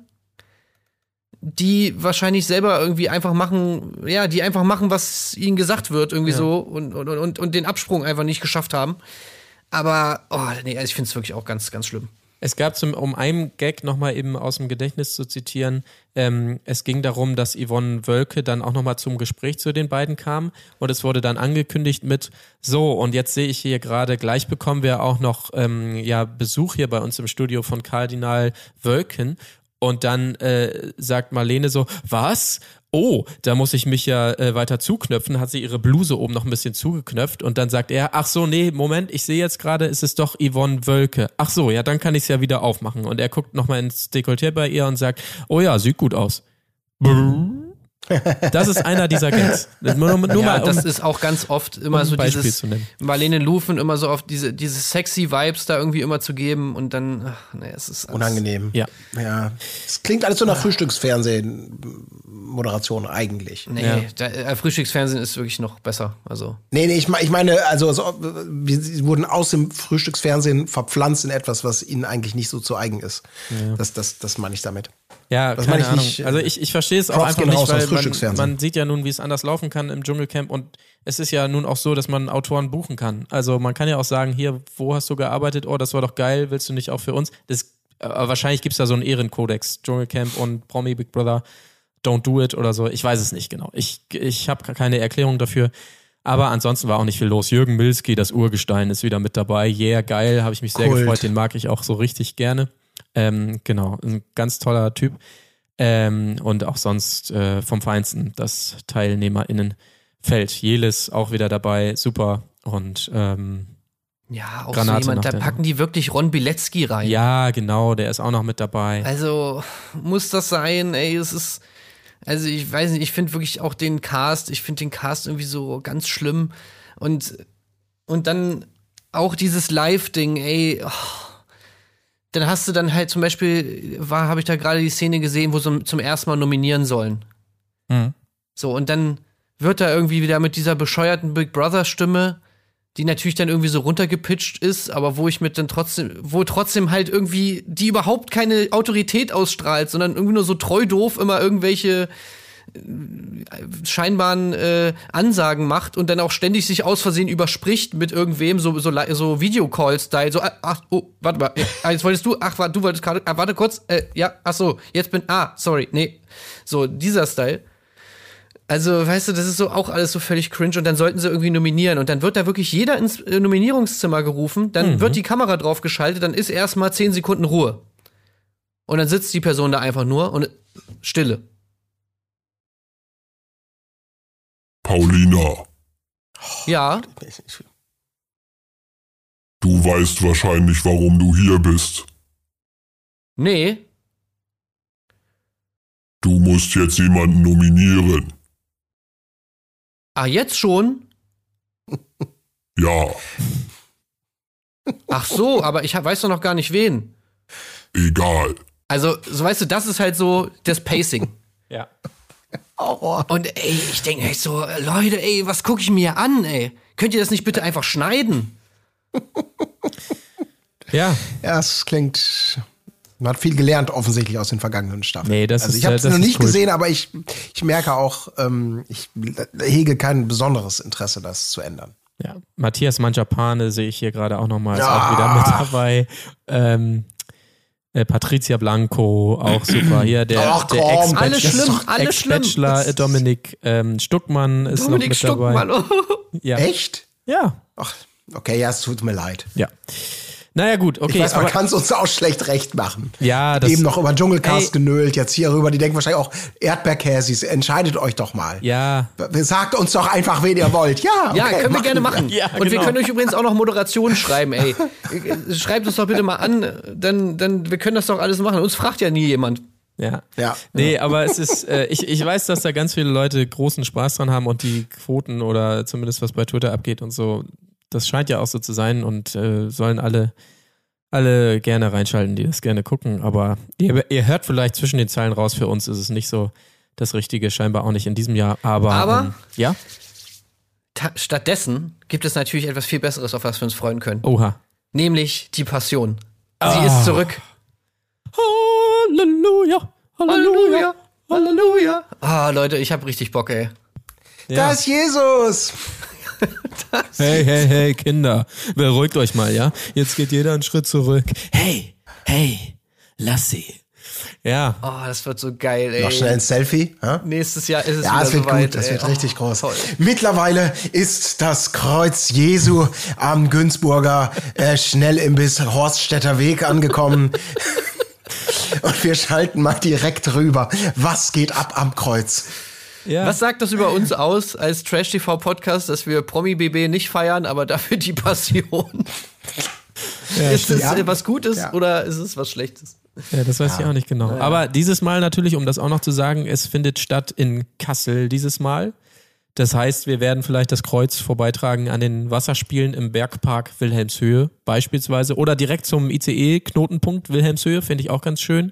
Speaker 1: die wahrscheinlich selber irgendwie einfach machen, ja, die einfach machen, was ihnen gesagt wird, irgendwie so und, und, und, und den Absprung einfach nicht geschafft haben. Aber, oh, nee, also ich finde es wirklich auch ganz, ganz schlimm.
Speaker 4: Es gab zum, um einen Gag nochmal eben aus dem Gedächtnis zu zitieren, ähm, es ging darum, dass Yvonne Wölke dann auch nochmal zum Gespräch zu den beiden kam und es wurde dann angekündigt mit, so und jetzt sehe ich hier gerade, gleich bekommen wir auch noch ähm, ja, Besuch hier bei uns im Studio von Kardinal Wölken und dann äh, sagt Marlene so, was? Oh, da muss ich mich ja äh, weiter zuknöpfen, hat sie ihre Bluse oben noch ein bisschen zugeknöpft und dann sagt er, ach so, nee, Moment, ich sehe jetzt gerade, es ist doch Yvonne Wölke. Ach so, ja, dann kann ich es ja wieder aufmachen. Und er guckt nochmal ins Dekolleté bei ihr und sagt, oh ja, sieht gut aus. Das ist einer dieser Gags. Nur, nur
Speaker 1: ja,
Speaker 4: mal, um,
Speaker 1: das ist auch ganz oft immer
Speaker 4: um
Speaker 1: so
Speaker 4: Beispiel
Speaker 1: dieses
Speaker 4: zu nennen.
Speaker 1: Marlene Lufen immer so oft diese, diese sexy Vibes da irgendwie immer zu geben und dann, ach, nee, es ist alles-
Speaker 5: Unangenehm.
Speaker 4: Ja.
Speaker 5: Ja. Es klingt alles so nach Frühstücksfernsehen-Moderation eigentlich.
Speaker 1: Nee,
Speaker 4: Ja.
Speaker 1: da, äh, Frühstücksfernsehen ist wirklich noch besser. Also
Speaker 5: Nee, nee, ich, ich meine, also so, wir, sie wurden aus dem Frühstücksfernsehen verpflanzt in etwas, was ihnen eigentlich nicht so zu eigen ist. Das, das, das meine ich damit.
Speaker 4: Ja,
Speaker 5: Das
Speaker 4: keine Ahnung.
Speaker 5: nicht,
Speaker 4: also ich, ich verstehe es auch einfach nicht, weil man, man sieht ja nun, wie es anders laufen kann im Dschungelcamp und es ist ja nun auch so, dass man Autoren buchen kann. Also man kann ja auch sagen, hier, wo hast du gearbeitet? Oh, das war doch geil, willst du nicht auch für uns? Das, wahrscheinlich gibt es da so einen Ehrenkodex, Dschungelcamp und Promi Big Brother, don't do it oder so. Ich weiß es nicht genau. Ich, ich habe keine Erklärung dafür. Aber ansonsten war auch nicht viel los. Jürgen Milski, das Urgestein, ist wieder mit dabei. Yeah, geil, habe ich mich sehr
Speaker 5: Kult.
Speaker 4: gefreut. Den mag ich auch so richtig gerne. Ähm, genau, ein ganz toller Typ. Ähm, und auch sonst äh, vom Feinsten das TeilnehmerInnenfeld. Jelis auch wieder dabei, super. Und ähm,
Speaker 1: ja, auch
Speaker 4: Granate
Speaker 1: so jemand, da packen die wirklich Ron Bilecki rein.
Speaker 4: ja, genau, der ist auch noch mit dabei.
Speaker 1: Also muss das sein, ey, es ist also ich weiß nicht, ich finde wirklich auch den Cast, ich finde den Cast irgendwie so ganz schlimm und und dann auch dieses Live-Ding, ey, oh, dann hast du dann halt zum Beispiel, war, habe ich da gerade die Szene gesehen, wo sie zum ersten Mal nominieren sollen.
Speaker 4: Mhm.
Speaker 1: So, und dann wird da irgendwie wieder mit dieser bescheuerten Big Brother-Stimme, die natürlich dann irgendwie so runtergepitcht ist, aber wo ich mit dann trotzdem, wo trotzdem halt irgendwie, die überhaupt keine Autorität ausstrahlt, sondern irgendwie nur so treu doof immer irgendwelche scheinbaren äh, Ansagen macht und dann auch ständig sich aus Versehen überspricht mit irgendwem, so, so, so Videocall-Style, so, ah, ach, oh, warte mal, ah, jetzt wolltest du, ach, warte, du wolltest gerade, ah, warte kurz, äh, ja, ach so, jetzt bin, ah, sorry, nee, so, dieser Style. Also, weißt du, das ist so auch alles so völlig cringe und dann sollten sie irgendwie nominieren und dann wird da wirklich jeder ins äh, Nominierungszimmer gerufen, dann wird die Kamera draufgeschaltet, dann ist erstmal zehn Sekunden Ruhe. Und dann sitzt die Person da einfach nur und Stille.
Speaker 6: Paulina,
Speaker 1: Ja,
Speaker 6: du weißt wahrscheinlich, warum du hier bist.
Speaker 1: nee,
Speaker 6: Du musst jetzt jemanden nominieren.
Speaker 1: ah, jetzt schon?
Speaker 6: Ja,
Speaker 1: Ach so, aber ich weiß doch noch gar nicht wen.
Speaker 6: egal.
Speaker 1: Also, so weißt du, das ist halt so das Pacing.
Speaker 4: Ja.
Speaker 1: Und ey, ich denke echt so, Leute, ey, was gucke ich mir an, ey? Könnt ihr das nicht bitte einfach schneiden? [LAUGHS]
Speaker 4: Ja,
Speaker 5: ja, es klingt. Man hat viel gelernt, offensichtlich aus den vergangenen Staffeln.
Speaker 4: Nee, das
Speaker 5: also
Speaker 4: ist,
Speaker 5: ich habe es noch nicht
Speaker 4: cool.
Speaker 5: gesehen, aber ich, ich merke auch, ähm, ich hege kein besonderes Interesse, das zu ändern.
Speaker 4: ja. Matthias Manjapane sehe ich hier gerade auch nochmal, ist
Speaker 5: Ja.
Speaker 4: auch wieder mit dabei. Ähm, äh, Patricia Blanco, auch super. Hier der,
Speaker 5: Ach,
Speaker 4: der
Speaker 5: komm,
Speaker 4: Ex-Bachelor-
Speaker 1: Alles schlimm, alles schlimm.
Speaker 4: Ex-Bachelor äh, Dominik ähm, Stuckmann ist
Speaker 1: Dominik
Speaker 4: noch mit dabei.
Speaker 1: Stuckmann.
Speaker 4: Ja.
Speaker 5: Echt?
Speaker 4: Ja.
Speaker 5: Ach, okay, ja, es tut mir leid.
Speaker 4: Ja. Naja, gut, okay.
Speaker 5: ich weiß, man kann es uns auch schlecht recht machen.
Speaker 4: ja, das,
Speaker 5: Eben noch über Dschungelcast
Speaker 4: Ey.
Speaker 5: genölt, jetzt hier rüber. Die denken wahrscheinlich auch, Erdbeerkäsis, entscheidet euch doch mal.
Speaker 4: Ja,
Speaker 5: Sagt uns doch einfach, wen ihr wollt. Ja,
Speaker 1: Ja,
Speaker 5: okay,
Speaker 1: können wir gerne machen.
Speaker 4: Ja,
Speaker 1: und wir
Speaker 4: genau.
Speaker 1: können euch übrigens auch noch Moderation [LAUGHS] schreiben, ey. Schreibt uns doch bitte mal an, dann, dann, wir können das doch alles machen. Uns fragt ja nie jemand.
Speaker 4: ja.
Speaker 5: Ja.
Speaker 4: Nee, aber es ist, äh, ich, ich weiß, dass da ganz viele Leute großen Spaß dran haben und die Quoten oder zumindest was bei Twitter abgeht und so, das scheint ja auch so zu sein und äh, sollen alle, alle gerne reinschalten, die das gerne gucken. Aber ihr, ihr hört vielleicht zwischen den Zeilen raus, für uns ist es nicht so das Richtige, scheinbar auch nicht in diesem Jahr. Aber,
Speaker 1: Aber-
Speaker 4: ähm, ja,
Speaker 1: Ta stattdessen gibt es natürlich etwas viel Besseres, auf was wir uns freuen können.
Speaker 4: oha.
Speaker 1: Nämlich die Passion. Sie ist zurück.
Speaker 4: Halleluja,
Speaker 1: Halleluja, Halleluja. Ah, Leute, ich hab richtig Bock, ey.
Speaker 5: Da ist Jesus.
Speaker 4: Hey, hey, hey, Kinder, beruhigt euch mal, ja? Jetzt geht jeder einen Schritt zurück. Hey, hey, lass sie. Ja,
Speaker 1: Oh, das wird so geil, ey.
Speaker 5: Noch schnell ein Selfie. Ja,
Speaker 1: Nächstes Jahr ist es
Speaker 5: ja
Speaker 1: wieder
Speaker 5: es wird
Speaker 1: soweit,
Speaker 5: gut, das
Speaker 1: ey.
Speaker 5: wird
Speaker 1: Oh,
Speaker 5: richtig groß.
Speaker 1: toll.
Speaker 5: Mittlerweile ist das Kreuz Jesu am Günzburger äh, Schnellimbiss Horststädter Weg angekommen. [LAUGHS] Und wir schalten mal direkt rüber. Was geht ab am Kreuz?
Speaker 4: Ja.
Speaker 1: Was sagt das über uns aus als Trash-TV-Podcast, dass wir Promi-BB nicht feiern, aber dafür die Passion? ist es
Speaker 5: Ja.
Speaker 1: äh, was Gutes
Speaker 5: Ja.
Speaker 1: oder ist es was Schlechtes?
Speaker 4: Ja, das weiß ich auch nicht genau. Aber dieses Mal natürlich, um das auch noch zu sagen, es findet statt in Kassel dieses Mal. Das heißt, wir werden vielleicht das Kreuz vorbeitragen an den Wasserspielen im Bergpark Wilhelmshöhe beispielsweise oder direkt zum ICE-Knotenpunkt Wilhelmshöhe, finde ich auch ganz schön.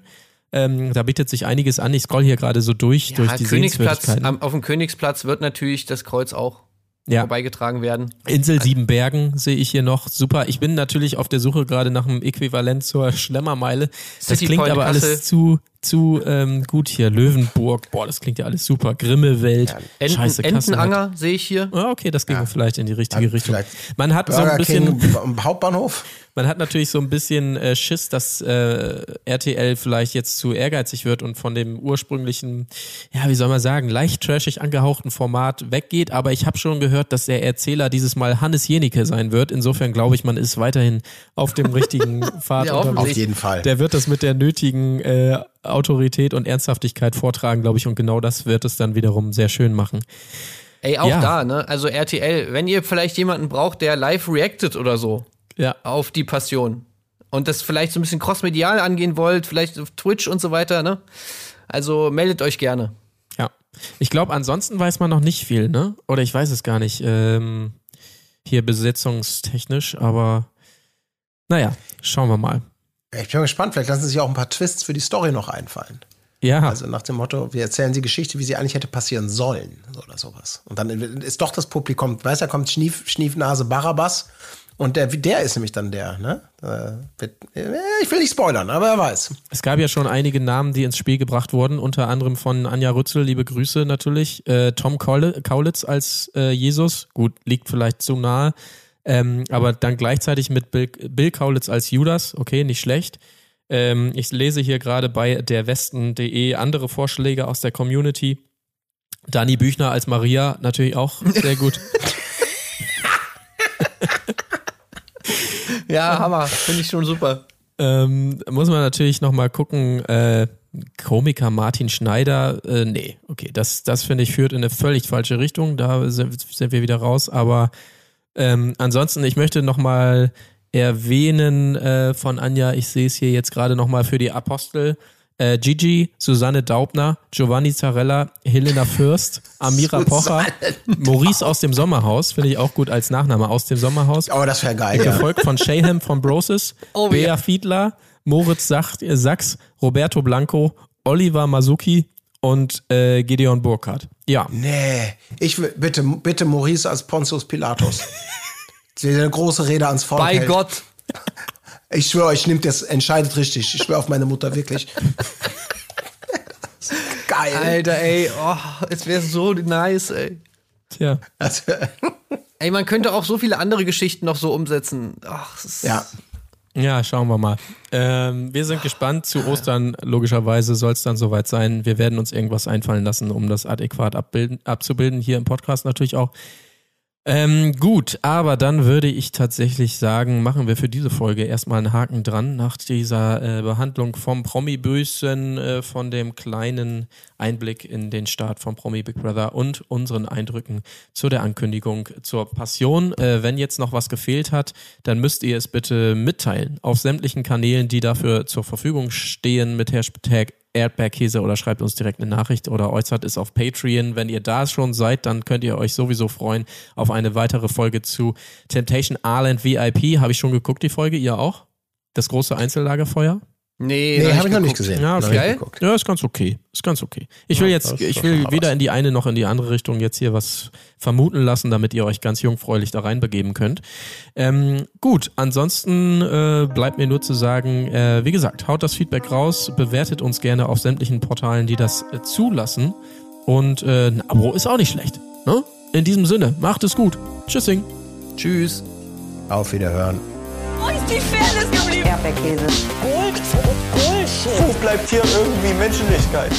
Speaker 4: Ähm, da bietet sich einiges an. Ich scroll hier gerade so durch, durch die
Speaker 1: Königsplatz,
Speaker 4: Sehenswürdigkeiten.
Speaker 1: am, auf dem Königsplatz wird natürlich das Kreuz auch
Speaker 4: Ja.
Speaker 1: vorbeigetragen werden.
Speaker 4: Insel Siebenbergen sehe ich hier noch. Super. Ich bin natürlich auf der Suche gerade nach einem Äquivalent zur Schlemmermeile. Das
Speaker 1: City
Speaker 4: klingt
Speaker 1: Point
Speaker 4: aber
Speaker 1: Kassel.
Speaker 4: alles zu, zu ähm, gut hier. Löwenburg. Boah, das klingt ja alles super. Grimmelwelt.
Speaker 1: Enten,
Speaker 4: Scheiße, Kassel.
Speaker 1: Entenanger sehe ich hier.
Speaker 4: Ah, okay, das ging vielleicht in die richtige
Speaker 5: Ja,
Speaker 4: Richtung. Man hat so ein
Speaker 5: Burger
Speaker 4: bisschen,
Speaker 5: King Hauptbahnhof.
Speaker 4: man hat natürlich so ein bisschen äh, Schiss, dass äh, RTL vielleicht jetzt zu ehrgeizig wird und von dem ursprünglichen, ja, wie soll man sagen, leicht trashig angehauchten Format weggeht. Aber ich habe schon gehört, dass der Erzähler dieses Mal Hannes Jenicke sein wird. Insofern glaube ich, man ist weiterhin auf dem richtigen [LAUGHS] Pfad
Speaker 1: Ja.
Speaker 5: Auf jeden Fall.
Speaker 4: Der wird das mit der nötigen äh, Autorität und Ernsthaftigkeit vortragen, glaube ich. Und genau das wird es dann wiederum sehr schön machen.
Speaker 1: Ey, auch
Speaker 4: Ja.
Speaker 1: da, ne? Also RTL, wenn ihr vielleicht jemanden braucht, der live reactet oder so
Speaker 4: Ja.
Speaker 1: auf die Passion und das vielleicht so ein bisschen crossmedial angehen wollt, vielleicht auf Twitch und so weiter, ne? Also meldet euch gerne.
Speaker 4: Ja. Ich glaube, ansonsten weiß man noch nicht viel, ne? Oder ich weiß es gar nicht. Ähm, hier besetzungstechnisch, aber naja, schauen wir mal.
Speaker 5: Ich bin gespannt, vielleicht lassen sich auch ein paar Twists für die Story noch einfallen.
Speaker 4: Ja,
Speaker 5: Also nach dem Motto, wir erzählen die Geschichte, wie sie eigentlich hätte passieren sollen oder sowas. Und dann ist doch das Publikum, weißt du, da kommt Schnief, Schniefnase Barabbas und der, der ist nämlich dann der, ne? Äh, äh, ich will nicht spoilern, aber er weiß.
Speaker 4: es gab ja schon einige Namen, die ins Spiel gebracht wurden, unter anderem von Anja Rützel, liebe Grüße natürlich. Äh, Tom Kaul- Kaulitz als äh, Jesus, gut, liegt vielleicht zu nahe. Ähm, aber dann gleichzeitig mit Bill, Bill Kaulitz als Judas, okay, nicht schlecht. Ähm, ich lese hier gerade bei derwesten.de andere Vorschläge aus der Community. Dani Büchner als Maria, natürlich auch sehr gut. [LAUGHS]
Speaker 1: Ja, Hammer. Finde ich schon super.
Speaker 4: ähm, muss man natürlich nochmal gucken, äh, Komiker Martin Schneider, äh, nee, okay, das, das finde ich führt in eine völlig falsche Richtung, da sind, sind wir wieder raus, aber ähm, ansonsten, ich möchte nochmal erwähnen äh, von Anja, ich sehe es hier jetzt gerade nochmal für die Apostel, äh, Gigi, Susanne Daubner, Giovanni Zarella, Helena Fürst, Amira [LAUGHS] Pocher, Maurice aus dem Sommerhaus, finde ich auch gut als Nachname, aus dem Sommerhaus.
Speaker 5: Aber das wäre geil. Ja.
Speaker 4: Gefolgt von Shayham von Brosis,
Speaker 1: Oh,
Speaker 4: Bea
Speaker 1: ja.
Speaker 4: Fiedler, Moritz Sach äh, Sachs, Roberto Blanco, Oliver Masuki und äh, Gideon Burkhardt. Ja,
Speaker 5: Nee, ich will, bitte, bitte Maurice als Pontius Pilatus. [LAUGHS] Eine große Rede ans Volk
Speaker 1: Bei
Speaker 5: hält.
Speaker 1: Gott.
Speaker 5: Ich schwöre euch, nimmt das, entscheidet richtig. Ich schwöre auf meine Mutter, wirklich. [LAUGHS] Geil.
Speaker 1: Alter, ey. Oh, es wäre so nice, ey.
Speaker 4: tja.
Speaker 5: Also, [LAUGHS]
Speaker 1: Ey, man könnte auch so viele andere Geschichten noch so umsetzen. Ach,
Speaker 5: ja.
Speaker 4: Ja, schauen wir mal. Ähm, wir sind gespannt. Zu Ostern, logischerweise, soll es dann soweit sein. Wir werden uns irgendwas einfallen lassen, um das adäquat abbilden, abzubilden. Hier im Podcast natürlich auch. Ähm, gut, aber dann würde ich tatsächlich sagen, machen wir für diese Folge erstmal einen Haken dran nach dieser äh, Behandlung vom Promi-Bösen, äh, von dem kleinen Einblick in den Start von Promi Big Brother und unseren Eindrücken zu der Ankündigung zur Passion. Äh, wenn jetzt noch was gefehlt hat, dann müsst ihr es bitte mitteilen auf sämtlichen Kanälen, die dafür zur Verfügung stehen mit Hashtag Erdbeerkäse oder schreibt uns direkt eine Nachricht oder äußert es auf Patreon. Wenn ihr da schon seid, dann könnt ihr euch sowieso freuen auf eine weitere Folge zu Temptation Island VIP. Habe ich schon geguckt, die Folge, ihr auch? Das große Einzellagerfeuer?
Speaker 1: Nee,
Speaker 5: Nee,
Speaker 1: hab
Speaker 5: habe ich noch nicht
Speaker 1: geguckt.
Speaker 5: gesehen.
Speaker 4: Ja, okay.
Speaker 1: Geil.
Speaker 5: geguckt.
Speaker 4: Ja, ist ganz okay. Ist ganz okay. Ich will
Speaker 5: Ja,
Speaker 4: jetzt, ich will weder
Speaker 5: was.
Speaker 4: in die eine noch in die andere Richtung jetzt hier was vermuten lassen, damit ihr euch ganz jungfräulich da reinbegeben könnt. Ähm, gut, ansonsten äh, bleibt mir nur zu sagen, äh, wie gesagt, haut das Feedback raus, bewertet uns gerne auf sämtlichen Portalen, die das äh, zulassen. Und äh, ein Abo ist auch nicht schlecht. Ne? In diesem Sinne, macht es gut. Tschüssing.
Speaker 1: Tschüss.
Speaker 5: Auf Wiederhören.
Speaker 2: Ist die Fairness geblieben?
Speaker 3: Erdbeerkäse.
Speaker 2: Gold, Gold,
Speaker 3: Wo bleibt hier irgendwie Menschlichkeit?